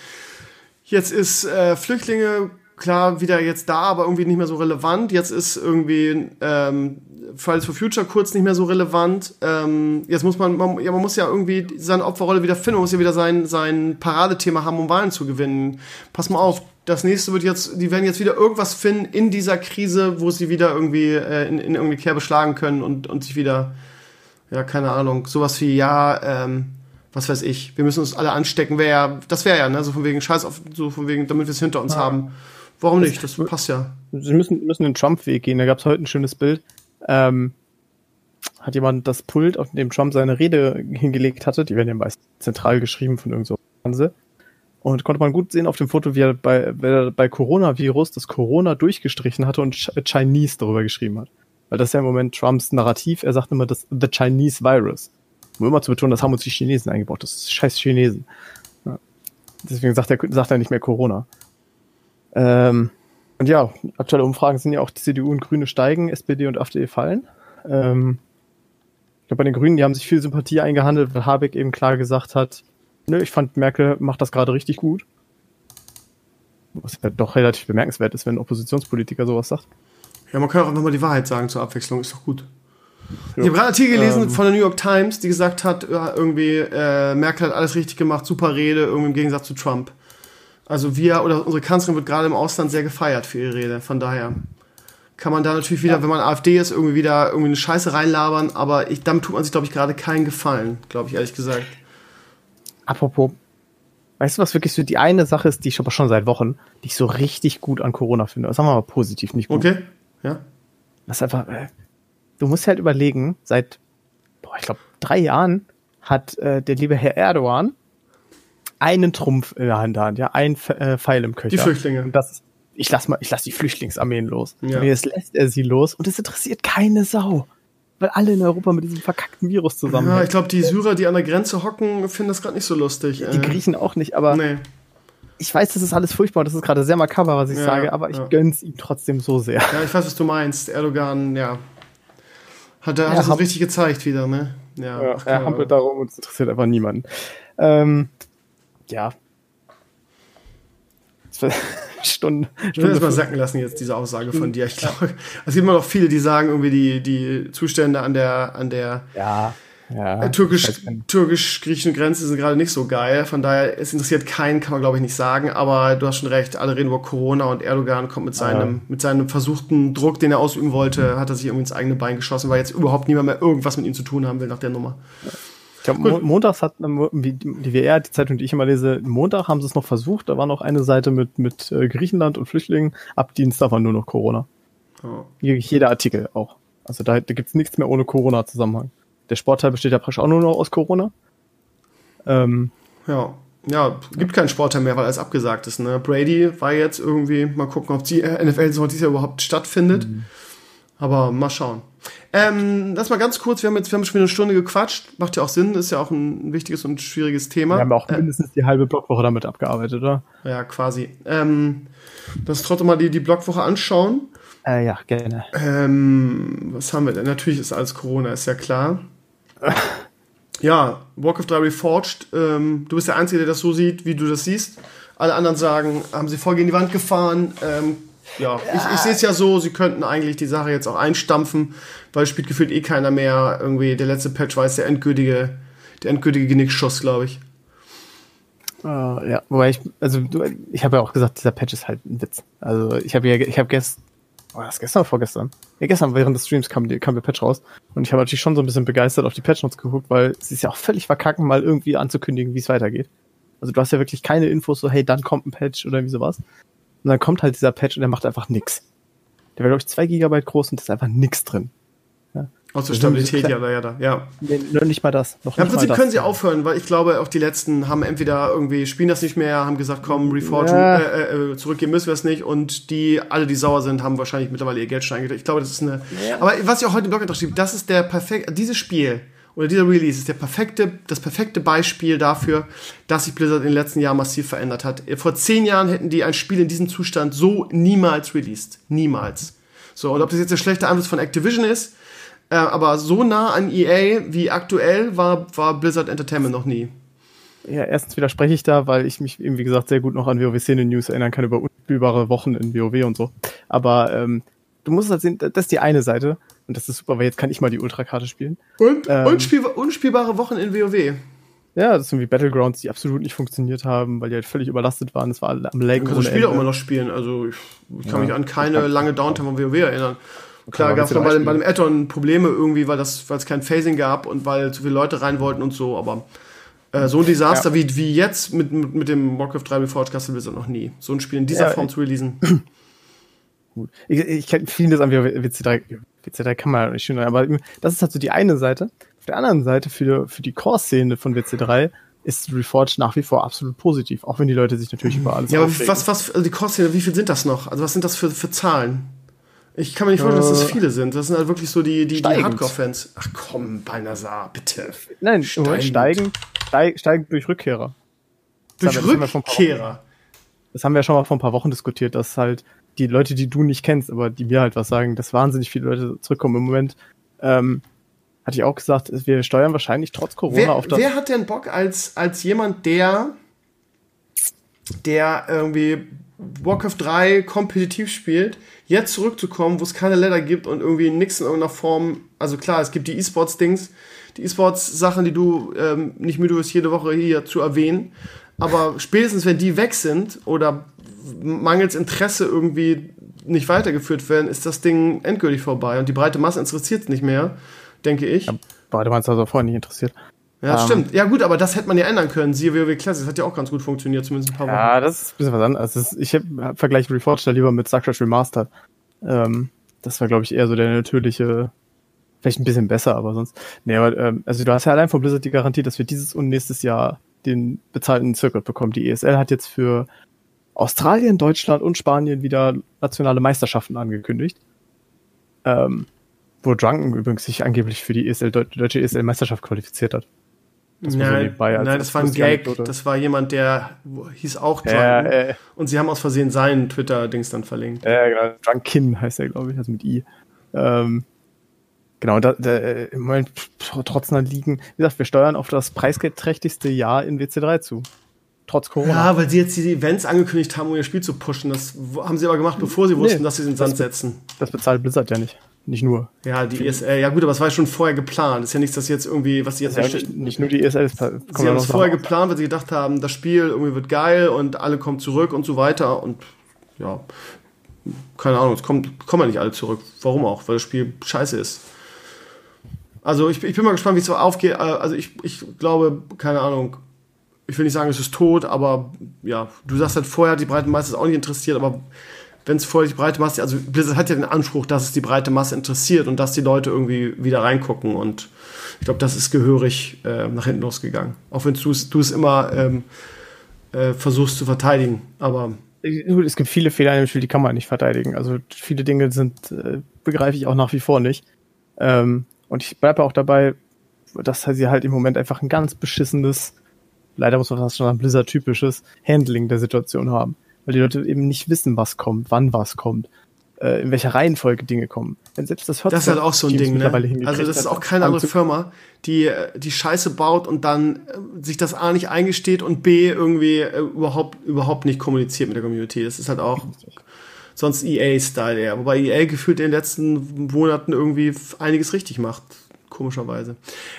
jetzt ist äh, Flüchtlinge klar wieder jetzt da, aber irgendwie nicht mehr so relevant. Jetzt ist irgendwie ähm, Fridays for Future kurz nicht mehr so relevant. Ähm, jetzt muss man, man, ja, man muss ja irgendwie seine Opferrolle wieder finden. Man muss ja wieder sein, sein Paradethema haben, um Wahlen zu gewinnen. Pass mal auf, das nächste wird jetzt, die werden jetzt wieder irgendwas finden in dieser Krise, wo sie wieder irgendwie äh, in, in irgendwie Kerbe schlagen können und, und sich wieder, ja, keine Ahnung, sowas wie, ja, ähm, was weiß ich, wir müssen uns alle anstecken, wäre ja, das wäre ja, ne, so von wegen Scheiß auf, so von wegen, damit wir es hinter uns Ja. haben. Warum nicht? Das passt ja. Sie müssen, müssen den Trump-Weg gehen. Da gab es heute ein schönes Bild. Ähm, hat jemand das Pult, auf dem Trump seine Rede hingelegt hatte, die werden ja meist zentral geschrieben von irgendeinem so Fernseh. Und konnte man gut sehen auf dem Foto, wie er bei, wie er bei Coronavirus das Corona durchgestrichen hatte und Ch- Chinese darüber geschrieben hat. Weil das ist ja im Moment Trumps Narrativ. Er sagt immer das The Chinese Virus. Um immer zu betonen, das haben uns die Chinesen eingebaut. Das ist scheiß Chinesen. Ja. Deswegen sagt er, sagt er nicht mehr Corona. Ähm, und ja, aktuelle Umfragen sind ja auch, CDU und Grüne steigen, SPD und AfD fallen. Ähm, ich glaube, bei den Grünen, die haben sich viel Sympathie eingehandelt, weil Habeck eben klar gesagt hat, nö, ich fand Merkel macht das gerade richtig gut. Was ja doch relativ bemerkenswert ist, wenn ein Oppositionspolitiker sowas sagt. Ja, man kann auch einfach mal die Wahrheit sagen zur Abwechslung, ist doch gut. Ich habe gerade einen Artikel gelesen Ähm. von der New York Times, die gesagt hat, ja, irgendwie, äh, Merkel hat alles richtig gemacht, super Rede, irgendwie im Gegensatz zu Trump. Also wir oder unsere Kanzlerin wird gerade im Ausland sehr gefeiert für ihre Rede. Von daher kann man da natürlich wieder, wenn man AfD ist, irgendwie wieder irgendwie eine Scheiße reinlabern, aber ich, damit tut man sich, glaube ich, gerade keinen Gefallen, glaube ich, ehrlich gesagt. Apropos, weißt du, was wirklich so die eine Sache ist, die ich aber schon seit Wochen, die ich so richtig gut an Corona finde? Sagen wir mal positiv, nicht gut. Okay? Ja? Das ist einfach, äh, du musst halt überlegen, seit, boah, ich glaube, drei Jahren hat äh, der liebe Herr Erdogan einen Trumpf in der Hand, ja, ein äh, Pfeil im Köcher. Die Flüchtlinge. Und das ich lass mal, ich lass die Flüchtlingsarmeen los. Ja. Und jetzt lässt er sie los und es interessiert keine Sau. Weil alle in Europa mit diesem verkackten Virus Ja, zusammenhängen. ich glaube, die Syrer, die an der Grenze hocken, finden das gerade nicht so lustig. die Griechen auch nicht, aber Nee. ich weiß, das ist alles furchtbar und das ist gerade sehr makaber, was ich Ja, sage, aber ich ja. gönn's ihm trotzdem so sehr. Ja, ich weiß, was du meinst. Erdogan, ja. Hat er hat Ja, richtig gezeigt wieder, ne? Ja, Ja, ach, er hampelt darum und es interessiert einfach niemanden. Ähm, ja. Stunde, Ich will das mal sacken lassen jetzt, diese Aussage von dir. Ich glaube, es gibt immer noch viele, die sagen, irgendwie die, die Zustände an der, an der Ja, ja. äh, türkisch, türkisch-griechischen Grenze sind gerade nicht so geil. Von daher, es interessiert keinen, kann man glaube ich nicht sagen. Aber du hast schon recht, alle reden über Corona und Erdogan kommt mit seinem, mit seinem versuchten Druck, den er ausüben wollte, hat er sich irgendwie ins eigene Bein geschossen, weil jetzt überhaupt niemand mehr irgendwas mit ihm zu tun haben will nach der Nummer. Ich glaube, Mo montags hat ähm, wie die WR, die Zeitung, die ich immer lese, Montag haben sie es noch versucht. Da war noch eine Seite mit, mit äh, Griechenland und Flüchtlingen. Ab Dienstag war nur noch Corona. Wirklich Jeder Artikel auch. Also da, da gibt's nichts mehr ohne Corona-Zusammenhang. Der Sportteil besteht ja praktisch auch nur noch aus Corona. Ähm, Ja, ja, gibt keinen Sportteil mehr, weil alles abgesagt ist. Ne? Brady war jetzt irgendwie, mal gucken, ob die NFL-Saison dieses Jahr überhaupt stattfindet. Aber mal schauen. Ähm, das mal ganz kurz, wir haben jetzt wir haben schon wieder eine Stunde gequatscht. Macht ja auch Sinn, ist ja auch ein wichtiges und schwieriges Thema. wir haben auch Äh, mindestens die halbe Blockwoche damit abgearbeitet, oder? ja, quasi. Ähm, lass trotzdem mal die, die Blogwoche anschauen. Äh, ja, gerne. Ähm, was haben wir denn? Natürlich ist alles Corona, ist ja klar. Ja, Warcraft 3 Reforged. Ähm, du bist der Einzige, der das so sieht, wie du das siehst. Alle anderen sagen, haben sie voll gegen die Wand gefahren. Ähm, ja, ich, ich sehe es ja so, sie könnten eigentlich die Sache jetzt auch einstampfen, weil spielt gefühlt eh keiner mehr. Irgendwie der letzte Patch war jetzt der endgültige, der endgültige Genickschuss, glaube ich. Äh, ja, wobei ich, also du, ich habe ja auch gesagt, dieser Patch ist halt ein Witz. Also ich habe ja, ich habe gestern, war das gestern oder vorgestern? Ja, gestern während des Streams kam, die, kam der Patch raus und ich habe natürlich schon so ein bisschen begeistert auf die Patch Notes geguckt, weil es ist ja auch völlig verkacken, mal irgendwie anzukündigen, wie es weitergeht. Also du hast ja wirklich keine Infos, so hey, dann kommt ein Patch oder wie sowas. Und dann kommt halt dieser Patch und der macht einfach nix. Der wäre glaube ich zwei Gigabyte groß und da ist einfach nix drin. Außer Das Stabilität, ja, da, ja, da, ja. Nee, nur nicht mal das. Noch Ja, Im Prinzip können sie aufhören, weil ich glaube, auch die letzten haben entweder irgendwie spielen das nicht mehr, haben gesagt, komm, Reforge, Ja. äh, äh, zurückgehen müssen wir es nicht und die, alle, die sauer sind, haben wahrscheinlich mittlerweile ihr Geld schon eingestellt. Ich glaube, das ist eine. Aber was ich auch heute im Blog schrieb, das ist der perfekte, dieses Spiel oder dieser Release ist der perfekte, das perfekte Beispiel dafür, dass sich Blizzard in den letzten Jahren massiv verändert hat. Vor zehn Jahren hätten die ein Spiel in diesem Zustand so niemals released. Niemals. So, und ob das jetzt der schlechte Einfluss von Activision ist, äh, aber so nah an EA wie aktuell war, war Blizzard Entertainment noch nie. ja, erstens widerspreche ich da, weil ich mich eben, wie gesagt, sehr gut noch an WoW-Szene-News erinnern kann über unspielbare Wochen in WoW und so. Aber ähm, du musst halt sehen, das ist die eine Seite. Und das ist super, weil jetzt kann ich mal die Ultrakarte spielen. Und Ähm. unspiel unspielbare Wochen in WoW. Ja, das sind wie Battlegrounds, die absolut nicht funktioniert haben, weil die halt völlig überlastet waren. Das war alle am Laggen. Du kannst das Spiel auch immer noch spielen. Also ich, ich kann Ja. mich an keine lange Downtime von WoW erinnern. Klar gab es noch bei bei dem Add-on Probleme irgendwie, weil das, weil es kein Phasing gab und weil zu viele Leute rein wollten und so, aber äh, so ein Desaster Ja. wie, wie jetzt mit, mit, mit dem Warcraft 3 Reforged Castle Blizzard noch nie. So ein Spiel in dieser Ja, Form zu releasen. Gut. Ich, ich kenne vieles an WC3. WC3 kann man nicht schön, aber das ist halt so die eine Seite. Auf der anderen Seite für, für die Core-Szene von WC3 ist Reforged nach wie vor absolut positiv, auch wenn die Leute sich natürlich über alles Ja, aber was, was, also die Kosten, wie viel sind das noch? Also was sind das für, für Zahlen? Ich kann mir nicht vorstellen, dass das Äh, viele sind. Das sind halt wirklich so die, die, die steigend. Hardcore-Fans. Ach komm, Balnasar, bitte. Nein, steigend. steigen, steigen, steigen durch Rückkehrer. Durch haben das haben wir Rückkehrer. Das haben wir schon mal vor ein paar Wochen diskutiert, dass halt die Leute, die du nicht kennst, aber die mir halt was sagen, dass wahnsinnig viele Leute zurückkommen. Im Moment ähm, hatte ich auch gesagt, wir steuern wahrscheinlich trotz Corona Wer, auf das. wer hat denn Bock als, als jemand, der, der irgendwie Warcraft 3 kompetitiv spielt, jetzt zurückzukommen, wo es keine Letter gibt und irgendwie nichts in irgendeiner Form, also klar, es gibt die E-Sports-Dings, die E-Sports-Sachen, die du ähm, nicht müde wirst, jede Woche hier zu erwähnen, aber spätestens, wenn die weg sind oder mangels Interesse irgendwie nicht weitergeführt werden, ist das Ding endgültig vorbei und die breite Masse interessiert es nicht mehr, denke ich. Boah, du meinst also vorher nicht interessiert. Ja, Ähm, stimmt. Ja, gut, aber das hätte man ja ändern können. Siehe WoW Classics hat ja auch ganz gut funktioniert, zumindest ein paar Wochen. Ja, das ist ein bisschen was anderes. Das ist, ich vergleiche Reforged da lieber mit Starcraft Remastered. Ähm, das war, glaube ich, eher so der natürliche, vielleicht ein bisschen besser, aber sonst. Nee, aber, ähm, also du hast ja allein von Blizzard die Garantie, dass wir dieses und nächstes Jahr den bezahlten Circuit bekommen. Die ESL hat jetzt für Australien, Deutschland und Spanien wieder nationale Meisterschaften angekündigt. Ähm, wo Drunken übrigens sich angeblich für die ESL, Deu- deutsche ESL-Meisterschaft qualifiziert hat. Das war so nein, nein, das war ein Gag. Das war jemand, der hieß auch Drunken. Ja, äh, und sie haben aus Versehen seinen Twitter-Dings dann verlinkt. Ja, genau. Drunkin heißt er, glaube ich, also mit I. Ähm, genau, da, da, äh, im Moment tr- trotz einer Ligen, wie gesagt, wir steuern auf das preisgeldträchtigste Jahr in WC3 zu. Trotz Corona. Ja, weil sie jetzt die Events angekündigt haben, um ihr Spiel zu pushen. Das haben sie aber gemacht, bevor sie wussten, Nee, dass sie es in den Sand setzen. Das bezahlt Blizzard ja nicht. Nicht nur. Ja, die ESL. Ja, gut, aber es war ja schon vorher geplant. ist ja nichts, dass jetzt irgendwie, was sie jetzt Ja, nicht, nicht nur die ESL. Es kommen Sie haben es vorher Sachen. geplant, weil sie gedacht haben, das Spiel irgendwie wird geil und alle kommen zurück und so weiter. Und ja, keine Ahnung, es kommt, kommen ja nicht alle zurück. Warum auch? Weil das Spiel scheiße ist. Also ich, ich bin mal gespannt, wie es so aufgeht. Also ich, ich glaube, keine Ahnung, ich will nicht sagen, es ist tot, aber ja, du sagst halt vorher, die breite Masse ist auch nicht interessiert, aber wenn es vorher die breite Masse, also Blizzard hat ja den Anspruch, dass es die breite Masse interessiert und dass die Leute irgendwie wieder reingucken und ich glaube, das ist gehörig äh, nach hinten losgegangen. Auch wenn du es immer ähm, äh, versuchst zu verteidigen, aber Es gibt viele Fehler in dem Spiel, die kann man nicht verteidigen. Also viele Dinge sind, äh, begreife ich auch nach wie vor nicht. Ähm, und ich bleibe auch dabei, dass sie halt im Moment einfach ein ganz beschissenes, leider muss man fast schon sagen, Blizzard-typisches Handling der Situation haben. Weil die Leute eben nicht wissen, was kommt, wann was kommt, äh, in welcher Reihenfolge Dinge kommen. Wenn selbst das das ist halt auch so ein Teams Ding, ne? Also das ist auch keine andere Firma, die äh, die Scheiße baut und dann äh, sich das A nicht eingesteht und B irgendwie äh, überhaupt überhaupt nicht kommuniziert mit der Community. Das ist halt auch sonst EA-Style eher. Wobei EA gefühlt in den letzten Monaten irgendwie einiges richtig macht. Komischerweise.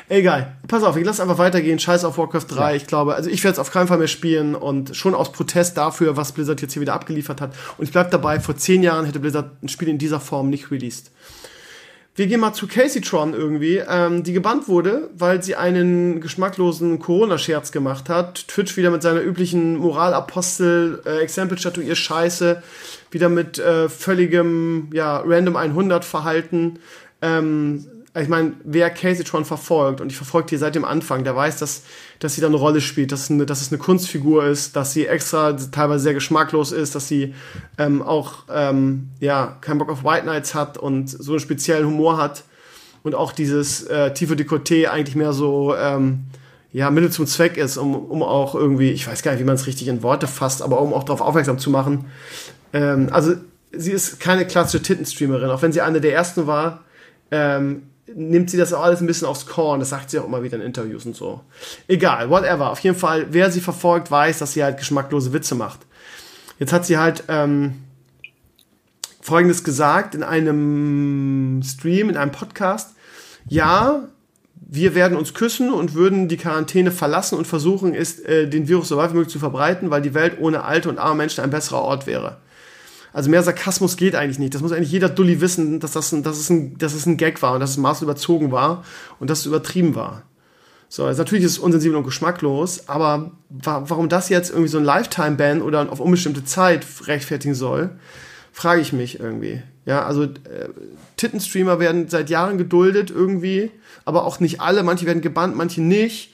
Egal. Pass auf, ich lass einfach weitergehen. Scheiß auf Warcraft 3. Ich glaube, also ich werde es auf keinen Fall mehr spielen und schon aus Protest dafür, was Blizzard jetzt hier wieder abgeliefert hat. Und ich bleib dabei, vor zehn Jahren hätte Blizzard ein Spiel in dieser Form nicht released. Wir gehen mal zu Caseytron irgendwie, ähm, die gebannt wurde, weil sie einen geschmacklosen Corona-Scherz gemacht hat. Twitch wieder mit seiner üblichen Moralapostel, äh, Exempel-Statuier Scheiße, wieder mit äh, völligem, ja, random 100 Verhalten. Ähm, ich meine, wer Caseytron verfolgt, und ich verfolge die seit dem Anfang, der weiß, dass, dass sie da eine Rolle spielt, dass, eine, dass es eine Kunstfigur ist, dass sie extra teilweise sehr geschmacklos ist, dass sie ähm, auch ähm, ja, keinen Bock auf White Knights hat und so einen speziellen Humor hat und auch dieses äh, tiefe Dekolleté eigentlich mehr so ähm, ja, Mittel zum Zweck ist, um, um auch irgendwie, ich weiß gar nicht, wie man es richtig in Worte fasst, aber um auch darauf aufmerksam zu machen. Ähm, also sie ist keine klassische Tittenstreamerin, auch wenn sie eine der ersten war, ähm, nimmt sie das auch alles ein bisschen aufs Korn. Das sagt sie auch immer wieder in Interviews und so. Egal, whatever. Auf jeden Fall, wer sie verfolgt, weiß, dass sie halt geschmacklose Witze macht. Jetzt hat sie halt ähm, Folgendes gesagt in einem Stream, in einem Podcast. Ja, wir werden uns küssen und würden die Quarantäne verlassen und versuchen, ist, äh, den Virus so weit wie möglich zu verbreiten, weil die Welt ohne alte und arme Menschen ein besserer Ort wäre. Also mehr Sarkasmus geht eigentlich nicht. Das muss eigentlich jeder Dulli wissen, dass das ein, dass es ein, dass es ein Gag war und dass es maß überzogen war und dass es übertrieben war. So, also natürlich ist es unsensibel und geschmacklos, aber wa warum das jetzt irgendwie so ein Lifetime-Ban oder auf unbestimmte Zeit rechtfertigen soll, frage ich mich irgendwie. Ja, also äh, Tittenstreamer werden seit Jahren geduldet irgendwie, aber auch nicht alle. Manche werden gebannt, manche nicht.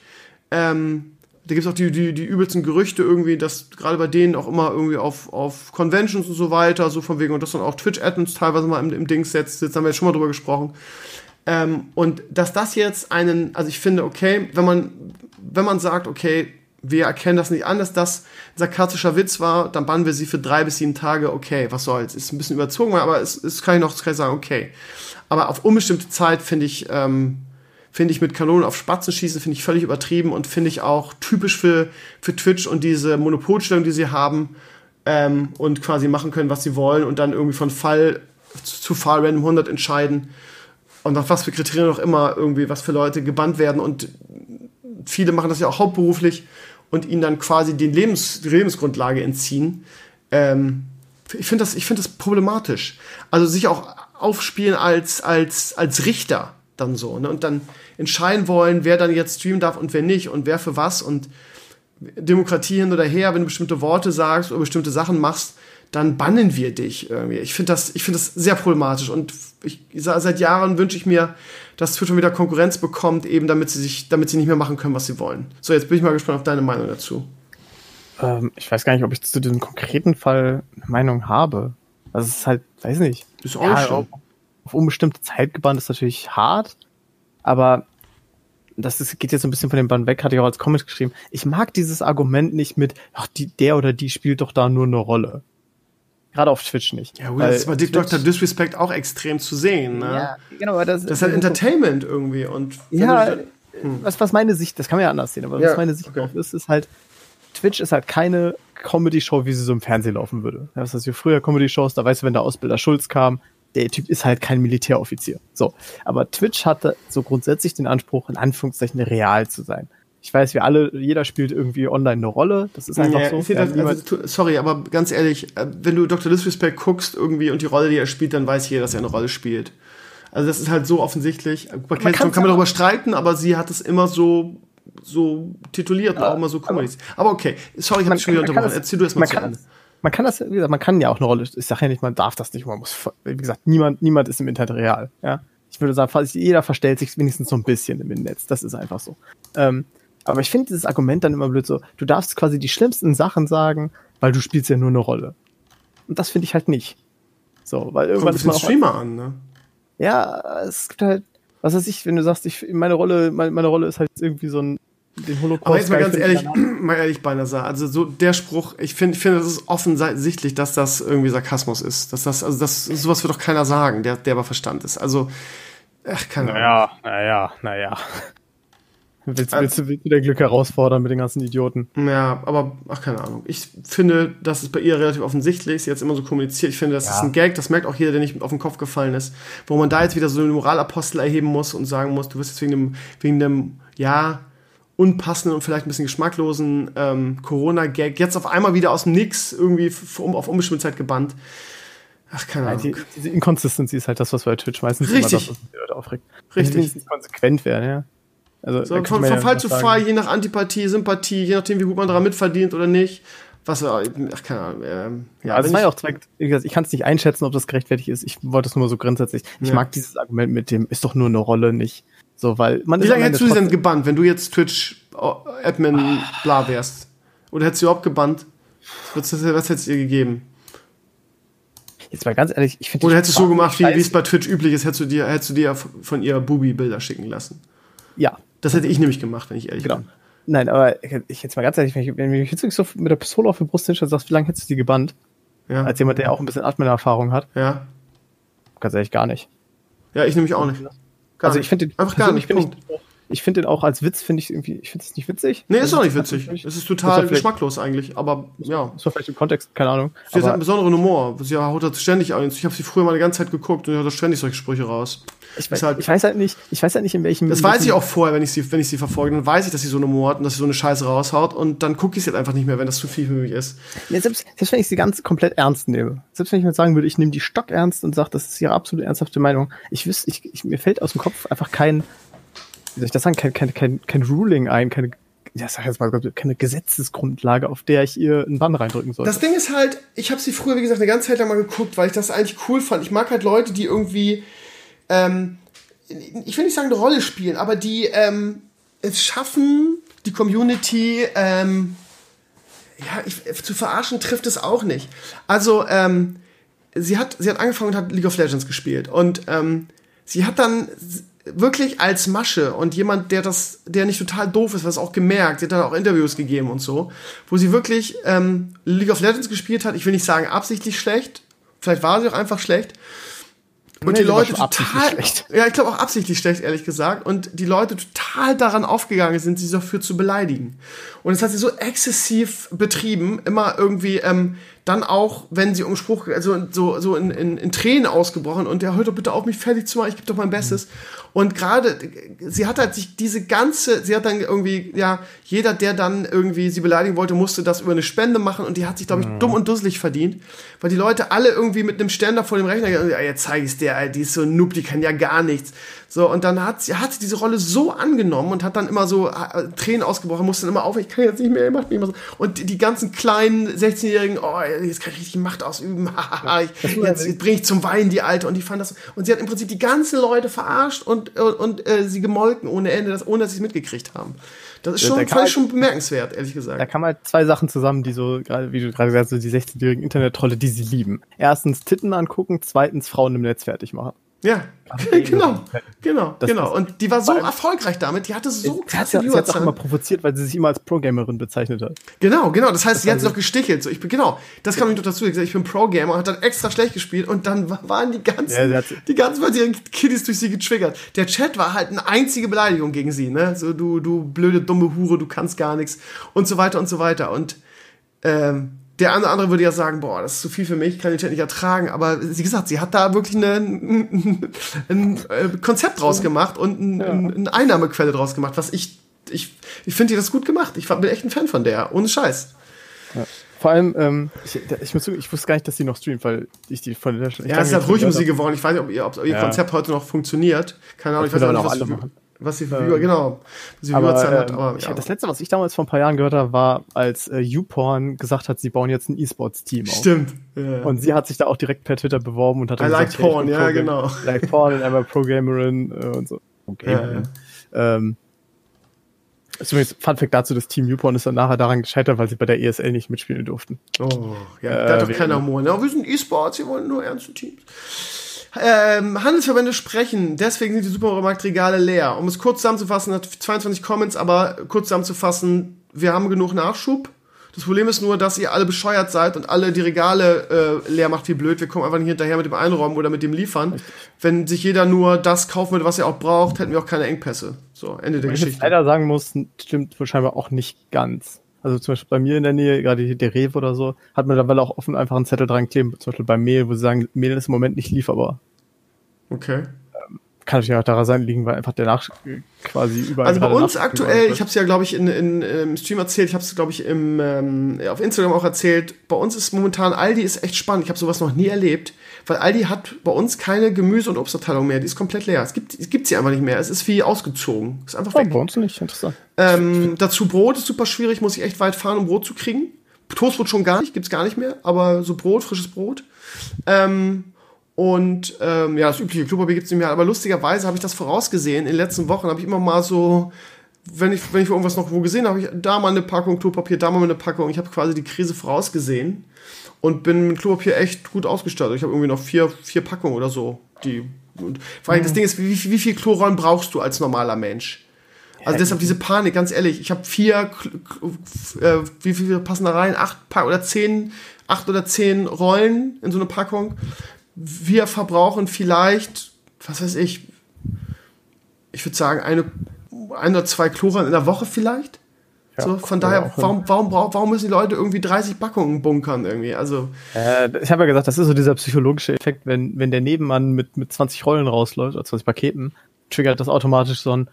Ähm, da gibt es auch die, die, die übelsten Gerüchte irgendwie, dass gerade bei denen auch immer irgendwie auf, auf Conventions und so weiter, so von wegen, und dass dann auch Twitch-Admins teilweise mal im, im Dings setzt, jetzt haben wir jetzt schon mal drüber gesprochen. Ähm, und dass das jetzt einen, also ich finde, okay, wenn man, wenn man sagt, okay, wir erkennen das nicht an, dass das ein sarkastischer Witz war, dann bannen wir sie für drei bis sieben Tage, okay, was soll's. Ist ein bisschen überzogen, aber es, es kann ich noch kann ich sagen, okay. Aber auf unbestimmte Zeit finde ich, ähm, finde ich mit Kanonen auf Spatzen schießen, finde ich völlig übertrieben und finde ich auch typisch für, für Twitch und diese Monopolstellung, die sie haben ähm, und quasi machen können, was sie wollen und dann irgendwie von Fall zu Fall random 100 entscheiden und nach was für Kriterien auch immer irgendwie, was für Leute gebannt werden und viele machen das ja auch hauptberuflich und ihnen dann quasi die, Lebens, die Lebensgrundlage entziehen. Ähm, ich finde das, ich finde das problematisch. Also sich auch aufspielen als, als, als Richter dann so, ne? Und dann entscheiden wollen, wer dann jetzt streamen darf und wer nicht und wer für was und Demokratie hin oder her, wenn du bestimmte Worte sagst oder bestimmte Sachen machst, dann bannen wir dich irgendwie. Ich finde das, ich finde das sehr problematisch und ich, seit Jahren wünsche ich mir, dass Twitch wieder Konkurrenz bekommt, eben damit sie sich, damit sie nicht mehr machen können, was sie wollen. So, jetzt bin ich mal gespannt auf deine Meinung dazu. Ähm, ich weiß gar nicht, ob ich zu diesem konkreten Fall eine Meinung habe. Also es ist halt, weiß nicht. Ist auch ja, schon auf unbestimmte Zeit gebannt ist natürlich hart, aber das ist, geht jetzt so ein bisschen von dem Band weg, hatte ich auch als Comment geschrieben. Ich mag dieses Argument nicht mit, ach, die, der oder die spielt doch da nur eine Rolle. Gerade auf Twitch nicht. Ja, gut, das ist bei Twitch, Dr. Disrespect auch extrem zu sehen. Ne? Ja, genau, aber das, das ist halt Entertainment irgendwie. Und ja, hm. was, was meine Sicht, das kann man ja anders sehen, aber ja, was meine Sicht okay. drauf ist, ist halt, Twitch ist halt keine Comedy-Show, wie sie so im Fernsehen laufen würde. Ja, was heißt früher Comedy-Shows, da weißt du, wenn der Ausbilder Schulz kam, der Typ ist halt kein Militäroffizier. So. Aber Twitch hatte so grundsätzlich den Anspruch, in Anführungszeichen real zu sein. Ich weiß, wir alle, jeder spielt irgendwie online eine Rolle. Das ist einfach ja, so. Das, also, sorry, aber ganz ehrlich, äh, wenn du Dr. Disrespect guckst irgendwie und die Rolle, die er spielt, dann weiß jeder, dass er eine Rolle spielt. Also das ist halt so offensichtlich. Bei man kann man darüber streiten, aber sie hat es immer so so tituliert, aber, auch immer so kommuniziert. Aber, aber okay, sorry, ich habe schon wieder unterbrochen. Erzähl du erst mal zu Ende man kann das, wie gesagt, man kann ja auch eine Rolle, ich sage ja nicht, man darf das nicht, man muss, wie gesagt, niemand, niemand ist im Internet real, ja. Ich würde sagen, fast jeder verstellt sich wenigstens so ein bisschen im Netz, das ist einfach so. Ähm, aber ich finde dieses Argument dann immer blöd so, du darfst quasi die schlimmsten Sachen sagen, weil du spielst ja nur eine Rolle. Und das finde ich halt nicht. So, weil irgendwann Kommt ist man auch Streamer an, ne? Ja, es gibt halt, was weiß ich, wenn du sagst, ich, meine Rolle, meine, meine Rolle ist halt irgendwie so ein den Holocaust. Aber jetzt mal ganz ehrlich, mal ehrlich, Balnasar, also so der Spruch, ich finde, ich finde, das ist offensichtlich, dass das irgendwie Sarkasmus ist. Dass das, also das, sowas wird doch keiner sagen, der, der aber Verstand ist. Also, ach, keine Ahnung. Naja, naja, naja. Willst, willst, du, willst du dein Glück herausfordern mit den ganzen Idioten? Ja, aber, ach, keine Ahnung. Ich finde, das ist bei ihr relativ offensichtlich. Sie hat es immer so kommuniziert. Ich finde, das ja. ist ein Gag. Das merkt auch jeder, der nicht auf den Kopf gefallen ist. Wo man da jetzt wieder so einen Moralapostel erheben muss und sagen muss, du wirst jetzt wegen dem, wegen dem, ja, unpassenden und vielleicht ein bisschen geschmacklosen ähm, Corona-Gag jetzt auf einmal wieder aus dem Nix irgendwie um, auf unbestimmte Zeit gebannt. Ach, keine Ahnung. Ja, die, diese Inconsistency ist halt das, was bei Twitch meistens Richtig. immer das, was die Leute aufregt. Richtig. Wenn konsequent werden, ja. Also, so, von, von Fall zu Fall, je nach Antipathie, Sympathie, je nachdem, wie gut man daran mitverdient oder nicht. Was, ach, keine Ahnung. Ähm, ja, also es war ja auch zwei, ich kann es nicht einschätzen, ob das gerechtfertigt ist. Ich wollte es nur so grundsätzlich. Ich ja. mag dieses Argument mit dem, ist doch nur eine Rolle nicht. So, weil man Wie lange hättest du sie denn gebannt, wenn du jetzt Twitch-Admin äh, bla wärst? Oder hättest du überhaupt gebannt? Was, was hättest du ihr gegeben? Jetzt mal ganz ehrlich, ich finde. Oder hättest du so gemacht, wie es bei Twitch üblich ist, hättest du dir, hättest du dir von ihr Bubi-Bilder schicken lassen? Ja. Das hätte ich nämlich gemacht, wenn ich ehrlich genau. bin. Nein, aber ich jetzt mal ganz ehrlich, wenn, ich, wenn ich jetzt so mit der Pistole auf die Brust hinstelle und sagst, wie lange hättest du die gebannt? Ja. Als jemand, der auch ein bisschen Admin-Erfahrung hat. Ja. Ganz ehrlich, gar nicht. Ja, ich nämlich auch nicht. Gar also ich finde den Einfach gar nicht, Punkt. Ich, ich finde den auch als Witz, finde ich irgendwie, ich finde es nicht witzig. Nee, ist Also, auch nicht witzig. Es ist total geschmacklos eigentlich, aber ja. Das war vielleicht im Kontext, keine Ahnung. Sie hat einen Aber besonderen Humor. Sie haut das ständig ein. Ich habe sie früher mal die ganze Zeit geguckt und sie hat da ständig solche Sprüche raus. ich, ist weiß, halt- ich weiß halt nicht, ich weiß halt nicht, in welchem. Das weiß ich auch vorher, wenn ich sie, wenn ich sie verfolge. Dann weiß ich, dass sie so einen Humor hat und dass sie so eine Scheiße raushaut. Und dann gucke ich sie halt einfach nicht mehr, wenn das zu viel für mich ist. Ja, selbst, selbst wenn ich sie ganz komplett ernst nehme, selbst wenn ich mir sagen würde, ich nehme die Stock ernst und sage, das ist ihre absolut ernsthafte Meinung, ich wüsste, ich, ich, mir fällt aus dem Kopf einfach kein, wie soll ich das sagen, kein, kein, kein, kein Ruling ein, keine, ja, sag jetzt mal, keine Gesetzesgrundlage, auf der ich ihr einen Bann reindrücken sollte. Das Ding ist halt, ich habe sie früher, wie gesagt, eine ganze Zeit lang mal geguckt, weil ich das eigentlich cool fand. Ich mag halt Leute, die irgendwie, ähm, ich will nicht sagen, eine Rolle spielen, aber die ähm, es schaffen, die Community, ähm, ja, ich, zu verarschen trifft es auch nicht. Also, ähm, sie hat, sie hat angefangen und hat League of Legends gespielt und ähm, sie hat dann wirklich als Masche und jemand, der das, der nicht total doof ist, was auch gemerkt, sie hat dann auch Interviews gegeben und so, wo sie wirklich ähm, League of Legends gespielt hat. Ich will nicht sagen absichtlich schlecht, vielleicht war sie auch einfach schlecht. Und Nee, die Leute total, schlecht. ja, ich glaube auch absichtlich schlecht, ehrlich gesagt. Und die Leute total daran aufgegangen sind, sie dafür zu beleidigen. Und das hat sie so exzessiv betrieben, immer irgendwie, ähm, dann auch, wenn sie um Spruch, also so, so in, in, in Tränen ausgebrochen und der hört doch bitte auf, mich fertig zu machen, ich gebe doch mein Bestes. Und gerade, sie hat halt sich diese ganze, sie hat dann irgendwie, ja, jeder, der dann irgendwie sie beleidigen wollte, musste das über eine Spende machen und die hat sich, glaube ich, dumm und dusselig verdient, weil die Leute alle irgendwie mit einem Ständer vor dem Rechner, ja, jetzt zeige ich dir, die ist so ein Noob, die kann ja gar nichts. So, und dann hat sie, hat sie diese Rolle so angenommen und hat dann immer so äh, Tränen ausgebrochen, musste dann immer auf, ich kann jetzt nicht mehr, ihr macht mich immer so. Und die, die ganzen kleinen 16-Jährigen, oh, jetzt kann ich richtig Macht ausüben, haha, ich, jetzt, jetzt bringe ich zum Weinen die Alte. Und die fand das, und sie hat im Prinzip die ganzen Leute verarscht und, und, und äh, sie gemolken ohne Ende, das, ohne dass sie es mitgekriegt haben. Das ist schon, da kann fand ich man- schon bemerkenswert, ehrlich gesagt. Da kamen halt zwei Sachen zusammen, die so, gerade wie du gerade gesagt hast, so die 16-jährigen Internet-Trolle, die sie lieben. Erstens Titten angucken, zweitens Frauen im Netz fertig machen. Ja, genau, genau, Das- genau. das- Und die war so erfolgreich damit, die hatte so sie hat krasse sie hat auch immer provoziert, weil sie sich immer als Pro-Gamerin bezeichnet hat. Genau, genau. Das heißt, sie hat sich doch gestichelt. So, ich bin, genau, das kam ich noch dazu. Hat gesagt, ich bin Pro-Gamer und hat dann extra schlecht gespielt und dann wa- waren die ganzen, Ja, hat- die ganzen von ihren Kiddies durch sie getriggert. Der Chat war halt eine einzige Beleidigung gegen sie, ne? So, du, du blöde, dumme Hure, du kannst gar nichts und so weiter und so weiter. Und, ähm, der eine andere würde ja sagen, boah, das ist zu viel für mich, kann den Chat nicht ertragen. Aber wie gesagt, sie hat da wirklich eine, ein, ein, äh, Konzept draus gemacht und ein, ein, eine Einnahmequelle draus gemacht, was ich, ich, ich finde die das gut gemacht. Ich bin echt ein Fan von der, ohne Scheiß. Vor allem, ähm, ich, ich, muss, ich wusste gar nicht, dass sie noch streamt, weil ich die von der ich Ja, es ist halt ich ruhig um sie geworden. Ich weiß nicht, ob ihr, ob ihr Ja. Konzept heute noch funktioniert. Keine Ahnung, ich Das weiß auch nicht, was, alle machen. Was sie für Viewer, genau. Was sie Aber, hat, ähm, aber ich, ja. das letzte, was ich damals vor ein paar Jahren gehört habe, war, als äh, YouPorn gesagt hat, sie bauen jetzt ein E-Sports-Team auf. Stimmt. Ja. Und sie hat sich da auch direkt per Twitter beworben und hat dann I like gesagt, hey, ich porn, ja, Pro-Game- genau. Like porn and I'm a Pro-Gamerin äh, und so. Pro-Gamerin. Ähm, ist übrigens Fun Fact dazu, das Team YouPorn ist dann nachher daran gescheitert, weil sie bei der ESL nicht mitspielen durften. Oh, ja, Äh, da hat doch wir- keiner Humor. Ne? Wir sind E-Sports, wir wollen nur ernste Teams. Ähm, Handelsverbände sprechen, deswegen sind die Supermarktregale leer. Um es kurz zusammenzufassen, hat 22 Comments, aber kurz zusammenzufassen, wir haben genug Nachschub. Das Problem ist nur, dass ihr alle bescheuert seid und alle die Regale äh, leer macht wie blöd. Wir kommen einfach nicht hinterher mit dem Einräumen oder mit dem Liefern. Wenn sich jeder nur das kaufen würde, was er auch braucht, hätten wir auch keine Engpässe. So, Ende der Was ich Geschichte. leider sagen muss, stimmt wohl scheinbar auch nicht ganz. Also zum Beispiel bei mir in der Nähe, gerade hier der Rewe oder so, hat man mittlerweile auch offen einfach einen Zettel dran kleben, zum Beispiel beim Mehl, wo sie sagen, Mehl ist im Moment nicht lieferbar. Okay. Kann natürlich auch daran sein, liegen, weil einfach der Nach quasi überall. Also bei uns aktuell, ich habe es ja, glaube ich, in, in, im Stream erzählt, ich habe es, glaube ich, im, ähm, auf Instagram auch erzählt. Bei uns ist momentan, Aldi ist echt spannend. Ich habe sowas noch nie erlebt, weil Aldi hat bei uns keine Gemüse- und Obstabteilung mehr. Die ist komplett leer. Es gibt, es gibt sie einfach nicht mehr. Es ist wie ausgezogen. Ist einfach wird. weg. Oh, bei uns nicht, interessant. Ähm, dazu Brot ist super schwierig, muss ich echt weit fahren, um Brot zu kriegen. Toastbrot schon gar nicht, gibt's gar nicht mehr, aber so Brot, frisches Brot. Ähm, und ähm, ja, das übliche Klopapier gibt's nicht mehr, aber lustigerweise habe ich das vorausgesehen. In den letzten Wochen habe ich immer mal so, wenn ich, wenn ich irgendwas noch wo gesehen habe, ich da mal eine Packung Klopapier, da mal eine Packung. Ich habe quasi die Krise vorausgesehen und bin mit Klopapier echt gut ausgestattet. Ich habe irgendwie noch vier, vier Packungen oder so. Die, vor allem das Ding ist, wie, wie viel Klorollen brauchst du als normaler Mensch? Also deshalb diese Panik, ganz ehrlich. Ich habe vier, äh, wie viele passen da rein? Acht Pa- oder zehn, acht oder zehn Rollen in so eine Packung. Wir verbrauchen vielleicht, was weiß ich, ich würde sagen, eine, ein oder zwei Chlorern in der Woche vielleicht. Ja, so, von daher, warum, warum, warum müssen die Leute irgendwie 30 Packungen bunkern irgendwie? Also, Äh, ich habe ja gesagt, das ist so dieser psychologische Effekt, wenn, wenn der Nebenmann mit, mit 20 Rollen rausläuft, oder 20 Paketen, triggert das automatisch so ein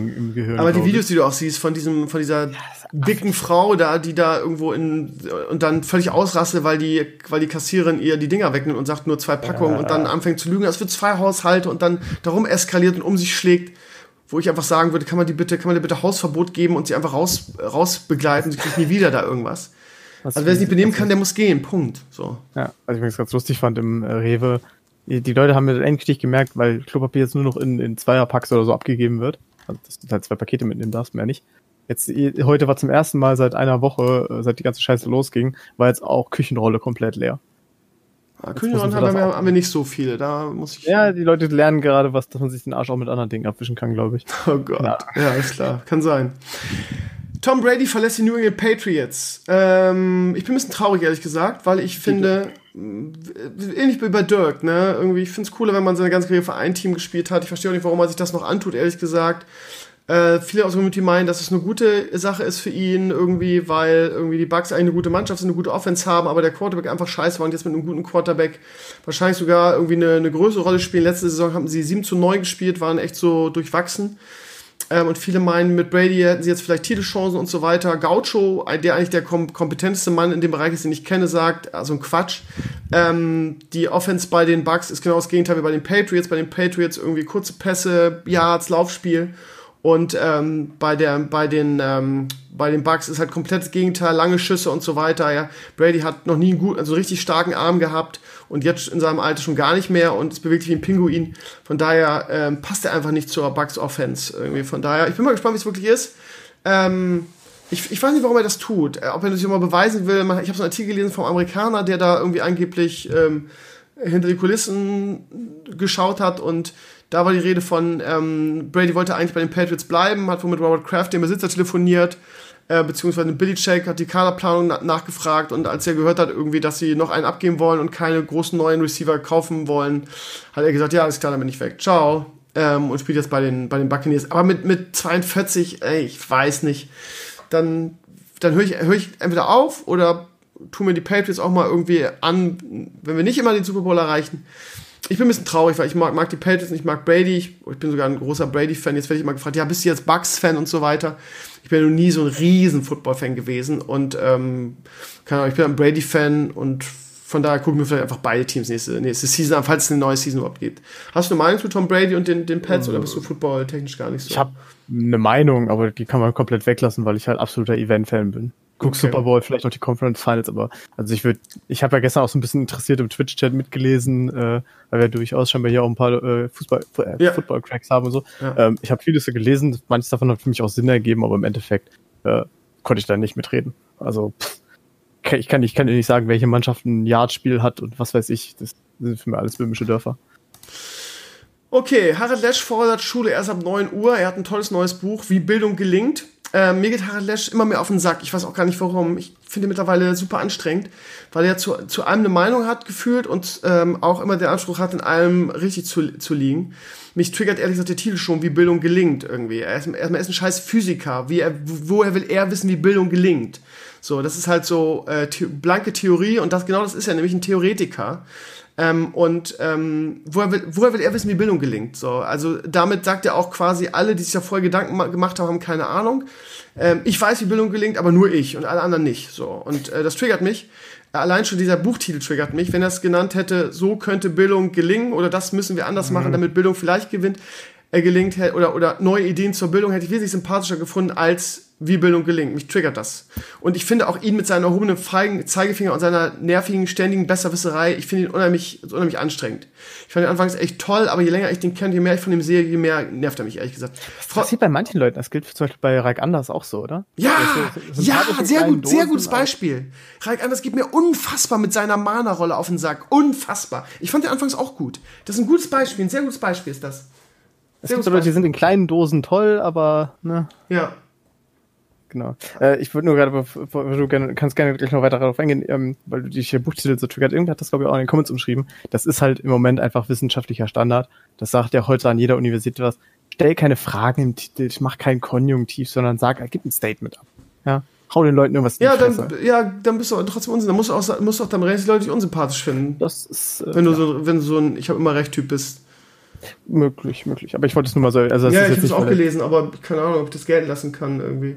Notstandsding im Gehirn. aber die. Videos, die du auch siehst von diesem, von dieser dicken Frau da, die da irgendwo in und dann völlig ausrastet, weil die, weil die Kassiererin ihr die Dinger wegnimmt und sagt nur zwei Packungen und dann anfängt zu lügen, als für zwei Haushalte und dann darum eskaliert und um sich schlägt, wo ich einfach sagen würde, kann man die bitte, kann man dir bitte Hausverbot geben und sie einfach raus, raus begleiten, sie kriegt nie wieder da irgendwas. Was- Also wer sich nicht benehmen kann, der muss gehen, Punkt. So. Ja, was ich übrigens ganz lustig fand im äh, Rewe, die, Leute haben mir endlich gemerkt, weil Klopapier jetzt nur noch in, in Zweierpacks oder so abgegeben wird. Also, dass du halt zwei Pakete mitnehmen darfst, mehr nicht. Jetzt, heute war zum ersten Mal seit einer Woche, äh, seit die ganze Scheiße losging, war jetzt auch Küchenrolle komplett leer. Ja, müssen Küchenrollen haben wir, haben wir nicht so viele, da muss ich. Ja, die Leute lernen gerade was, dass man sich den Arsch auch mit anderen Dingen abwischen kann, glaube ich. Oh Gott. Ja. Ja, ist klar. Kann sein. Tom Brady verlässt die New England Patriots. Ähm, ich bin ein bisschen traurig, ehrlich gesagt, weil ich finde, ähnlich wie bei Dirk, ne? Irgendwie, ich finde es cooler, wenn man seine ganze Karriere für ein Team gespielt hat. Ich verstehe auch nicht, warum er sich das noch antut, ehrlich gesagt. Äh, viele aus der Community meinen, dass es eine gute Sache ist für ihn, irgendwie, weil irgendwie die Bucks eine gute Mannschaft sind, eine gute Offense haben, aber der Quarterback einfach scheiße war und jetzt mit einem guten Quarterback wahrscheinlich sogar irgendwie eine, eine größere Rolle spielen. Letzte Saison haben sie 7 zu 9 gespielt, waren echt so durchwachsen. Ähm, und viele meinen, mit Brady hätten sie jetzt vielleicht Titelchancen und so weiter. Gaucho, der eigentlich der kom kompetenteste Mann in dem Bereich ist, den ich kenne, sagt, also ein Quatsch. Ähm, die Offense bei den Bucks ist genau das Gegenteil wie bei den Patriots. Bei den Patriots irgendwie kurze Pässe, Yards, Laufspiel. Und ähm, bei, der, bei, den, ähm, bei den Bucks ist halt komplett das Gegenteil, lange Schüsse und so weiter. Ja. Brady hat noch nie einen guten, also richtig starken Arm gehabt und jetzt in seinem Alter schon gar nicht mehr und ist bewegt sich wie ein Pinguin. Von daher ähm, passt er einfach nicht zur Bucks Offense irgendwie. Von daher, ich bin mal gespannt, wie es wirklich ist. Ähm, ich, ich weiß nicht, warum er das tut. Äh, Ob er das mal beweisen will. Ich habe so einen Artikel gelesen vom Amerikaner, der da irgendwie angeblich ähm, hinter die Kulissen geschaut hat und da war die Rede von, ähm, Brady wollte eigentlich bei den Patriots bleiben, hat wohl mit Robert Kraft, dem Besitzer, telefoniert, äh, beziehungsweise Billy Check hat die Kaderplanung na nachgefragt und als er gehört hat, irgendwie, dass sie noch einen abgeben wollen und keine großen neuen Receiver kaufen wollen, hat er gesagt, ja, alles klar, dann bin ich weg. Ciao. Ähm, und spielt jetzt bei den, bei den Buccaneers. Aber mit, mit 42, ey, ich weiß nicht. Dann, dann höre ich, hör ich entweder auf oder tun mir die Patriots auch mal irgendwie an, wenn wir nicht immer den Super Bowl erreichen. Ich bin ein bisschen traurig, weil ich mag, mag die Patriots und ich mag Brady. Ich, ich bin sogar ein großer Brady-Fan. Jetzt werde ich immer gefragt, ja, bist du jetzt Bucks-Fan und so weiter. Ich bin ja noch nie so ein riesen Football-Fan gewesen und ähm, keine Ahnung, ich bin ein Brady-Fan und von daher gucken wir vielleicht einfach beide Teams nächste, nächste Season an, falls es eine neue Season überhaupt gibt. Hast du eine Meinung zu Tom Brady und den, den Pets oder bist du football-technisch gar nicht so? Ich habe eine Meinung, aber die kann man komplett weglassen, weil ich halt absoluter Event-Fan bin. Guck Okay. Super Bowl, vielleicht auch die Conference Finals, aber also ich würde, ich habe ja gestern auch so ein bisschen interessiert im Twitch-Chat mitgelesen, äh, weil wir durchaus scheinbar hier auch ein paar äh, Fußball, äh, Ja. Football-Cracks haben und so. Ja. Ähm, ich habe vieles so gelesen, manches davon hat für mich auch Sinn ergeben, aber im Endeffekt äh, konnte ich da nicht mitreden. Also pff, kann- ich kann, ich kann dir nicht sagen, welche Mannschaft ein Yardspiel hat und was weiß ich. Das sind für mich alles böhmische Dörfer. Okay, Harald Lesch fordert Schule erst ab 9 Uhr. Er hat ein tolles neues Buch, Wie Bildung gelingt. Ähm, mir geht Harald Lesch immer mehr auf den Sack. Ich weiß auch gar nicht warum. Ich finde ihn mittlerweile super anstrengend, weil er zu, zu allem eine Meinung hat gefühlt und ähm, auch immer den Anspruch hat, in allem richtig zu, zu liegen. Mich triggert ehrlich gesagt der Titel schon, wie Bildung gelingt irgendwie. Er ist, er ist ein scheiß Physiker. Wie er, woher will er wissen, wie Bildung gelingt? So, das ist halt so äh, the blanke Theorie und das genau das ist er, nämlich ein Theoretiker. Ähm, und ähm, woher, will, woher will er wissen, wie Bildung gelingt? So, also damit sagt er auch quasi, alle, die sich da vorher Gedanken ma- gemacht haben, haben keine Ahnung. Ähm, ich weiß, wie Bildung gelingt, aber nur ich und alle anderen nicht. So, und äh, das triggert mich. Allein schon dieser Buchtitel triggert mich. Wenn er es genannt hätte, so könnte Bildung gelingen oder das müssen wir anders machen, damit Bildung vielleicht gewinnt, äh, gelingt oder, oder neue Ideen zur Bildung hätte ich wesentlich sympathischer gefunden als wie Bildung gelingt. Mich triggert das. Und ich finde auch ihn mit seinem erhobenen Zeigefinger und seiner nervigen, ständigen Besserwisserei, ich finde ihn unheimlich, unheimlich anstrengend. Ich fand ihn anfangs echt toll, aber je länger ich den kenne, je mehr ich von ihm sehe, je mehr nervt er mich, ehrlich gesagt. Frau, Das sieht bei manchen Leuten, das gilt zum Beispiel bei Reik Anders auch so, oder? ja, ja, sehr gut, sehr Dosen, gutes aber- Beispiel. Raik Anders gibt mir unfassbar mit seiner Mana-Rolle auf den Sack. Unfassbar. Ich fand den anfangs auch gut. Das ist ein gutes Beispiel, ein sehr gutes Beispiel ist das. Es Sehr gibt gutes Leute, die sind in kleinen Dosen toll, aber ne, Ja. Genau. Äh, ich würde nur gerade, du gerne, kannst gerne gleich noch weiter darauf eingehen, ähm, weil du dich der Buchtitel so triggert. Irgendwer hat das, glaube ich, auch in den Comments umschrieben. Das ist halt im Moment einfach wissenschaftlicher Standard. Das sagt ja heute an jeder Universität was. Stell keine Fragen im Titel, mach kein Konjunktiv, sondern sag, gib ein Statement ab. Ja. Hau den Leuten irgendwas Ja, dann, Fresse. ja, dann bist du trotzdem unsympathisch. Dann musst du auch, musst du auch dann recht die Leute dich unsympathisch finden. Das ist äh, Wenn du so, wenn du so ein Ich habe immer recht Typ bist. möglich, möglich. Aber ich wollte es nur mal so, also ja, ich habe es auch gelesen, aber keine Ahnung, ob ich das gelten lassen kann irgendwie.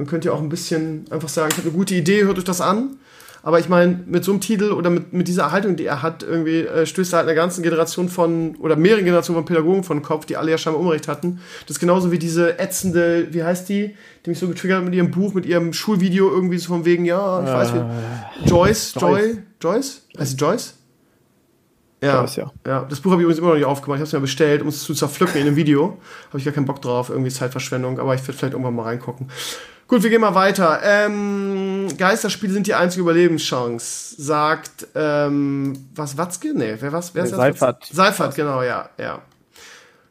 Man könnte ja auch ein bisschen einfach sagen, ich habe eine gute Idee, hört euch das an. Aber ich meine, mit so einem Titel oder mit, mit dieser Haltung, die er hat, irgendwie äh, stößt er halt einer ganzen Generation von, oder mehreren Generationen von Pädagogen von den Kopf, die alle ja scheinbar Unrecht hatten. Das ist genauso wie diese ätzende, wie heißt die, die mich so getriggert hat mit ihrem Buch, mit ihrem Schulvideo irgendwie so von wegen, ja, ich weiß wie. Joyce, Joy, Joyce. Joyce? Heißt sie Joyce? Ja. Joyce, ja. ja. Das Buch habe ich übrigens immer noch nicht aufgemacht. Ich habe es mir bestellt, um es zu zerpflücken in einem Video. Habe ich gar keinen Bock drauf, irgendwie Zeitverschwendung, aber ich werde vielleicht irgendwann mal reingucken. Gut, wir gehen mal weiter. Ähm, Geisterspiele sind die einzige Überlebenschance, sagt ähm, was Watzke? Nee, wer was? Wer ist Nee, das? Seifert. Seifert, genau, ja, ja.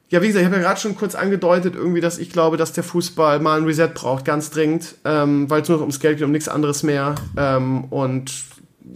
Ja, wie gesagt, ich habe ja gerade schon kurz angedeutet, irgendwie, dass ich glaube, dass der Fußball mal ein Reset braucht, ganz dringend, ähm, weil es nur noch ums Geld geht, um nichts anderes mehr. Ähm, und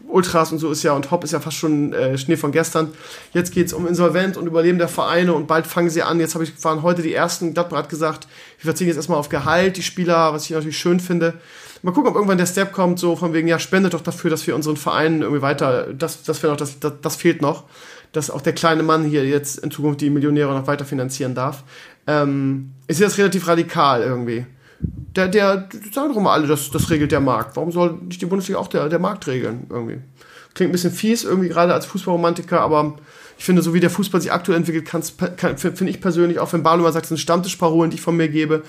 Ultras und so ist ja, und Hopp ist ja fast schon äh, Schnee von gestern. Jetzt geht's um Insolvent und Überleben der Vereine und bald fangen sie an. Jetzt habe ich, waren heute die ersten, Gladbach hat gesagt, wir verzichten jetzt erstmal auf Gehalt, die Spieler, was ich natürlich schön finde. Mal gucken, ob irgendwann der Step kommt, so von wegen, ja, spendet doch dafür, dass wir unseren Vereinen irgendwie weiter, das, das noch, das, das, das fehlt noch, dass auch der kleine Mann hier jetzt in Zukunft die Millionäre noch weiter finanzieren darf. Ähm, sehe das relativ radikal irgendwie. Der, der, sagen doch mal alle, das, das regelt der Markt. Warum soll nicht die Bundesliga auch der, der Markt regeln irgendwie? Klingt ein bisschen fies irgendwie gerade als Fußballromantiker, aber ich finde, so wie der Fußball sich aktuell entwickelt, kann, finde ich persönlich, auch wenn Barlow sagt, es sind Stammtischparolen, die ich von mir gebe,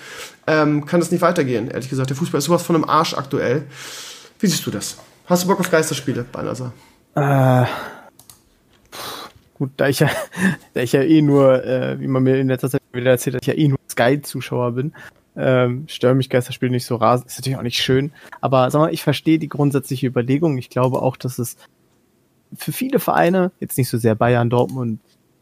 ähm, kann das nicht weitergehen, ehrlich gesagt. Der Fußball ist sowas von einem Arsch aktuell. Wie siehst du das? Hast du Bock auf Geisterspiele, Balnasar? Äh, gut, da ich ja, da ich ja eh nur, äh, wie man mir in letzter Zeit wieder erzählt hat, ich ja eh nur Sky-Zuschauer bin, ähm, stören mich Geisterspiele nicht so rasend. Ist natürlich auch nicht schön. Aber sag mal, ich verstehe die grundsätzliche Überlegung. Ich glaube auch, dass es für viele Vereine, jetzt nicht so sehr Bayern, Dortmund,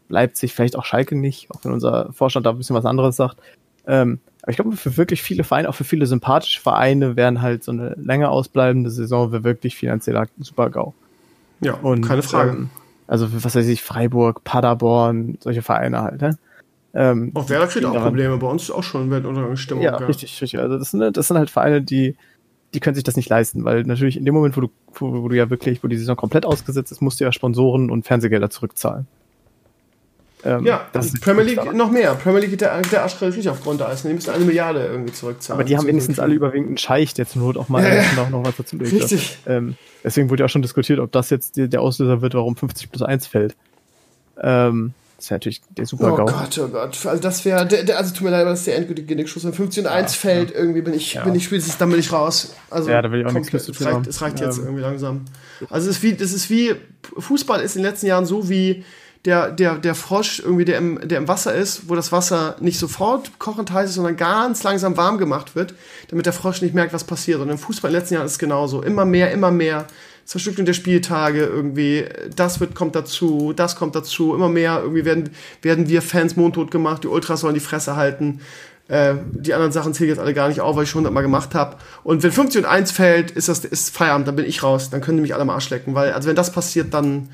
Leipzig, vielleicht auch Schalke nicht, auch wenn unser Vorstand da ein bisschen was anderes sagt. Ähm, aber ich glaube, für wirklich viele Vereine, auch für viele sympathische Vereine, wären halt so eine länger ausbleibende Saison wäre wirklich finanzieller Super-GAU. Ja, Und, keine Frage. Ähm, also was weiß ich, Freiburg, Paderborn, solche Vereine halt, ne? Ähm, auch Werder kriegt auch Probleme. Bei uns ist auch schon Weltuntergangsstimmung. ja, richtig, richtig. Also das sind, das sind halt Vereine, die, die können sich das nicht leisten, weil natürlich in dem Moment, wo du, wo, wo du ja wirklich, wo die Saison komplett ausgesetzt ist, musst du ja Sponsoren und Fernsehgelder zurückzahlen. Ähm, Ja, das ist Premier League daran. noch mehr. Premier League geht der, der Arsch richtig auf Grundeis. Die müssen eine Milliarde irgendwie zurückzahlen. Aber die haben wenigstens alle überwiegend einen Scheich, der zur Not auch mal Ja, ja. noch, noch was dazu legt. Richtig. Ähm, deswegen wurde ja auch schon diskutiert, ob das jetzt der Auslöser wird, warum 50 plus 1 fällt. Ähm, das ist ja natürlich der Oh Super-GAU. Gott, oh Gott. Also das wäre, der, also tut mir leid, aber das ist der endgültige Genickschuss. Wenn 15 und 1 fällt, irgendwie bin ich, bin ich spätestens, dann bin ich raus. Also Ja, da will ich auch nichts mit zu Es tun reicht, haben. es reicht jetzt irgendwie langsam. Also es ist wie, das ist wie, Fußball ist in den letzten Jahren so wie der, der, der Frosch irgendwie, der im, der im Wasser ist, wo das Wasser nicht sofort kochend heiß ist, sondern ganz langsam warm gemacht wird, damit der Frosch nicht merkt, was passiert. Und im Fußball in den letzten Jahren ist es genauso. Immer mehr, immer mehr. Zerstückelung der Spieltage irgendwie, das wird, kommt dazu, das kommt dazu, immer mehr, irgendwie werden, werden wir Fans mundtot gemacht, die Ultras sollen die Fresse halten. Äh, die anderen Sachen zähle ich jetzt alle gar nicht auf, weil ich schon hundertmal gemacht habe. Und wenn 50 und 1 fällt, ist das ist Feierabend, dann bin ich raus. Dann können die mich alle am Arsch lecken. Weil, also wenn das passiert, dann,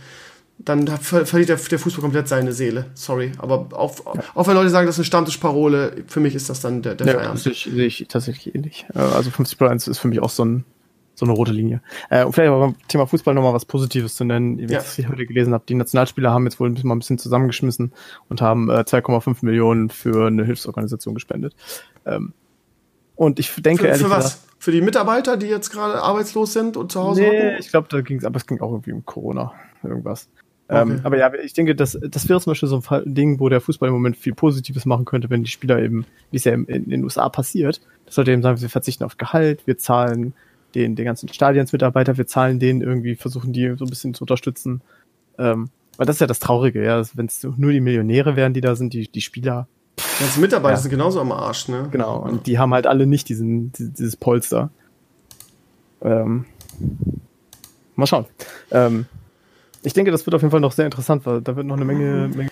dann ver verliert der, der Fußball komplett seine Seele. Sorry. Aber auch, auch wenn Leute sagen, das ist eine Stammtischparole, für mich ist das dann der, der Ja, Feierabend. sehe ich, sehe ich tatsächlich ähnlich. Äh, Also 50 plus 1 ist für mich auch so, ein, so eine rote Linie. Äh, und vielleicht aber beim Thema Fußball nochmal was Positives zu nennen, wie Ja. ich das heute gelesen habe. Die Nationalspieler haben jetzt wohl ein bisschen, mal ein bisschen zusammengeschmissen und haben äh, 2,5 Millionen für eine Hilfsorganisation gespendet. Ähm, und ich denke Für, ehrlich für was? gesagt, Für die Mitarbeiter, die jetzt gerade arbeitslos sind und zu Hause nee, hocken? ich glaube, da ging es, aber es ging auch irgendwie um Corona, irgendwas. Okay. Ähm, aber ja, ich denke, das, das wäre zum Beispiel so ein Ding, wo der Fußball im Moment viel Positives machen könnte, wenn die Spieler eben, wie es ja in, in den USA passiert, das sollte eben sagen, wir verzichten auf Gehalt, wir zahlen den, den ganzen Stadionsmitarbeiter, wir zahlen denen irgendwie, versuchen die so ein bisschen zu unterstützen. Ähm, weil das ist ja das Traurige, ja, wenn es nur die Millionäre wären, die da sind, die, die Spieler, Die ganzen Mitarbeiter Ja. sind genauso am Arsch, ne? genau, und die haben halt alle nicht diesen, dieses, Polster. Ähm, mal schauen. Ähm, ich denke, das wird auf jeden Fall noch sehr interessant, weil da wird noch eine Menge, Menge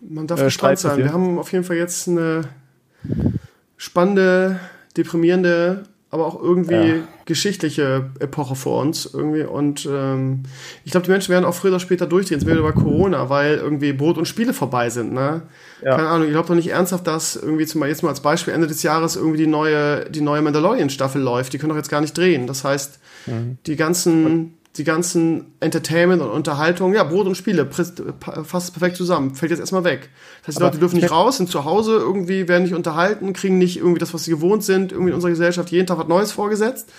Man darf äh, gespannt sein. Wir haben auf jeden Fall jetzt eine spannende, deprimierende aber auch irgendwie ja. geschichtliche Epoche vor uns irgendwie. Und ähm, ich glaube, die Menschen werden auch früher oder später durchdrehen, wieder über Corona, weil irgendwie Brot und Spiele vorbei sind. Ne? Ja. Keine Ahnung, ich glaube doch nicht ernsthaft, dass irgendwie zum jetzt mal als Beispiel Ende des Jahres irgendwie die neue, die neue Mandalorian-Staffel läuft. Die können doch jetzt gar nicht drehen. Das heißt, mhm. die ganzen die ganzen Entertainment und Unterhaltung, ja, Brot und Spiele, fasst perfekt zusammen, fällt jetzt erstmal weg. Das heißt, die Leute dürfen nicht raus, sind zu Hause irgendwie, werden nicht unterhalten, kriegen nicht irgendwie das, was sie gewohnt sind, irgendwie in unserer Gesellschaft jeden Tag was Neues vorgesetzt.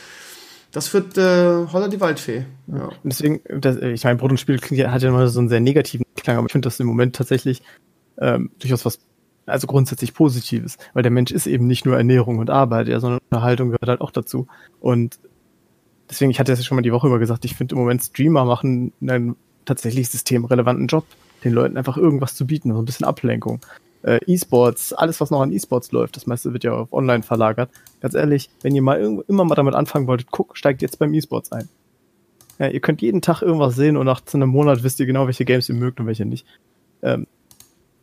Das wird äh, Holla die Waldfee. Ja. Deswegen, das, ich meine, Brot und Spiele hat ja immer so einen sehr negativen Klang, aber ich finde das im Moment tatsächlich ähm, durchaus was, also grundsätzlich Positives, weil der Mensch ist eben nicht nur Ernährung und Arbeit, ja, sondern Unterhaltung gehört halt auch dazu. Und deswegen, ich hatte das ja schon mal die Woche über gesagt, ich finde im Moment Streamer machen einen tatsächlich systemrelevanten Job, den Leuten einfach irgendwas zu bieten, so ein bisschen Ablenkung. Äh, E-Sports, alles was noch an E-Sports läuft, das meiste wird ja auf online verlagert. Ganz ehrlich, wenn ihr mal immer mal damit anfangen wolltet, guck, steigt jetzt beim E-Sports ein. Ja, ihr könnt jeden Tag irgendwas sehen und nach einem Monat wisst ihr genau, welche Games ihr mögt und welche nicht. Ähm,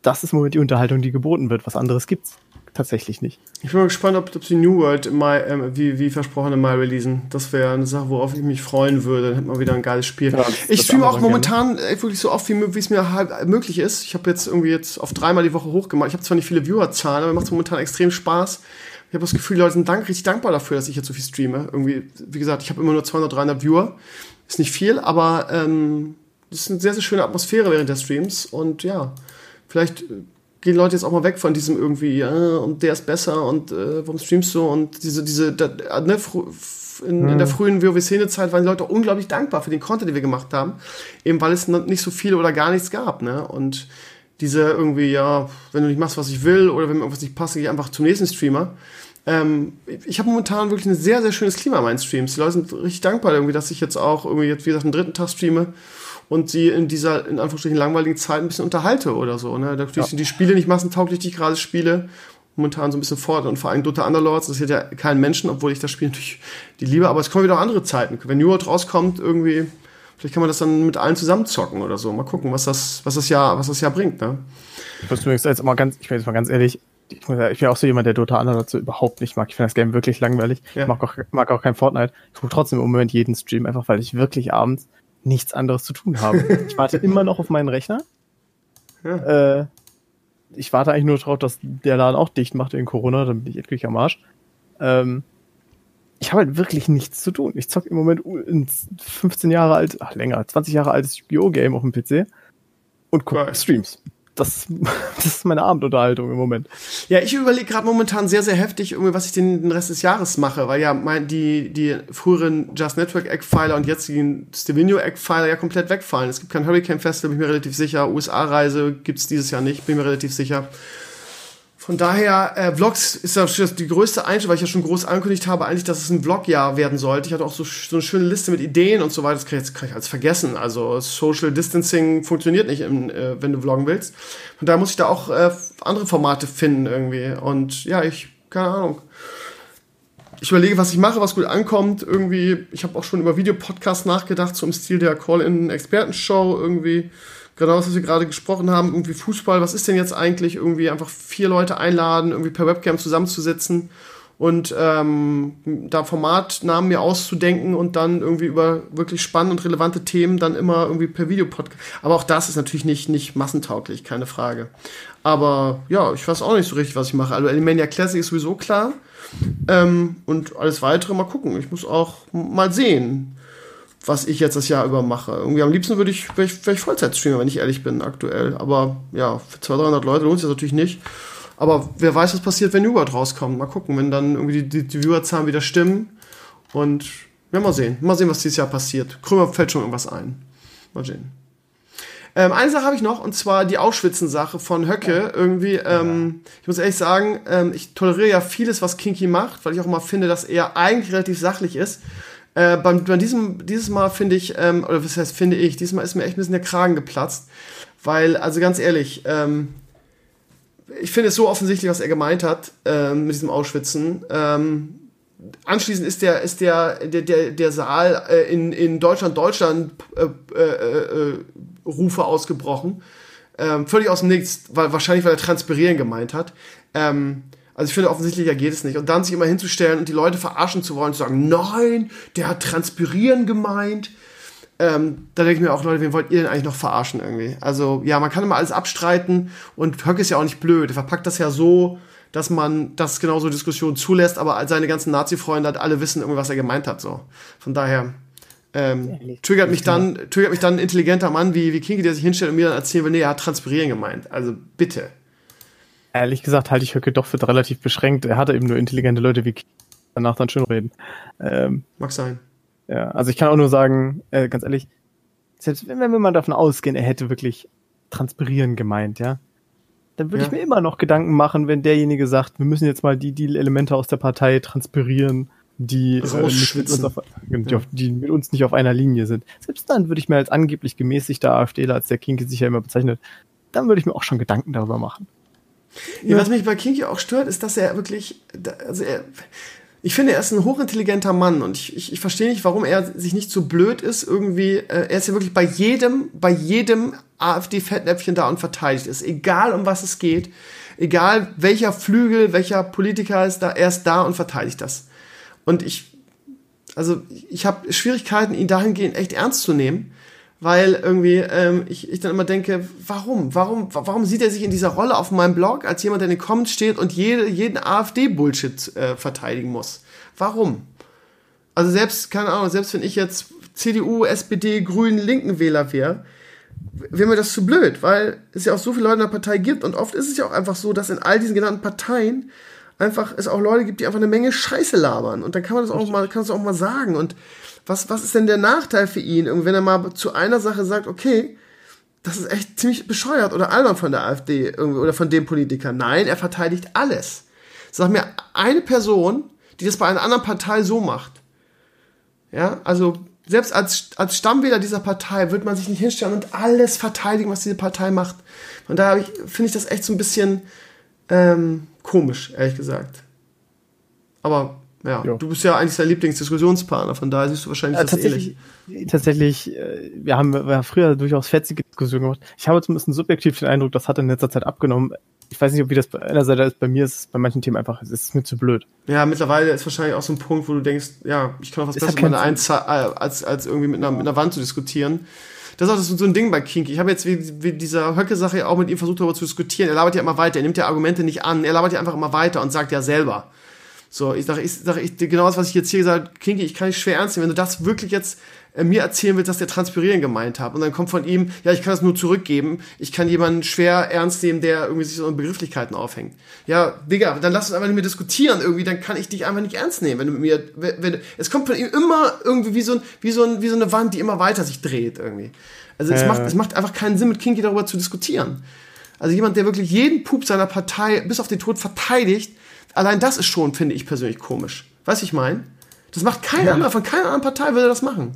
das ist im Moment die Unterhaltung, die geboten wird. Was anderes gibt's tatsächlich nicht. Ich bin mal gespannt, ob, ob sie New World im Mai, äh, wie, wie versprochen im Mai releasen. Das wäre eine Sache, worauf ich mich freuen würde. Dann hätten wir wieder ein geiles Spiel. Ja, ich streame auch momentan äh, wirklich so oft, wie es mir halt möglich ist. Ich habe jetzt irgendwie jetzt auf dreimal die Woche hochgemacht. Ich habe zwar nicht viele Viewerzahlen, aber mir macht es momentan extrem Spaß. Ich habe das Gefühl, die Leute sind dank, richtig dankbar dafür, dass ich jetzt so viel streame. Irgendwie, wie gesagt, ich habe immer nur 200, 300 Viewer. Ist nicht viel, aber ähm, das ist eine sehr, sehr schöne Atmosphäre während der Streams. Und ja, vielleicht gehen Leute jetzt auch mal weg von diesem irgendwie, ja, und der ist besser und äh, warum streamst du und diese, diese, da, ne, in, in, der frühen WoW-Szene-Zeit waren die Leute unglaublich dankbar für den Content, den wir gemacht haben, eben weil es nicht so viel oder gar nichts gab, ne, und diese irgendwie, ja, wenn du nicht machst, was ich will oder wenn mir irgendwas nicht passt, gehe ich einfach zum nächsten Streamer. Ähm, ich habe momentan wirklich ein sehr, sehr schönes Klima in meinen Streams. Die Leute sind richtig dankbar irgendwie, dass ich jetzt auch irgendwie jetzt, wie gesagt, einen dritten Tag streame und sie in dieser, in Anführungsstrichen, langweiligen Zeit ein bisschen unterhalte oder so. Ne? Natürlich ja. sind die Spiele nicht massentauglich, die ich gerade spiele. Momentan so ein bisschen fort und vor allem Dota Underlords, das ist ja keinen Menschen, obwohl ich das Spiel natürlich die liebe, aber es kommen wieder auch andere Zeiten. Wenn New World rauskommt, irgendwie, vielleicht kann man das dann mit allen zusammen zocken oder so. Mal gucken, was das, was das Jahr, was das Jahr bringt, ne? Ich muss übrigens jetzt mal ganz, ich bin jetzt mal ganz ehrlich, ich, bin auch so jemand, der Dota Underlords so überhaupt nicht mag. Ich finde das Game wirklich langweilig. Ja. Ich mag auch, mag auch kein Fortnite. Ich gucke trotzdem im Moment jeden Stream, einfach weil ich wirklich abends nichts anderes zu tun habe. Ich warte immer noch auf meinen Rechner. Ja. Äh, ich warte eigentlich nur darauf, dass der Laden auch dicht macht in Corona, dann bin ich endlich am Arsch. Ähm, ich habe halt wirklich nichts zu tun. Ich zocke im Moment ein 15 Jahre alt, ach länger, 20 Jahre altes Yu-Gi-Oh! Game auf dem PC und gucke Streams das, das ist meine Abendunterhaltung im Moment. Ja, ich überlege gerade momentan sehr, sehr heftig, irgendwie, was ich den, den Rest des Jahres mache, weil ja mein, die, die früheren Just Network Eggpfeiler und jetzigen Stevenio Eggpfeiler ja komplett wegfallen. Es gibt kein Hurricane Festival, bin ich mir relativ sicher. USA-Reise gibt's dieses Jahr nicht, bin ich mir relativ sicher. Von daher, äh, Vlogs ist ja die größte Einstellung, weil ich ja schon groß angekündigt habe, eigentlich, dass es ein Vlogjahr werden sollte. Ich hatte auch so, so eine schöne Liste mit Ideen und so weiter. Das kann ich, jetzt kann ich alles vergessen. Also Social Distancing funktioniert nicht, im, äh, wenn du vloggen willst. Von daher muss ich da auch äh, andere Formate finden irgendwie. Und ja, ich, keine Ahnung. Ich überlege, was ich mache, was gut ankommt. Irgendwie, ich habe auch schon über Videopodcasts nachgedacht, so im Stil der Call-in-Expertenshow irgendwie genau das, was wir gerade gesprochen haben, irgendwie Fußball, was ist denn jetzt eigentlich, irgendwie einfach vier Leute einladen, irgendwie per Webcam zusammenzusitzen und ähm, da Formatnamen mir auszudenken und dann irgendwie über wirklich spannende und relevante Themen dann immer irgendwie per Videopodcast. Aber auch das ist natürlich nicht, nicht massentauglich, keine Frage. Aber ja, ich weiß auch nicht so richtig, was ich mache. Also Alimania Classic ist sowieso klar. Ähm, und alles weitere mal gucken. Ich muss auch mal sehen was ich jetzt das Jahr über mache. Irgendwie am liebsten würde ich, wäre ich, wär ich Vollzeitstreamer, wenn ich ehrlich bin, aktuell. Aber ja, für 200, 300 Leute lohnt sich das natürlich nicht. Aber wer weiß, was passiert, wenn New rauskommt. Mal gucken, wenn dann irgendwie die, die, die Viewerzahlen wieder stimmen. Und ja, mal sehen. Mal sehen, was dieses Jahr passiert. Krümmer fällt schon irgendwas ein. Mal sehen. Ähm, eine Sache habe ich noch, und zwar die Auschwitzen-Sache von Höcke. Irgendwie, ähm, ich muss ehrlich sagen, ähm, ich toleriere ja vieles, was Kinky macht, weil ich auch immer finde, dass er eigentlich relativ sachlich ist. Äh, beim, bei diesem, dieses Mal finde ich, ähm, oder was heißt finde ich, diesmal ist mir echt ein bisschen der Kragen geplatzt. Weil, also ganz ehrlich, ähm, ich finde es so offensichtlich, was er gemeint hat ähm, mit diesem Ausschwitzen. Ähm, anschließend ist der, ist der, der, der, der Saal äh, in, in Deutschland, Deutschland äh, äh, äh, Rufe ausgebrochen. Ähm, völlig aus dem Nichts, weil wahrscheinlich, weil er transpirieren gemeint hat. Ähm, Also ich finde, offensichtlicher geht es nicht. Und dann sich immer hinzustellen und die Leute verarschen zu wollen und zu sagen, nein, der hat transpirieren gemeint. Ähm, da denke ich mir auch, Leute, wen wollt ihr denn eigentlich noch verarschen irgendwie? Also ja, man kann immer alles abstreiten und Höck ist ja auch nicht blöd. Er verpackt das ja so, dass man das genauso Diskussionen zulässt, aber seine ganzen Nazi-Freunde halt alle wissen irgendwie, was er gemeint hat. So. Von daher ähm, triggert mich dann, triggert mich dann ein intelligenter Mann wie, wie Kinky, der sich hinstellt und mir dann erzählen will, nee, er hat transpirieren gemeint. Also bitte. Ehrlich gesagt halte ich Höcke doch für relativ beschränkt. Er hatte eben nur intelligente Leute wie danach dann schön reden. Ähm, Mag sein. Ja, also ich kann auch nur sagen, äh, ganz ehrlich, selbst wenn wir mal davon ausgehen, er hätte wirklich transpirieren gemeint, ja, dann würde Ja. ich mir immer noch Gedanken machen, wenn derjenige sagt, wir müssen jetzt mal die, die Elemente aus der Partei transpirieren, die, äh, nicht mit uns auf, die, auf, die mit uns nicht auf einer Linie sind. Selbst dann würde ich mir als angeblich gemäßigter AfDler, als der Kinke sich ja immer bezeichnet, dann würde ich mir auch schon Gedanken darüber machen. Ja. Was mich bei Kinky auch stört, ist, dass er wirklich, also er, ich finde, er ist ein hochintelligenter Mann und ich, ich, ich verstehe nicht, warum er sich nicht so blöd ist, irgendwie, äh, er ist ja wirklich bei jedem, bei jedem AfD-Fettnäpfchen da und verteidigt ist, egal um was es geht, egal welcher Flügel, welcher Politiker ist da, er ist da und verteidigt das. Und ich, also ich habe Schwierigkeiten, ihn dahingehend echt ernst zu nehmen, weil irgendwie ähm, ich, ich dann immer denke, warum? Warum, wa- warum sieht er sich in dieser Rolle auf meinem Blog als jemand, der in den Comments steht und jede, jeden AfD-Bullshit äh, verteidigen muss? Warum? Also selbst, keine Ahnung, selbst wenn ich jetzt CDU, SPD, Grünen, Linken Wähler wäre, wäre mir das zu blöd, weil es ja auch so viele Leute in der Partei gibt und oft ist es ja auch einfach so, dass in all diesen genannten Parteien einfach es auch Leute gibt, die einfach eine Menge Scheiße labern und dann kann man das auch mal, kann das auch mal sagen und was, was ist denn der Nachteil für ihn, irgendwie, wenn er mal zu einer Sache sagt, okay, das ist echt ziemlich bescheuert oder albern von der AfD irgendwie oder von dem Politiker. Nein, er verteidigt alles. Sag mir eine Person, die das bei einer anderen Partei so macht. Ja, also selbst als, als Stammwähler dieser Partei wird man sich nicht hinstellen und alles verteidigen, was diese Partei macht. Von daher finde ich das echt so ein bisschen ähm, komisch, ehrlich gesagt. Aber ja, Jo. du bist ja eigentlich sein Lieblingsdiskussionspartner, von daher siehst du wahrscheinlich Ja, das ähnlich. tatsächlich, tatsächlich, äh, wir haben wir haben früher durchaus fetzige Diskussionen gemacht. Ich habe zumindest subjektiv den Eindruck, das hat in letzter Zeit abgenommen. Ich weiß nicht, ob wie das bei einer Seite ist. Bei mir ist es bei manchen Themen einfach, es ist mir zu blöd. Ja, mittlerweile ist wahrscheinlich auch so ein Punkt, wo du denkst, ja, ich kann auch was Besseres mit keinen einer Eins, äh, als, als irgendwie mit einer, mit einer Wand zu diskutieren. Das ist auch so ein Ding bei Kinky. Ich habe jetzt wie, wie dieser Höcke-Sache auch mit ihm versucht, darüber zu diskutieren. Er labert ja immer weiter, er nimmt ja Argumente nicht an, er labert ja einfach immer weiter und sagt ja selber. So, ich sage, ich sage, ich, genau das, was ich jetzt hier gesagt habe, Kinky, ich kann dich schwer ernst nehmen, wenn du das wirklich jetzt äh, mir erzählen willst, dass der Transpirieren gemeint hat. Und dann kommt von ihm, ja, ich kann das nur zurückgeben. Ich kann jemanden schwer ernst nehmen, der irgendwie sich so in Begrifflichkeiten aufhängt. Ja, Digga, dann lass uns einfach nicht mehr diskutieren irgendwie, dann kann ich dich einfach nicht ernst nehmen, wenn du mit mir, wenn, wenn, es kommt von ihm immer irgendwie wie so, ein, wie, so ein, wie so eine Wand, die immer weiter sich dreht irgendwie. Also es, Äh. macht, es macht einfach keinen Sinn, mit Kinky darüber zu diskutieren. Also jemand, der wirklich jeden Pup seiner Partei bis auf den Tod verteidigt, allein das ist schon, finde ich persönlich komisch. Weißt du, ich meine? Das macht kein anderer, von keiner anderen Partei würde das machen.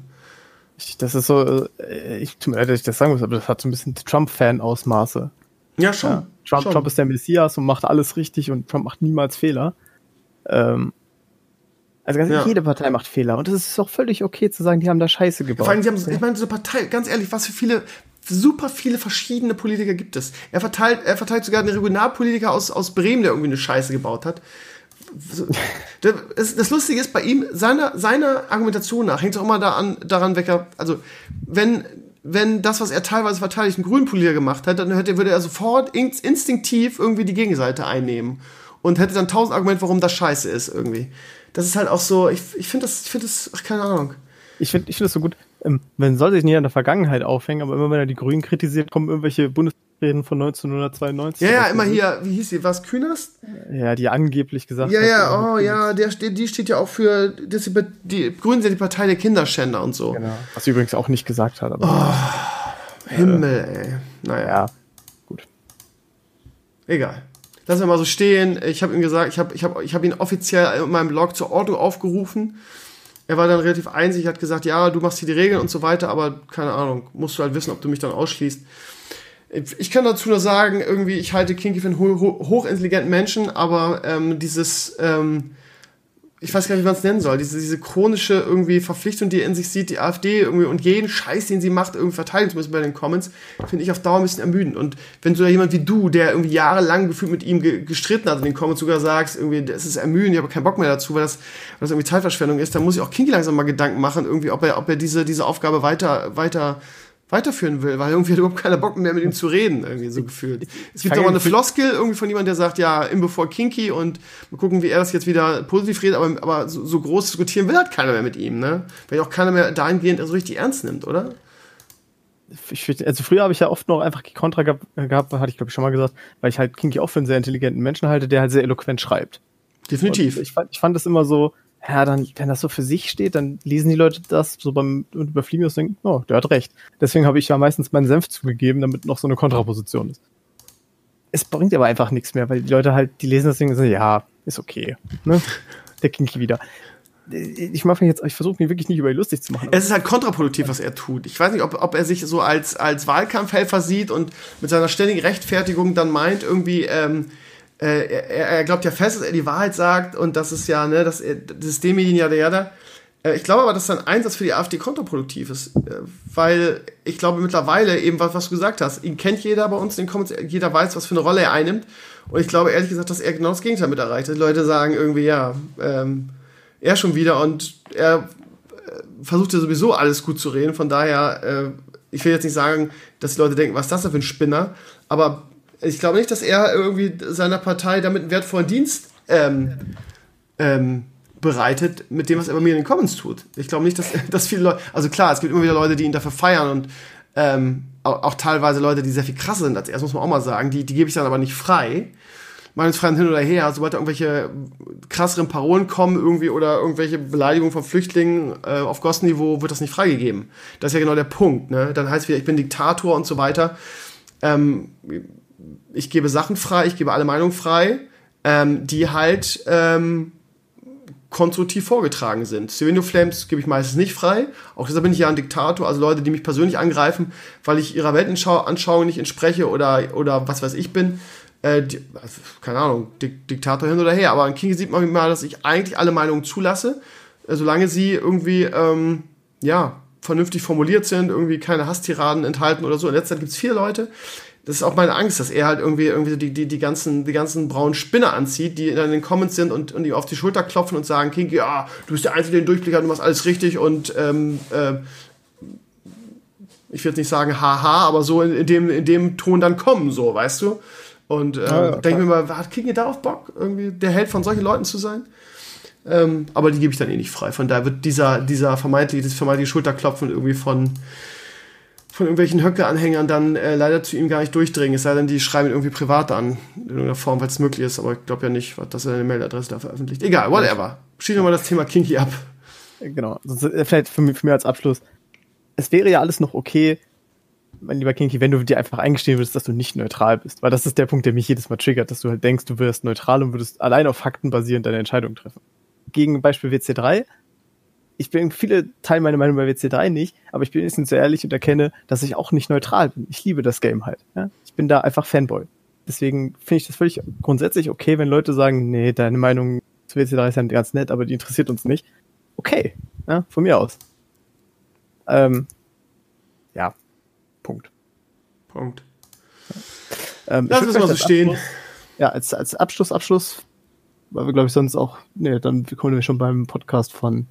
Ich, das ist so, äh, ich tut mir leid, dass ich das sagen muss, aber das hat so ein bisschen Trump-Fan-Ausmaße. Ja, schon. Ja. Trump, schon. Trump ist der Messias und macht alles richtig und Trump macht niemals Fehler. Ähm, also ganz ehrlich, Ja. jede Partei macht Fehler und es ist auch völlig okay zu sagen, die haben da Scheiße gebaut. Vor allem, sie haben, ich meine, so eine Partei, ganz ehrlich, was für viele, super viele verschiedene Politiker gibt es. Er verteilt, er verteilt sogar einen Regionalpolitiker aus, aus Bremen, der irgendwie eine Scheiße gebaut hat. Das, das Lustige ist bei ihm, seiner, seiner Argumentation nach, hängt es auch immer da an, daran weg, also, wenn, wenn das, was er teilweise verteidigt, ein Grünpolitiker gemacht hat, dann hätte, würde er sofort in, instinktiv irgendwie die Gegenseite einnehmen und hätte dann tausend Argumente, warum das scheiße ist, irgendwie. Das ist halt auch so, ich, ich finde das, ich finde das, ach, keine Ahnung. Ich finde ich find das so gut. Ähm, man soll sich nicht an der Vergangenheit aufhängen, aber immer wenn er die Grünen kritisiert, kommen irgendwelche Bundesreden von 1992. Ja, ja, immer hier, wie hieß sie, was, Künast? Ja, die angeblich gesagt Ja, hat, ja, oh äh, ja, der die steht ja auch für, das ist die, die Grünen sind die Partei der Kinderschänder und so. Genau. Was sie übrigens auch nicht gesagt hat, aber Himmel, ey. Naja, ja, gut. egal. Lass wir mal so stehen. Ich habe ihm gesagt, ich habe ich hab, ich hab ihn offiziell in meinem Blog zur Ordnung aufgerufen. Er war dann relativ einzig, hat gesagt, ja, du machst hier die Regeln und so weiter, aber keine Ahnung, musst du halt wissen, ob du mich dann ausschließt. Ich kann dazu nur sagen, irgendwie, ich halte Kinky für einen ho hochintelligenten Menschen, aber ähm, dieses, ähm, ich weiß gar nicht, wie man es nennen soll, diese, diese chronische irgendwie Verpflichtung, die er in sich sieht, die AfD irgendwie und jeden Scheiß, den sie macht, irgendwie verteidigen zu müssen bei den Comments, finde ich auf Dauer ein bisschen ermüdend. Und wenn so jemand wie du, der irgendwie jahrelang gefühlt mit ihm ge gestritten hat in den Comments, sogar sagst, irgendwie, das ist ermüdend, ich habe keinen Bock mehr dazu, weil das, weil das irgendwie Zeitverschwendung ist, dann muss ich auch Kinky langsam mal Gedanken machen, irgendwie, ob er, ob er diese, diese Aufgabe weiter, weiter weiterführen will, weil irgendwie hat er überhaupt keiner Bock mehr mit ihm zu reden, irgendwie so gefühlt. Es gibt aber eine Floskel irgendwie von jemandem, der sagt, ja, im bevor Kinky und mal gucken, wie er das jetzt wieder positiv redet, aber, aber so, so groß diskutieren will halt keiner mehr mit ihm, ne? Weil auch keiner mehr dahingehend so richtig ernst nimmt, oder? Ich, also früher habe ich ja oft noch einfach die Kontra gehabt, gehabt hatte ich glaube ich schon mal gesagt, weil ich halt Kinky auch für einen sehr intelligenten Menschen halte, der halt sehr eloquent schreibt. Definitiv. Ich fand, ich fand das immer so, ja, dann, wenn das so für sich steht, dann lesen die Leute das so beim und überfliegen und denken, oh, der hat recht. Deswegen habe ich ja meistens meinen Senf zugegeben, damit noch so eine Kontraposition ist. Es bringt aber einfach nichts mehr, weil die Leute halt, die lesen das Ding und sagen, ja, ist okay. Ne? Der Kinky wieder. Ich mache jetzt, ich versuche mich wirklich nicht über ihn lustig zu machen. Es ist halt kontraproduktiv, was er tut. Ich weiß nicht, ob, ob er sich so als, als Wahlkampfhelfer sieht und mit seiner ständigen Rechtfertigung dann meint, irgendwie, ähm, äh, er, er, glaubt ja fest, dass er die Wahrheit sagt und das ist ja, ne, das System ja jada. Äh, ich glaube aber, dass sein Einsatz für die AfD kontraproduktiv ist, äh, weil ich glaube mittlerweile eben, was, was du gesagt hast, ihn kennt jeder bei uns, den Comments, jeder weiß, was für eine Rolle er einnimmt und ich glaube ehrlich gesagt, dass er genau das Gegenteil mit erreicht. Die Leute sagen irgendwie, ja, ähm, er schon wieder und er äh, versucht ja sowieso alles gut zu reden, von daher, äh, ich will jetzt nicht sagen, dass die Leute denken, was ist das denn für ein Spinner, aber ich glaube nicht, dass er irgendwie seiner Partei damit einen wertvollen Dienst ähm, ähm, bereitet, mit dem, was er bei mir in den Comments tut. Ich glaube nicht, dass, dass viele Leute, also klar, es gibt immer wieder Leute, die ihn dafür feiern und ähm, auch, auch, teilweise Leute, die sehr viel krasser sind als er, das muss man auch mal sagen, die, die gebe ich dann aber nicht frei. Meinungsfreiheit hin oder her, sobald da irgendwelche krasseren Parolen kommen irgendwie oder irgendwelche Beleidigungen von Flüchtlingen äh, auf Gossniveau, wird das nicht freigegeben. Das ist ja genau der Punkt. Ne? Dann heißt es wieder, ich bin Diktator und so weiter. Ähm, ich gebe Sachen frei, ich gebe alle Meinungen frei, ähm, die halt ähm, konstruktiv vorgetragen sind. Stevenio Flames gebe ich meistens nicht frei. Auch deshalb bin ich ja ein Diktator, also Leute, die mich persönlich angreifen, weil ich ihrer Weltanschauung nicht entspreche oder, oder was weiß ich bin. Äh, die, keine Ahnung, Dik Diktator hin oder her. Aber an King sieht man mal, dass ich eigentlich alle Meinungen zulasse, äh, solange sie irgendwie, ähm, ja, vernünftig formuliert sind, irgendwie keine Hasstiraden enthalten oder so. In letzter Zeit gibt es viele Leute, das ist auch meine Angst, dass er halt irgendwie irgendwie die, die, die ganzen, die ganzen braunen Spinner anzieht, die dann in den Comments sind und, und ihm auf die Schulter klopfen und sagen, King, ja, du bist der Einzige, der den Durchblick hat, du machst alles richtig und ähm, äh, ich will jetzt nicht sagen haha, aber so in, in, dem, in dem Ton dann kommen, so, weißt du? Und äh, ja, ja, denke mir mal, hat King darauf Bock, irgendwie der Held von solchen Leuten zu sein? Ähm, aber die gebe ich dann eh nicht frei. Von daher wird dieser, dieser vermeintliche, das vermeintliche Schulterklopfen irgendwie von von irgendwelchen Höcke-Anhängern dann äh, leider zu ihm gar nicht durchdringen. Es sei denn, die schreiben ihn irgendwie privat an, in irgendeiner Form, weil es möglich ist. Aber ich glaube ja nicht, dass er eine Mailadresse da veröffentlicht. Egal, whatever. Schließen wir mal das Thema Kinky ab. Genau. Also, vielleicht für mich, für mich als Abschluss. Es wäre ja alles noch okay, mein lieber Kinky, wenn du dir einfach eingestehen würdest, dass du nicht neutral bist. Weil das ist der Punkt, der mich jedes Mal triggert, dass du halt denkst, du wirst neutral und würdest allein auf Fakten basierend deine Entscheidung treffen. Gegen Beispiel WC3 ich bin viele teilen meine Meinung bei WC3 nicht, aber ich bin jetzt so ehrlich und erkenne, dass ich auch nicht neutral bin. Ich liebe das Game halt. Ja? Ich bin da einfach Fanboy. Deswegen finde ich das völlig grundsätzlich okay, wenn Leute sagen, nee, deine Meinung zu WC3 ist ja ganz nett, aber die interessiert uns nicht. Okay, ja, von mir aus. Ähm, ja, Punkt. Punkt. Ähm, Lass es mal so stehen. Abschluss, ja, als, als Abschluss, Abschluss, weil wir, glaube ich, sonst auch, nee, dann kommen wir schon beim Podcast von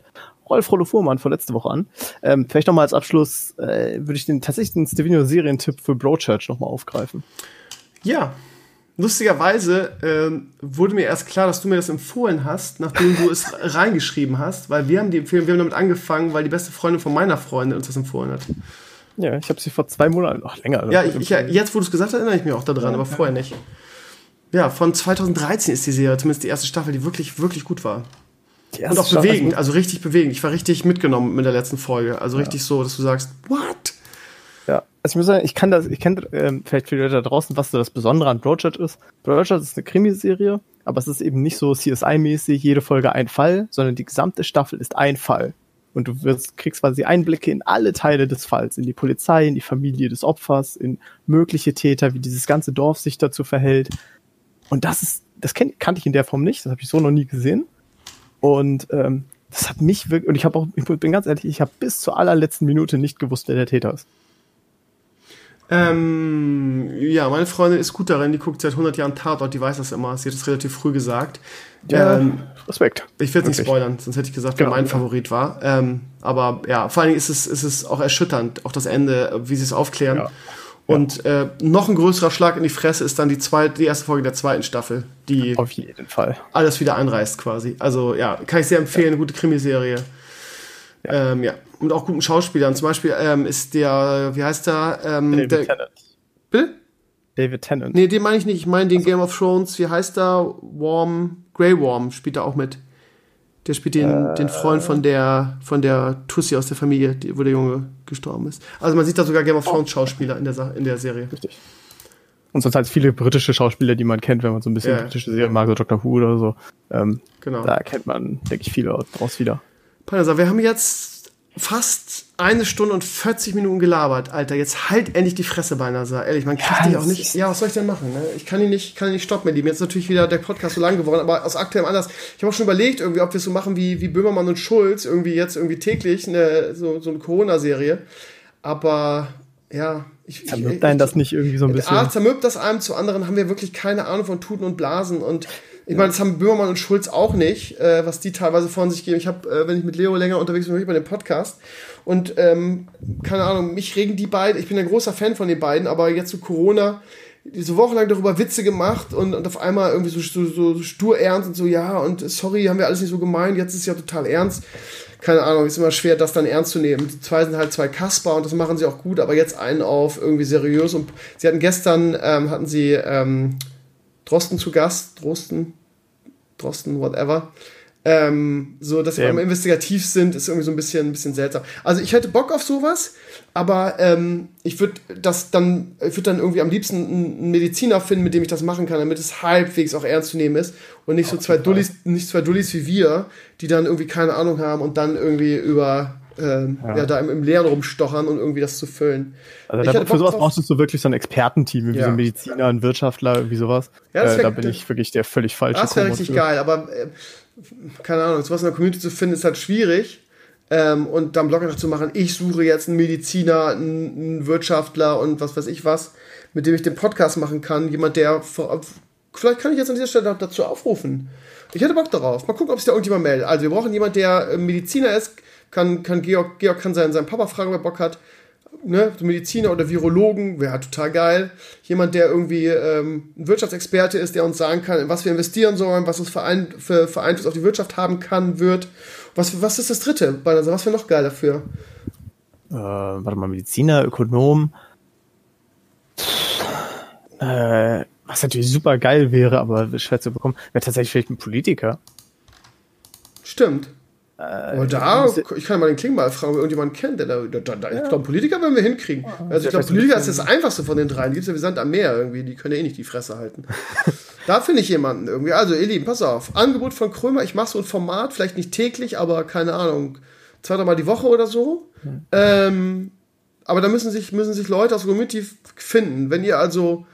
Rolf Rollo Fuhrmann von letzte Woche an. Ähm, vielleicht nochmal als Abschluss äh, würde ich den tatsächlich den Stevino Serientipp für Broadchurch nochmal aufgreifen. Ja, lustigerweise ähm, wurde mir erst klar, dass du mir das empfohlen hast, nachdem du es reingeschrieben hast, weil wir haben die Empfehlung, wir haben damit angefangen, weil die beste Freundin von meiner Freundin uns das empfohlen hat. Ja, ich habe sie vor zwei Monaten, noch länger. Ja, ich, ich, jetzt, wo du es gesagt hast, erinnere ich mich auch daran, ja, aber vorher nicht. Ja, von 2013 ist die Serie, zumindest die erste Staffel, die wirklich, wirklich gut war. Und auch bewegend, also richtig bewegend. Ich war richtig mitgenommen mit der letzten Folge. Also ja. richtig so, dass du sagst, what? Ja, also ich muss sagen, ich kann das, ich kenne ähm, vielleicht die Leute da draußen, was so das Besondere an Broadchurch ist. Broadchurch ist eine Krimiserie, aber es ist eben nicht so CSI-mäßig, jede Folge ein Fall, sondern die gesamte Staffel ist ein Fall. Und du wirst, kriegst quasi Einblicke in alle Teile des Falls, in die Polizei, in die Familie des Opfers, in mögliche Täter, wie dieses ganze Dorf sich dazu verhält. Und das ist, das kenn, kannte ich in der Form nicht, das habe ich so noch nie gesehen. Und ähm, das hat mich wirklich, und ich habe auch, ich bin ganz ehrlich, ich habe bis zur allerletzten Minute nicht gewusst, wer der Täter ist. Ähm, ja, meine Freundin ist gut darin, die guckt seit 100 Jahren Tatort, die weiß das immer. Sie hat es relativ früh gesagt. Ja, Ähm, Respekt. ich will es nicht spoilern, sonst hätte ich gesagt, Genau, wer mein ja. Favorit war. Ähm, aber ja, vor allen Dingen ist es, ist es auch erschütternd, auch das Ende, wie sie es aufklären. Ja. Und äh, noch ein größerer Schlag in die Fresse ist dann die, zweite, die erste Folge der zweiten Staffel, die Auf jeden Fall. alles wieder einreißt quasi. Also ja, kann ich sehr empfehlen, eine gute Krimiserie. Ja. Ähm, ja. Und auch guten Schauspielern. Zum Beispiel ähm, ist der, wie heißt der? Ähm, David der Tennant. Bill? David Tennant. Nee, den meine ich nicht. Ich meine den Game of Thrones. Wie heißt der? Worm, Grey Worm spielt da auch mit. Der spielt den, den Freund von der, von der Tussi aus der Familie, die, wo der Junge gestorben ist. Also man sieht da sogar Game of Thrones Schauspieler in der, Sa- in der Serie. Richtig. Und sonst halt viele britische Schauspieler, die man kennt, wenn man so ein bisschen Ja. britische Serien mag, so Doctor Who oder so. Ähm, Genau. Da kennt man, denke ich, viele draus wieder. Panasa, wir haben jetzt fast eine Stunde und 40 Minuten gelabert, Alter. Jetzt halt endlich die Fresse, Beinasa. Ehrlich, man kriegt Ja, dich auch nicht. Ja, was soll ich denn machen? Ne? Ich kann ihn nicht, kann ihn nicht stoppen, mein Lieben. Jetzt ist natürlich wieder der Podcast so lang geworden, aber aus aktuellem Anlass. Ich habe auch schon überlegt, irgendwie, ob wir es so machen wie, wie Böhmermann und Schulz, irgendwie jetzt irgendwie täglich eine, so, so eine Corona-Serie. Aber ja, ich. ich, Zermürbt einen das nicht irgendwie so ein bisschen? A, zermürbt das einem, zu anderen haben wir wirklich keine Ahnung von Tuten und Blasen. Und ich meine, das haben Böhmermann und Schulz auch nicht, äh, was die teilweise von sich geben. Ich habe, äh, wenn ich mit Leo länger unterwegs bin, höre ich bei dem Podcast. Und ähm, keine Ahnung, mich regen die beiden, ich bin ein großer Fan von den beiden, aber jetzt zu Corona, so wochenlang darüber Witze gemacht und, und auf einmal irgendwie so, so, so stur ernst und so, ja, und sorry, haben wir alles nicht so gemeint, jetzt ist es ja total ernst. Keine Ahnung, ist immer schwer, das dann ernst zu nehmen. Die zwei sind halt zwei Kasper und das machen sie auch gut, aber jetzt einen auf irgendwie seriös und sie hatten gestern, ähm, hatten sie ähm, Drosten zu Gast, Drosten, Drosten, whatever. Ähm, so, dass sie einmal investigativ sind, ist irgendwie so ein bisschen, ein bisschen seltsam. Also ich hätte Bock auf sowas, aber ähm, ich würde das dann, ich würde dann irgendwie am liebsten einen Mediziner finden, mit dem ich das machen kann, damit es halbwegs auch ernst zu nehmen ist und nicht so zwei Dullis, nicht zwei Dullis wie wir, die dann irgendwie keine Ahnung haben und dann irgendwie über ähm, ja. da im, im Leeren rumstochern und irgendwie das zu füllen. Also da, für sowas drauf. brauchst du so wirklich so ein Expertenteam, irgendwie Ja. so ein Mediziner, ein Wirtschaftler, irgendwie sowas. Ja, das äh, wär- da bin ich wirklich der völlig falsche Das wäre richtig für. geil, aber äh, keine Ahnung, sowas in der Community zu finden, ist halt schwierig. Ähm, und dann Blog zu machen, ich suche jetzt einen Mediziner, einen, einen Wirtschaftler und was weiß ich was, mit dem ich den Podcast machen kann. Jemand, der vielleicht kann ich jetzt an dieser Stelle dazu aufrufen. Ich hätte Bock darauf. Mal gucken, ob sich da irgendjemand meldet. Also wir brauchen jemanden, der äh, Mediziner ist. Kann, kann Georg, Georg kann seinen, seinen Papa fragen, wer Bock hat ne, Mediziner oder Virologen, wäre halt total geil. Jemand, der irgendwie ähm, ein Wirtschaftsexperte ist, der uns sagen kann, in was wir investieren sollen, was es für, ein, für, für Einfluss auf die Wirtschaft haben kann, wird. Was, was ist das dritte? Also, was wäre noch geil dafür? Äh, warte mal, Mediziner, Ökonom. Äh, was natürlich super geil wäre, aber schwer zu bekommen, wäre tatsächlich vielleicht ein Politiker. Stimmt. Äh, Aber da, ich kann mal den Klingbeil fragen, ob irgendjemand kennt. Der, da, da, da, Ich glaube, Politiker werden wir hinkriegen. Also ich der glaube, Politiker ist das einfachste von den dreien. Die gibt es ja wie Sand am Meer irgendwie. Die können ja eh nicht die Fresse halten. da finde ich jemanden irgendwie. Also, ihr Lieben, pass auf. Angebot von Krömer. Ich mache so ein Format, vielleicht nicht täglich, aber keine Ahnung, zwei, dreimal die Woche oder so. Ähm, aber da müssen sich, müssen sich Leute aus der Community finden. Wenn ihr also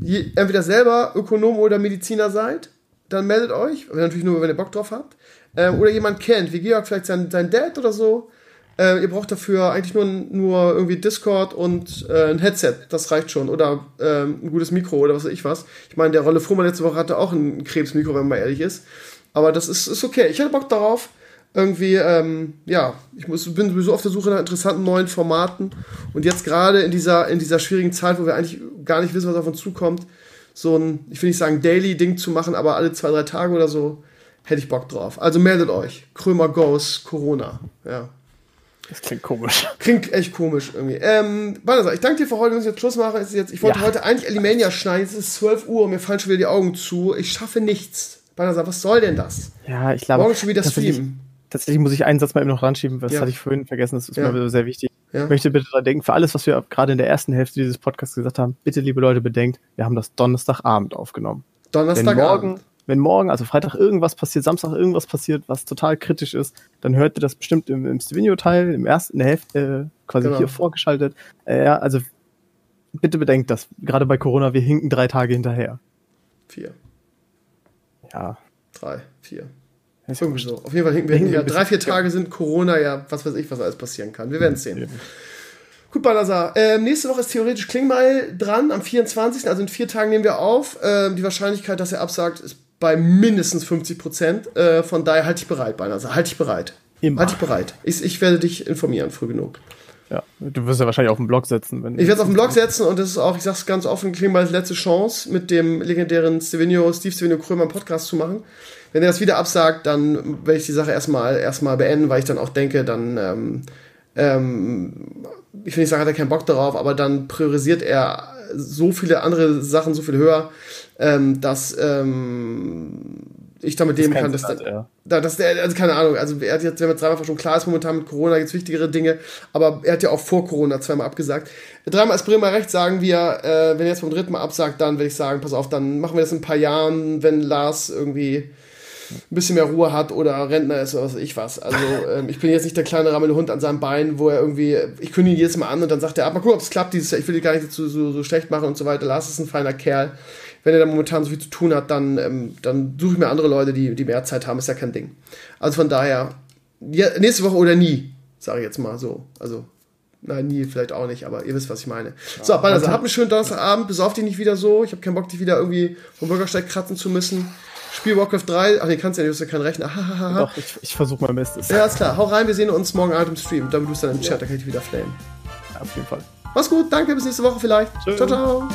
je, entweder selber Ökonom oder Mediziner seid, dann meldet euch. Natürlich nur, wenn ihr Bock drauf habt. Ähm, oder jemand kennt, wie Georg vielleicht sein, sein Dad oder so. Äh, ihr braucht dafür eigentlich nur, nur irgendwie Discord und äh, ein Headset. Das reicht schon. Oder ähm, ein gutes Mikro oder was weiß ich was. Ich meine, der Rolle Fuhrmann letzte Woche hatte auch ein Krebsmikro, wenn man mal ehrlich ist. Aber das ist, ist okay. Ich hätte Bock darauf. Irgendwie, ähm, ja, ich muss, bin sowieso auf der Suche nach interessanten neuen Formaten. Und jetzt gerade in dieser, in dieser schwierigen Zeit, wo wir eigentlich gar nicht wissen, was auf uns zukommt, so ein, ich will nicht sagen Daily-Ding zu machen, aber alle zwei, drei Tage oder so, hätte ich Bock drauf. Also meldet euch. Krömer Goes Corona. Ja. das klingt komisch. Klingt echt komisch irgendwie. Ähm, Banasa, ich danke dir für heute. Wir müssen jetzt Schluss machen. Es ist jetzt, ich wollte Ja. heute eigentlich Elimania schneiden. Es ist 12 Uhr und mir fallen schon wieder die Augen zu. Ich schaffe nichts. Banasa, was soll denn das? Ja, ich glaube. Morgen schon wieder streamen. Tatsächlich muss ich einen Satz mal eben noch ranschieben, was Ja. hatte ich vorhin vergessen, das ist Ja. mir sehr wichtig. Ja. Ich möchte bitte daran denken, für alles, was wir gerade in der ersten Hälfte dieses Podcasts gesagt haben, bitte, liebe Leute, bedenkt, wir haben das Donnerstagabend aufgenommen. Wenn Donnerstagabend. morgen, wenn morgen, also Freitag irgendwas passiert, Samstag irgendwas passiert, was total kritisch ist, dann hört ihr das bestimmt im, im Stevenio-Teil, im ersten, in der Hälfte, äh, quasi Genau. hier vorgeschaltet. Äh, ja, also bitte bedenkt das. Gerade bei Corona, wir hinken drei Tage hinterher. Vier, Ja, drei, vier. Irgendwie so. Auf jeden Fall hinken wir hinterher. Drei, vier Tage sind Corona, ja, was weiß ich, was alles passieren kann. Wir werden es sehen. Gut, Balazar. Ähm, nächste Woche ist theoretisch Klingbeil dran, am 24. Also in vier Tagen nehmen wir auf. Ähm, die Wahrscheinlichkeit, dass er absagt, ist bei mindestens 50 Prozent. Äh, von daher halte ich bereit, Balazar. Halte ich bereit. Immer. Halte ich bereit. Ich, ich werde dich informieren, früh genug. Ja, du wirst ja wahrscheinlich auf den Blog setzen. Wenn Ich werde es auf den Blog setzen und das ist auch, ich sag's ganz offen, Klingbeils letzte Chance, mit dem legendären Stevenio, Steve Stevenio Krömer einen Podcast zu machen. Wenn er das wieder absagt, dann werde ich die Sache erstmal erstmal beenden, weil ich dann auch denke, dann ähm, ähm, ich will nicht sagen, hat er keinen Bock darauf, aber dann priorisiert er so viele andere Sachen so viel höher, ähm, dass ähm, ich damit leben kann, dass, hat, da, ja. da, dass der, also keine Ahnung, also er hat jetzt, wenn man dreimal schon klar ist, momentan mit Corona gibt es wichtigere Dinge, aber er hat ja auch vor Corona zweimal abgesagt. Dreimal ist Bremer recht, sagen wir, äh, wenn er jetzt beim dritten Mal absagt, dann werde ich sagen, pass auf, dann machen wir das in ein paar Jahren, wenn Lars irgendwie ein bisschen mehr Ruhe hat oder Rentner ist oder was weiß ich was. Also ähm, ich bin jetzt nicht der kleine Rammelhund an seinem Bein, wo er irgendwie, ich kündige ihn jedes Mal an und dann sagt er, ab, mal gucken, ob es klappt dieses Jahr, ich will dich gar nicht so, so, so schlecht machen und so weiter. Lars ist ein feiner Kerl. Wenn er da momentan so viel zu tun hat, dann, ähm, dann suche ich mir andere Leute, die, die mehr Zeit haben, ist ja kein Ding. Also von daher, ja, nächste Woche oder nie, sage ich jetzt mal so. Also, nein, nie vielleicht auch nicht, aber ihr wisst, was ich meine. so, also, habt einen schönen Donnerstagabend, besauf dich nicht wieder so. Ich habe keinen Bock, dich wieder irgendwie vom Bürgersteig kratzen zu müssen. Spiel Warcraft 3. Ach, nee, kannst ja nicht, du hast ja keinen Rechner. Doch, ich, ich versuche mein Bestes. Ja, ist klar. Hau rein, wir sehen uns morgen Abend im Stream. Dann du dann im Chat, da kann ich dich wieder flamen. Auf jeden Fall. Mach's gut, danke, bis nächste Woche vielleicht. Tschö. Ciao, ciao.